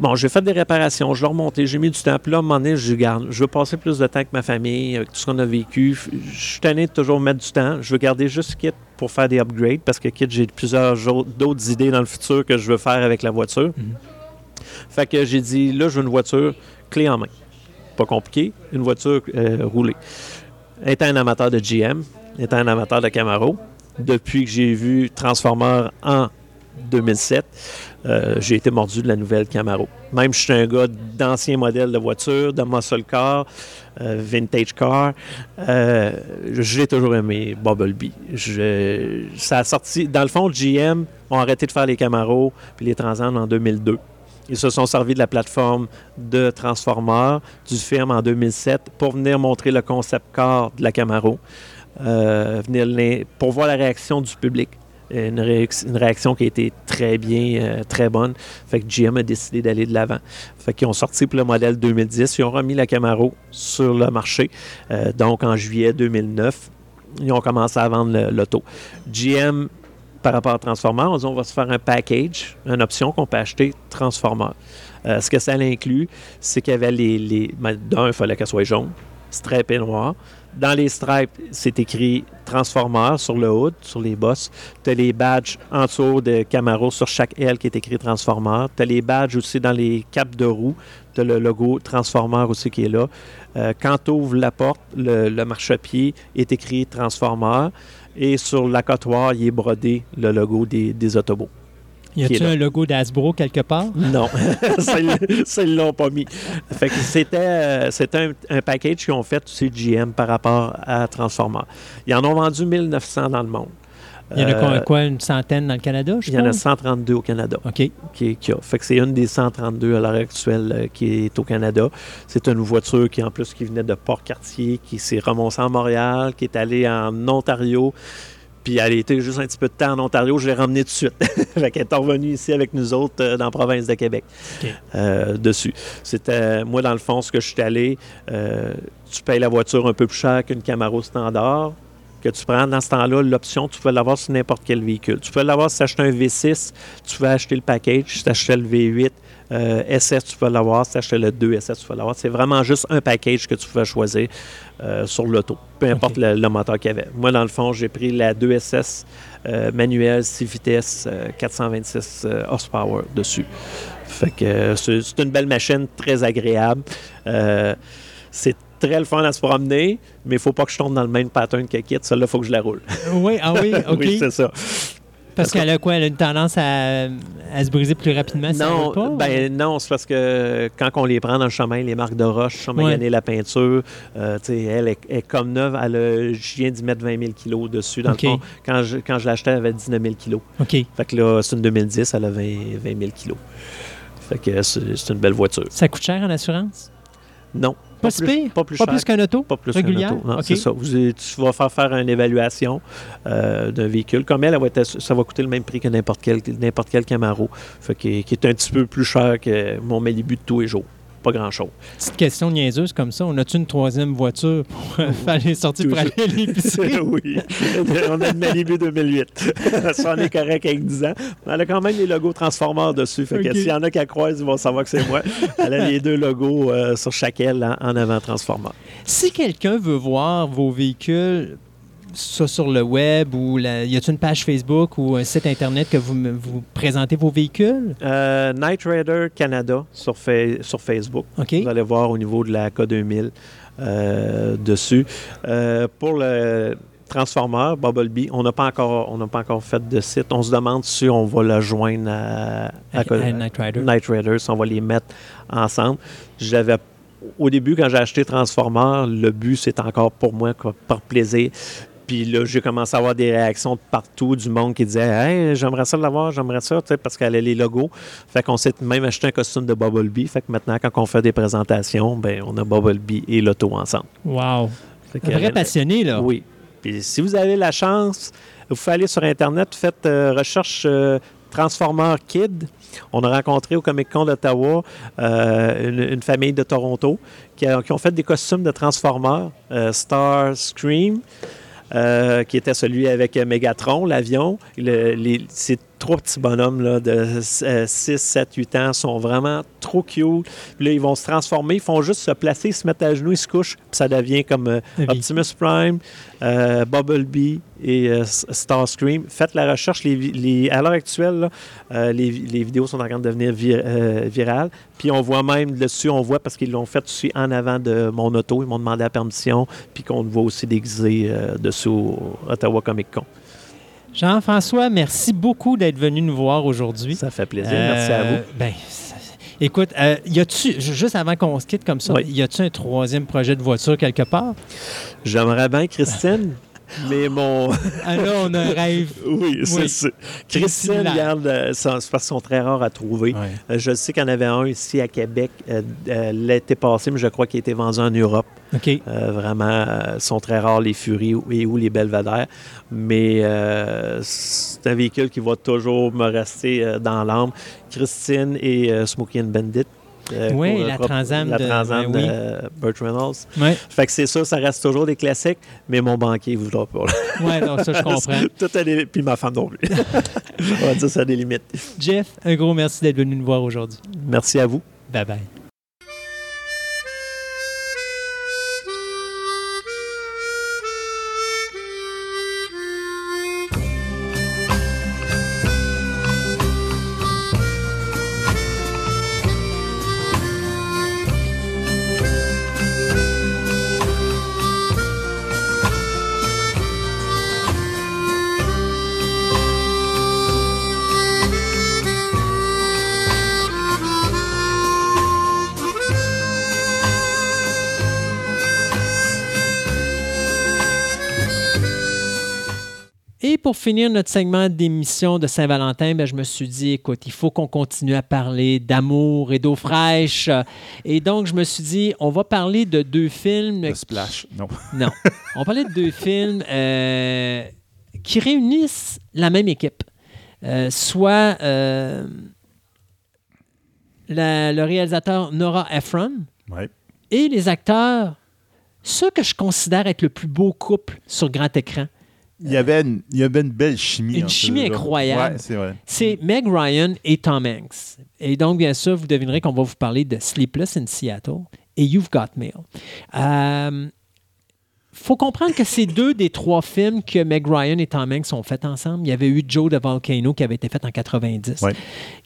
Bon, j'ai fait des réparations, je l'ai remonté, j'ai mis du temps. Puis là, à un moment donné, je garde, je veux passer plus de temps avec ma famille, avec tout ce qu'on a vécu. Je suis tanné de toujours mettre du temps. Je veux garder juste Kit pour faire des upgrades parce que Kit, j'ai plusieurs d'autres idées dans le futur que je veux faire avec la voiture. Mhm. Fait que j'ai dit, là, je veux une voiture clé en main. Pas compliqué, une voiture euh, roulée. Étant un amateur de GM, étant un amateur de Camaro, depuis que j'ai vu Transformer en 2007, euh, j'ai été mordu de la nouvelle Camaro. Même je suis un gars d'anciens modèles de voitures, de muscle car, euh, vintage car. Euh, j'ai toujours aimé Bumblebee. Je- ça a sorti. Dans le fond, GM ont arrêté de faire les Camaro puis les Transam en 2002. Ils se sont servis de la plateforme de Transformer du film en 2007 pour venir montrer le concept car de la Camaro, venir pour voir la réaction du public. Une, réac- une réaction qui a été très bien, euh, très bonne. Fait que GM a décidé d'aller de l'avant. Fait qu'ils ont sorti le modèle 2010. Ils ont remis la Camaro sur le marché. Euh, donc en juillet 2009, ils ont commencé à vendre l'auto. GM, par rapport à Transformer, on dit on va se faire un package, une option qu'on peut acheter Transformer. Euh, ce que ça inclut, c'est qu'il y avait les. les ben, D'un, il fallait qu'elle soit jaune, stripée noire. Dans les stripes, c'est écrit Transformer sur le hood, sur les bosses. Tu as les badges en dessous de Camaro sur chaque aile qui est écrit Transformer. Tu as les badges aussi dans les capes de roue. Tu as le logo Transformer aussi qui est là. Euh, quand tu ouvres la porte, le, marchepied est écrit Transformer. Et sur l'accotoir, il est brodé le logo des, des Autobots. Y là. un logo d'Asbro quelque part? Non, ça, ils- l'ont pas mis. Fait que c'était, euh, c'était un, un package qu'ils ont fait aussi GM par rapport à Transformer. Ils en ont vendu 1900 dans le monde. Il y en a quoi, Euh, quoi, une centaine dans le Canada, je Il y en a pense? 132 au Canada. OK. qui, qui a. Fait que c'est une des 132 à l'heure actuelle euh, qui est au Canada. C'est une voiture qui, en plus, qui venait de Port-Cartier, qui s'est remontée à Montréal, qui est allée en Ontario. Puis elle était juste un petit peu de temps en Ontario, je l'ai ramenée tout de suite. fait qu'elle est revenue ici avec nous autres euh, dans la province de Québec euh, dessus. C'était, moi, dans le fond, ce que je suis allé, euh, tu payes la voiture un peu plus cher qu'une Camaro standard que tu prends dans ce temps-là, l'option, tu peux l'avoir sur n'importe quel véhicule. Tu peux l'avoir si tu achètes un V6, tu peux acheter le package, si tu achètes le V8, euh, SS, tu peux l'avoir, si tu achètes le 2 SS, tu peux l'avoir. C'est vraiment juste un package que tu peux choisir euh, sur l'auto, peu importe le, le moteur qu'il y avait. Moi, dans le fond, j'ai pris la 2 SS euh, manuelle, 6 vitesses, euh, 426 euh, horsepower dessus. Fait que euh, c'est une belle machine, très agréable. Euh, c'est très le fun à se promener, mais il faut pas que je tombe dans le même pattern que Kit. Celle-là, il faut que je la roule. Oui, ah oui, OK. oui, c'est ça. Parce qu'elle a quoi? Elle a une tendance à, à se briser plus rapidement si Non, pas? ben non, c'est parce que quand on les prend dans le chemin, les marques de roche, sont Ouais. la peinture, euh, elle est, est comme neuve, elle a, je viens d'y mettre 20 000 kilos dessus. Dans le fond, quand je, quand je acheté, elle avait 19 000 kilos. OK. Fait que là, c'est une 2010, elle a 20, 20 000 kilos. Fait que c'est une belle voiture. Ça coûte cher en assurance? Non. Pas si plus, pire? Pas plus Pas cher. plus qu'un auto? Pas plus qu'un auto. C'est ça. Vous- tu vas faire faire une évaluation euh, d'un véhicule. Comme elle, elle va être- ça va coûter le même prix que n'importe quel, n'importe quel Camaro. Fait qui est un petit peu plus cher que mon Malibu de tous les jours. Pas grand-chose. Petite question niaiseuse comme ça. On a-tu une troisième voiture pour euh, faire les sorties pour aller l'épicerie? oui. On a une Malibu 2008. ça en est correct avec 10 ans. Mais elle a quand même les logos Transformers dessus. Fait que s'il y en a qui croisent, ils vont savoir que c'est moi. Elle a les deux logos euh, sur chaque aile en, en avant Transformer. Si quelqu'un veut voir vos véhicules, ça sur le web ou la- y a-t-il une page Facebook ou un site internet que vous, vous présentez vos véhicules? Euh, Night Raider Canada sur, sur Facebook. OK. Vous allez voir au niveau de la K2000 euh, dessus. Euh, pour le Transformer, Bumblebee, on n'a pas encore, on n'a pas encore fait de site. On se demande si on va le joindre à, à- À- à Knight Rider. Rider, si on va les mettre ensemble. J'avais au début, quand j'ai acheté Transformer, le but, c'est encore pour moi, par plaisir. Puis là, j'ai commencé à avoir des réactions de partout, du monde qui disait Hey, j'aimerais ça l'avoir, j'aimerais ça, tu sais, parce qu'elle a les logos. Fait qu'on s'est même acheté un costume de Bumblebee. Fait que maintenant, quand on fait des présentations, ben, on a Bumblebee et l'auto ensemble. Wow. Fait Un vrai passionné, là. oui. Puis si vous avez la chance, vous pouvez aller sur Internet, faites euh, recherche euh, Transformer Kid. On a rencontré au Comic Con d'Ottawa euh, une, une famille de Toronto qui, a- qui ont fait des costumes de Transformers, Star Scream. Euh, qui était celui avec Megatron, l'avion. Le- les- Ces trois petits bonhommes là, de euh, 6, 7, 8 ans sont vraiment trop cute. Puis là, ils vont se transformer, ils font juste se placer, se mettent à genoux, ils se couchent, puis ça devient comme euh. Optimus Prime, euh, Bumblebee et euh, Starscream. Faites la recherche. Les, vi- les- à l'heure actuelle, là, euh, les, les vidéos sont en train de devenir vir- euh, virales. Puis on voit même dessus, on voit parce qu'ils l'ont fait aussi en avant de mon auto. Ils m'ont demandé la permission. Puis qu'on le voit aussi déguisé dessus au Ottawa Comic Con. Jean-François, merci beaucoup d'être venu nous voir aujourd'hui. Ça fait plaisir. Merci à Euh, vous. Ben, ça- écoute, euh, y a-tu, ju- juste avant qu'on se quitte comme ça, Oui. y a-tu un troisième projet de voiture quelque part? J'aimerais bien Christine, mais mon. Ah là, on a un rêve. oui, c'est ça. Christine, regarde, euh, c'est parce qu'ils sont très rares à trouver. Euh, Je sais qu'il y en avait un ici à Québec euh, l'été passé, mais je crois qu'il a été vendu en Europe. OK. Euh, vraiment, sont très rares les Furies ou- et ou les Belvedere. Mais euh, c'est un véhicule qui va toujours me rester dans l'âme. Christine et Smokey and Bandit. Euh, Oui, pour- la pour- Trans Am La de- ben oui. de euh, Burt Reynolds. Fait que c'est ça, ça reste toujours des classiques, mais mon banquier ne voudra pas. ouais, non, ça, je comprends. Tout a des... Puis ma femme non plus. On va dire ça a des limites. Jeff, un gros merci d'être venu nous voir aujourd'hui. Merci à vous. Bye pour finir notre segment d'émission de Saint-Valentin, ben, je me suis dit, écoute, il faut qu'on continue à parler d'amour et d'eau fraîche. Et donc, je me suis dit, on va parler de deux films. Le Splash, non. Non. On parlait de deux films euh, qui réunissent la même équipe. Euh, soit euh, la- le réalisateur Nora Ephron Ouais. et les acteurs, ceux que je considère être le plus beau couple sur grand écran. Il y avait une, il y avait une belle chimie. Une chimie incroyable. Ouais, c'est vrai. C'est Meg Ryan et Tom Hanks. Et donc, bien sûr, vous devinerez qu'on va vous parler de Sleepless in Seattle et You've Got Mail. Euh, faut comprendre que c'est deux des trois films que Meg Ryan et Tom Hanks ont fait ensemble. Il y avait eu Joe the Volcano qui avait été fait en 90, Ouais.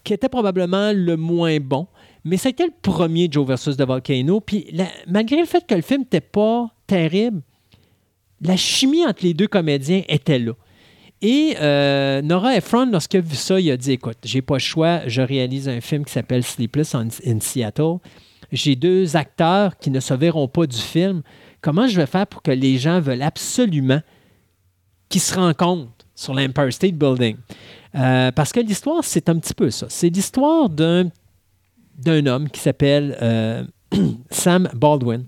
qui était probablement le moins bon. Mais c'était le premier Joe versus The Volcano. Puis la- malgré le fait que le film n'était pas terrible, la chimie entre les deux comédiens était là. Et euh, Nora Ephron, lorsqu'il a vu ça, il a dit Écoute, j'ai pas le choix, je réalise un film qui s'appelle Sleepless in, Seattle. J'ai deux acteurs qui ne se verront pas du film. Comment je vais faire pour que les gens veulent absolument qu'ils se rencontrent sur l'Empire State Building? Euh, parce que l'histoire, c'est un petit peu ça. C'est l'histoire d'un, d'un homme qui s'appelle euh, Sam Baldwin.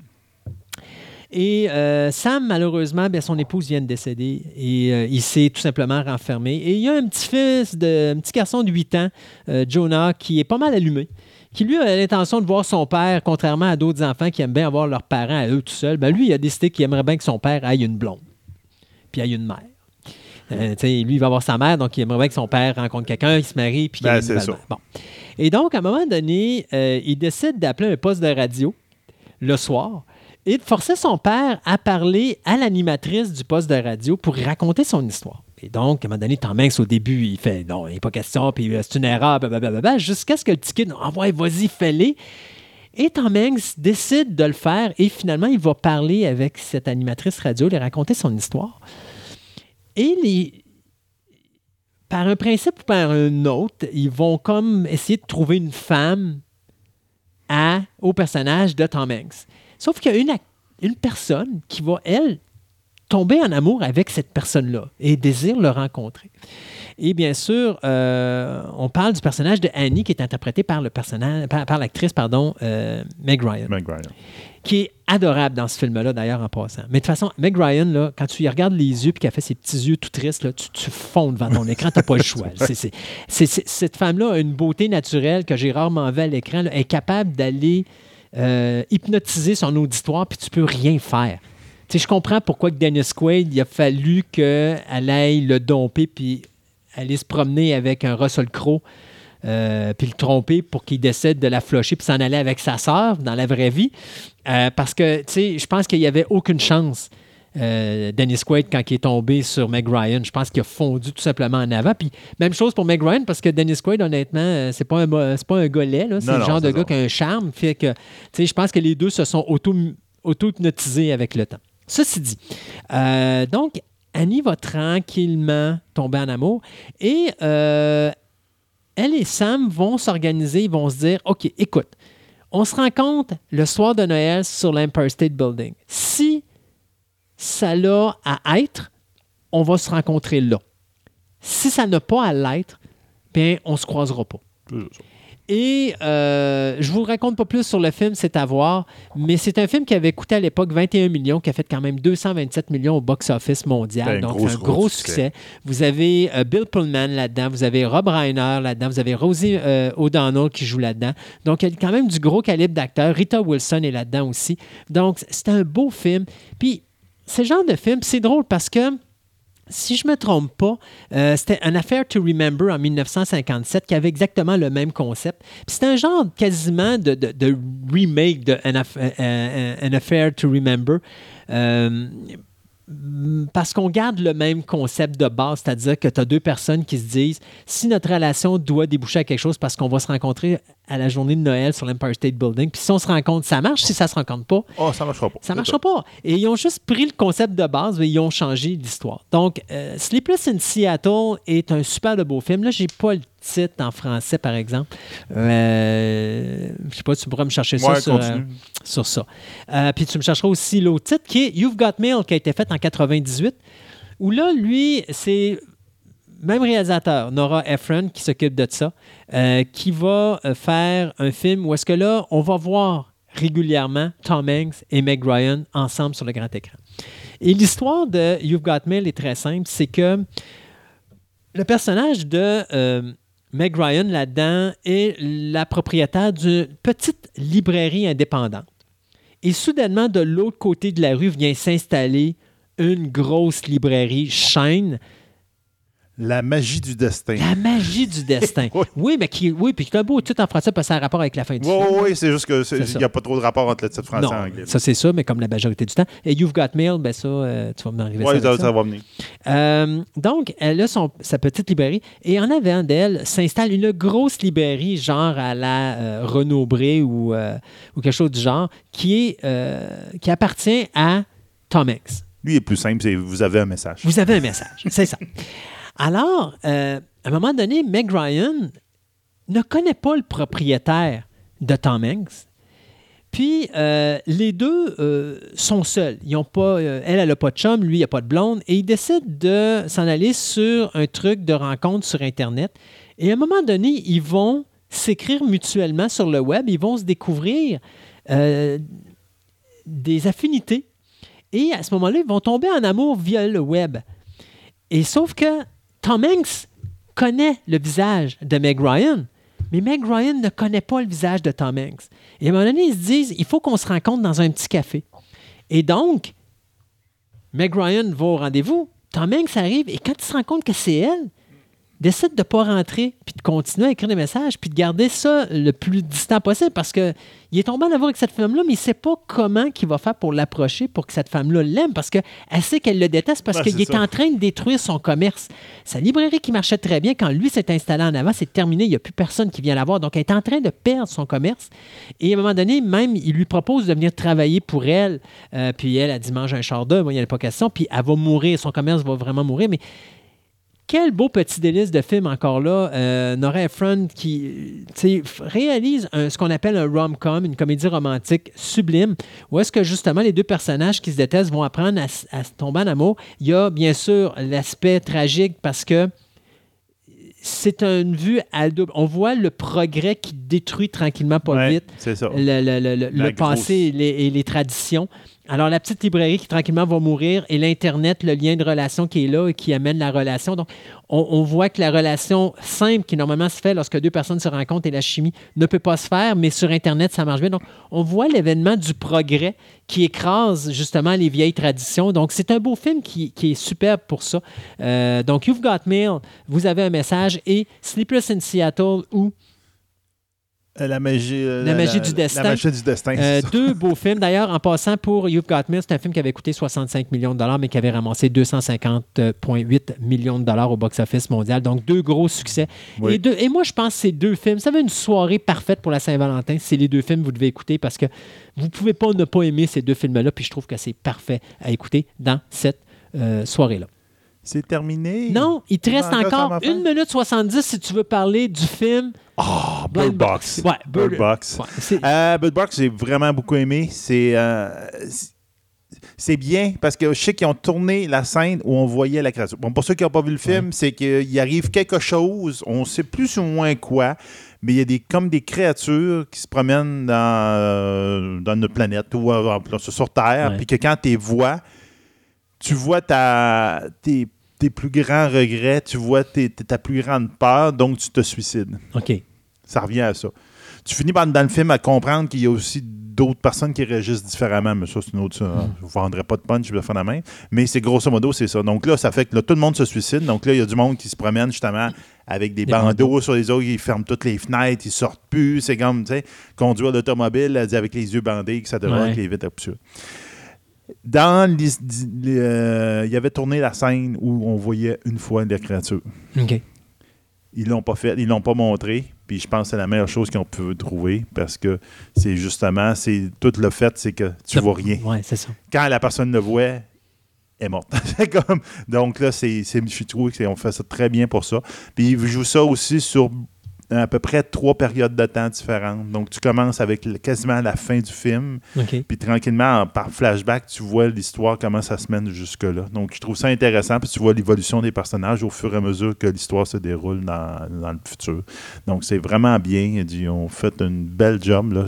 Et euh, Sam, malheureusement, bien, son épouse vient de décéder et euh, il s'est tout simplement renfermé. Et il y a un petit fils, de, un petit garçon de 8 ans, euh, Jonah, qui est pas mal allumé, qui lui a l'intention de voir son père, contrairement à d'autres enfants qui aiment bien avoir leurs parents à eux tout seuls. Ben, lui, il a décidé qu'il aimerait bien que son père aille une blonde, puis aille une mère. Euh, lui, il va avoir sa mère, donc il aimerait bien que son père rencontre quelqu'un, il se marie, puis Ben, une c'est ça. Bon. Et donc, à un moment donné, euh, il décide d'appeler un poste de radio le soir et de forcer son père à parler à l'animatrice du poste de radio pour raconter son histoire. Et donc, à un moment donné, Hanks, au début, il fait non, il n'est pas question, puis euh, c'est une erreur, jusqu'à ce que le kid, ah ouais, vas-y, fais-le. Et Tom Hanks décide de le faire et finalement, il va parler avec cette animatrice radio, lui raconter son histoire. Et par un principe ou par un autre, ils vont comme essayer de trouver une femme à, au personnage de Tom Hanks. Sauf qu'il y a une, personne qui va, elle, tomber en amour avec cette personne-là et désire le rencontrer. Et bien sûr, euh, on parle du personnage de Annie qui est interprété par le personnage, par, par l'actrice, pardon, euh, Meg Ryan Meg Ryan. qui est adorable dans ce film-là, d'ailleurs, en passant. Mais de toute façon, Meg Ryan, là, quand tu y regardes les yeux puis qu'elle fait ses petits yeux tout tristes, là, tu, tu fonds devant ton écran, tu n'as pas le choix. C'est- c'est- c'est- c'est- cette femme-là a une beauté naturelle que j'ai rarement vue à l'écran. Elle est capable d'aller euh, hypnotiser son auditoire puis tu peux rien faire. Tu je comprends pourquoi que Dennis Quaid, il a fallu qu'elle aille le domper puis aller se promener avec un Russell Crowe euh, puis le tromper pour qu'il décide de la flusher puis s'en aller avec sa sœur dans la vraie vie. Euh, parce que, tu sais, je pense qu'il n'y avait aucune chance, euh, Dennis Quaid, quand il est tombé sur Meg Ryan. Je pense qu'il a fondu tout simplement en avant. Puis même chose pour Meg Ryan, parce que Dennis Quaid, honnêtement, euh, c'est pas un, c'est pas un là. C'est Non, le non, genre de gars ça. qui a un charme. Fait que, tu sais, je pense que les deux se sont auto- auto-hypnotisés avec le temps. Ceci dit, euh, donc, Annie va tranquillement tomber en amour et euh, elle et Sam vont s'organiser, ils vont se dire OK, écoute, on se rencontre le soir de Noël sur l'Empire State Building. Si ça l'a à être, on va se rencontrer là. Si ça n'a pas à l'être, bien, on se croisera pas. Et euh, je vous raconte pas plus sur le film, c'est à voir, mais c'est un film qui avait coûté à l'époque 21 millions, qui a fait quand même 227 millions au box-office mondial. Un donc, gros, un gros gros succès. succès. Vous avez euh, Bill Pullman là-dedans, vous avez Rob Reiner là-dedans, vous avez Rosie euh, O'Donnell qui joue là-dedans. Donc, il y a quand même du gros calibre d'acteurs. Rita Wilson est là-dedans aussi. Donc, c'est un beau film. Puis, ce genre de film, c'est drôle parce que si je me trompe pas, euh, c'était An Affair to Remember en 1957 qui avait exactement le même concept. C'était un genre quasiment de, remake de An, euh, euh, Affair to Remember. Parce qu'on garde le même concept de base, c'est-à-dire que tu as deux personnes qui se disent si notre relation doit déboucher à quelque chose parce qu'on va se rencontrer à la journée de Noël sur l'Empire State Building, puis si on se rencontre, ça marche. Si ça se rencontre pas, Oh, ça marchera pas. ça ne marchera pas. Et ils ont juste pris le concept de base, mais ils ont changé l'histoire. Donc, euh, Sleepless in Seattle est un super de beau film. Là, j'ai pas le titre en français, par exemple. Euh, je sais pas, tu pourras me chercher ça sur, euh, sur ça. Euh, puis tu me chercheras aussi l'autre titre qui est You've Got Mail, qui a été fait en 98, où là, lui, c'est même réalisateur, Nora Ephron, qui s'occupe de ça, qui va faire un film où est-ce que là, on va voir régulièrement Tom Hanks et Meg Ryan ensemble sur le grand écran. Et l'histoire de You've Got Mail est très simple, c'est que le personnage de Meg Ryan là-dedans est la propriétaire d'une petite librairie indépendante. Et soudainement, de l'autre côté de la rue vient s'installer une grosse librairie chaîne La magie du destin. la magie du destin. Oui. oui, mais qui, oui, puis c'est un beau titre en français parce que ça a un rapport avec la fin du Oui, film. oui, oui, c'est juste qu'il n'y a pas trop de rapport entre le titre français Non, et anglais. ça c'est ça, mais comme la majorité du temps. Et You've Got Mail, ben ça, euh, tu vas m'arriver Oui, ça. avec ça. ça va venir. Euh, donc, elle a son, sa petite librairie et en avant d'elle s'installe une grosse librairie, genre à la euh, Renaud Bré ou, euh, ou quelque chose du genre, qui, est, euh, qui appartient à Tom Hanks. Lui, il est plus simple, c'est vous avez un message. Vous avez un message, c'est ça. Alors, euh, à un moment donné, Meg Ryan ne connaît pas le propriétaire de Tom Hanks. Puis, euh, les deux euh, sont seuls. Ils elle, elle n'a pas de chum, lui, il n'a pas de blonde. Et ils décident de s'en aller sur un truc de rencontre sur Internet. Et à un moment donné, ils vont s'écrire mutuellement sur le web. Ils vont se découvrir des affinités. Et à ce moment-là, ils vont tomber en amour via le web. Et sauf que Tom Hanks connaît le visage de Meg Ryan, mais Meg Ryan ne connaît pas le visage de Tom Hanks. Et à un moment donné, ils se disent, il faut qu'on se rencontre dans un petit café. Et donc, Meg Ryan va au rendez-vous, Tom Hanks arrive, et quand il se rend compte que c'est elle, décide de ne pas rentrer, puis de continuer à écrire des messages, puis de garder ça le plus distant possible, parce que il est tombé en amour avec cette femme-là, mais il ne sait pas comment il va faire pour l'approcher pour que cette femme-là l'aime, parce qu'elle sait qu'elle le déteste, parce Ben, qu'il est en train de détruire son commerce. Sa librairie qui marchait très bien, quand lui s'est installé en avant, c'est terminé, il n'y a plus personne qui vient la voir, donc elle est en train de perdre son commerce. Et à un moment donné, même, il lui propose de venir travailler pour elle, Euh, puis elle, a dit, mange un char d'œuf, il n'y a pas question, puis elle va mourir, son commerce va vraiment mourir, mais quel beau petit délice de film encore là. Euh, Nora Ephron qui euh, réalise un- ce qu'on appelle un rom-com, une comédie romantique sublime, où est-ce que justement les deux personnages qui se détestent vont apprendre à, à se tomber en amour. Il y a bien sûr l'aspect tragique parce que c'est une vue à double. On voit le progrès qui détruit tranquillement pas Ouais, vite ça. le, le- le- le- La le passé et les, et les traditions. Alors, la petite librairie qui tranquillement va mourir et l'Internet, le lien de relation qui est là et qui amène la relation. Donc, on, voit que la relation simple qui normalement se fait lorsque deux personnes se rencontrent et la chimie ne peut pas se faire, mais sur Internet, ça marche bien. Donc, on voit l'événement du progrès qui écrase justement les vieilles traditions. Donc, c'est un beau film qui, est superbe pour ça. Euh, donc, You've Got Mail, vous avez un message et Sleepless in Seattle ou La magie, euh, La magie du destin. La magie du destin. Euh, deux beaux films. D'ailleurs, en passant pour You've Got Mail, c'est un film qui avait coûté 65 millions de dollars, mais qui avait ramassé 250,8 millions de dollars au box-office mondial. Donc, deux gros succès. Oui. Et, deux, et moi, je pense que ces deux films, ça va une soirée parfaite pour la Saint-Valentin. C'est les deux films que vous devez écouter parce que vous ne pouvez pas ne pas aimer ces deux films-là. Puis je trouve que c'est parfait à écouter dans cette euh, soirée-là. C'est terminé? Non, il te reste encore encore faire? ma 1 minute 70 si tu veux parler du film Ah, Blind Bird Box. Ouais, Bird, Bird Box. Ouais, Euh, Bird Box, j'ai vraiment beaucoup aimé. C'est euh, c'est- c'est bien parce que je sais qu'ils ont tourné la scène où on voyait la créature. Bon, pour ceux qui n'ont pas vu le film, c'est qu'il arrive quelque chose, on sait plus ou moins quoi, mais il y a des, comme des créatures qui se promènent dans, euh, dans notre planète ou euh, sur Terre, puis que quand tu les vois, tu vois ta, tes, tes plus grands regrets, tu vois tes- ta plus grande peur, donc tu te suicides. OK. Ça revient à ça. Tu finis par, dans le film à comprendre qu'il y a aussi d'autres personnes qui réagissent différemment, mais ça, c'est une autre. ça, Je ne vendrai pas de punch, je vais faire la main. Mais c'est grosso modo, c'est ça. Donc là, ça fait que là, tout le monde se suicide. Donc là, il y a du monde qui se promène justement avec des, Des bandeaux sur les autres, ils ferment toutes les fenêtres, ils sortent plus. C'est comme, tu sais, conduire l'automobile avec les yeux bandés, que ça devrait Ouais. avec les vitres. Dans les- euh, il y avait tourné la scène où on voyait une fois des créatures. OK. Ils l'ont pas fait, ils l'ont pas montré. Puis je pense que c'est la meilleure chose qu'on peut trouver parce que c'est justement, c'est tout le fait, c'est que tu vois rien. Ouais, c'est ça. Quand la personne le voit, elle est morte. Comme, donc là, c'est, c'est, je trouve qu'on fait ça très bien pour ça. Puis ils jouent ça aussi sur à peu près trois périodes de temps différentes. Donc, tu commences avec quasiment la fin du film, puis tranquillement, en- par flashback, tu vois l'histoire, comment ça se mène jusque-là. Donc, je trouve ça intéressant, puis tu vois l'évolution des personnages au fur et à mesure que l'histoire se déroule dans, dans le futur. Donc, c'est vraiment bien. Ils ont fait une belle job. Là.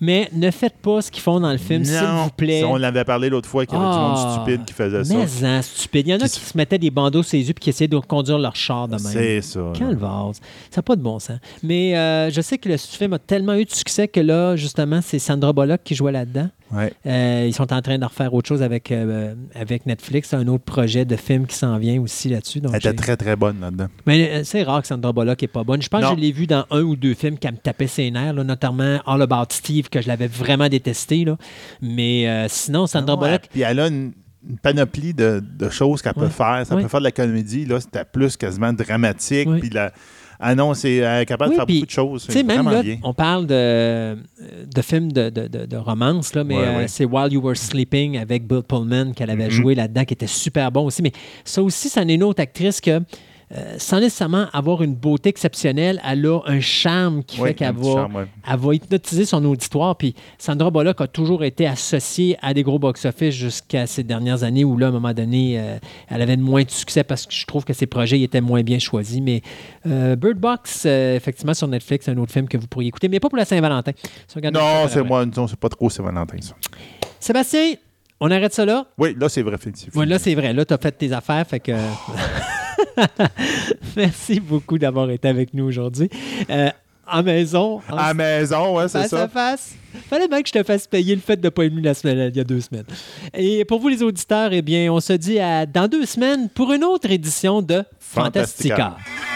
Mais ne faites pas ce qu'ils font dans le film, s'il vous plaît. On l'avait parlé l'autre fois qu'il y avait du monde Ah, stupide qui faisait ça. Mais en stupide. Il y en a Qui se- mettaient des bandeaux sur les yeux puis qui essayaient de conduire leur char de même. C'est ça. là. Quel vase. Ça n'a pas de bon sens. Mais euh, je sais que le film a tellement eu de succès que là, justement, c'est Sandra Bullock qui jouait là-dedans. Ouais. Euh, ils sont en train de refaire autre chose avec, euh, avec Netflix, un autre projet de film qui s'en vient aussi là-dessus. Donc Elle était très, très bonne là-dedans. Mais c'est rare que Sandra Bullock n'est pas bonne. Je pense Non. que je l'ai vu dans un ou deux films qui me tapaient ses nerfs, là, notamment All About Steve, que je l'avais vraiment détesté. Là. Mais sinon, Sandra Ouais, Bullock, Puis elle a une, une panoplie de, de choses qu'elle Ouais. peut faire. Ça Ouais. peut faire de la comédie. Là, c'était plus quasiment dramatique. Puis la... Ah non, c'est est capable Oui, de faire beaucoup de choses. C'est même là, bien. on parle de, de films de, de, de- romance, là, mais Ouais, euh, ouais. c'est While You Were Sleeping avec Bill Pullman qu'elle avait Mhm. joué là-dedans, qui était super bon aussi. Mais ça aussi, c'en est une autre actrice que, euh, sans nécessairement avoir une beauté exceptionnelle, elle a un charme qui fait qu'elle va, charme, ouais. elle va hypnotiser son auditoire. Puis Sandra Bullock a toujours été associée à des gros box-office jusqu'à ces dernières années où, là, à un moment donné, euh, elle avait moins de succès parce que je trouve que ses projets étaient moins bien choisis. Mais euh, Bird Box, effectivement, sur Netflix, c'est un autre film que vous pourriez écouter, mais pas pour la Saint-Valentin. Non, c'est moi, non, c'est pas trop Saint-Valentin, ça. Sébastien, on arrête ça là? Oui, là, c'est vrai, effectivement. Oui, là, c'est vrai. Là, tu as fait tes affaires. Fait que. Merci beaucoup d'avoir été avec nous aujourd'hui. Euh, en maison, en À maison, ouais, c'est ça. à face. Fallait bien que je te fasse payer le fait de ne pas être venu la semaine, il y a deux semaines. Et pour vous, les auditeurs, eh bien, on se dit à dans deux semaines pour une autre édition de Fantastica. Fantastica.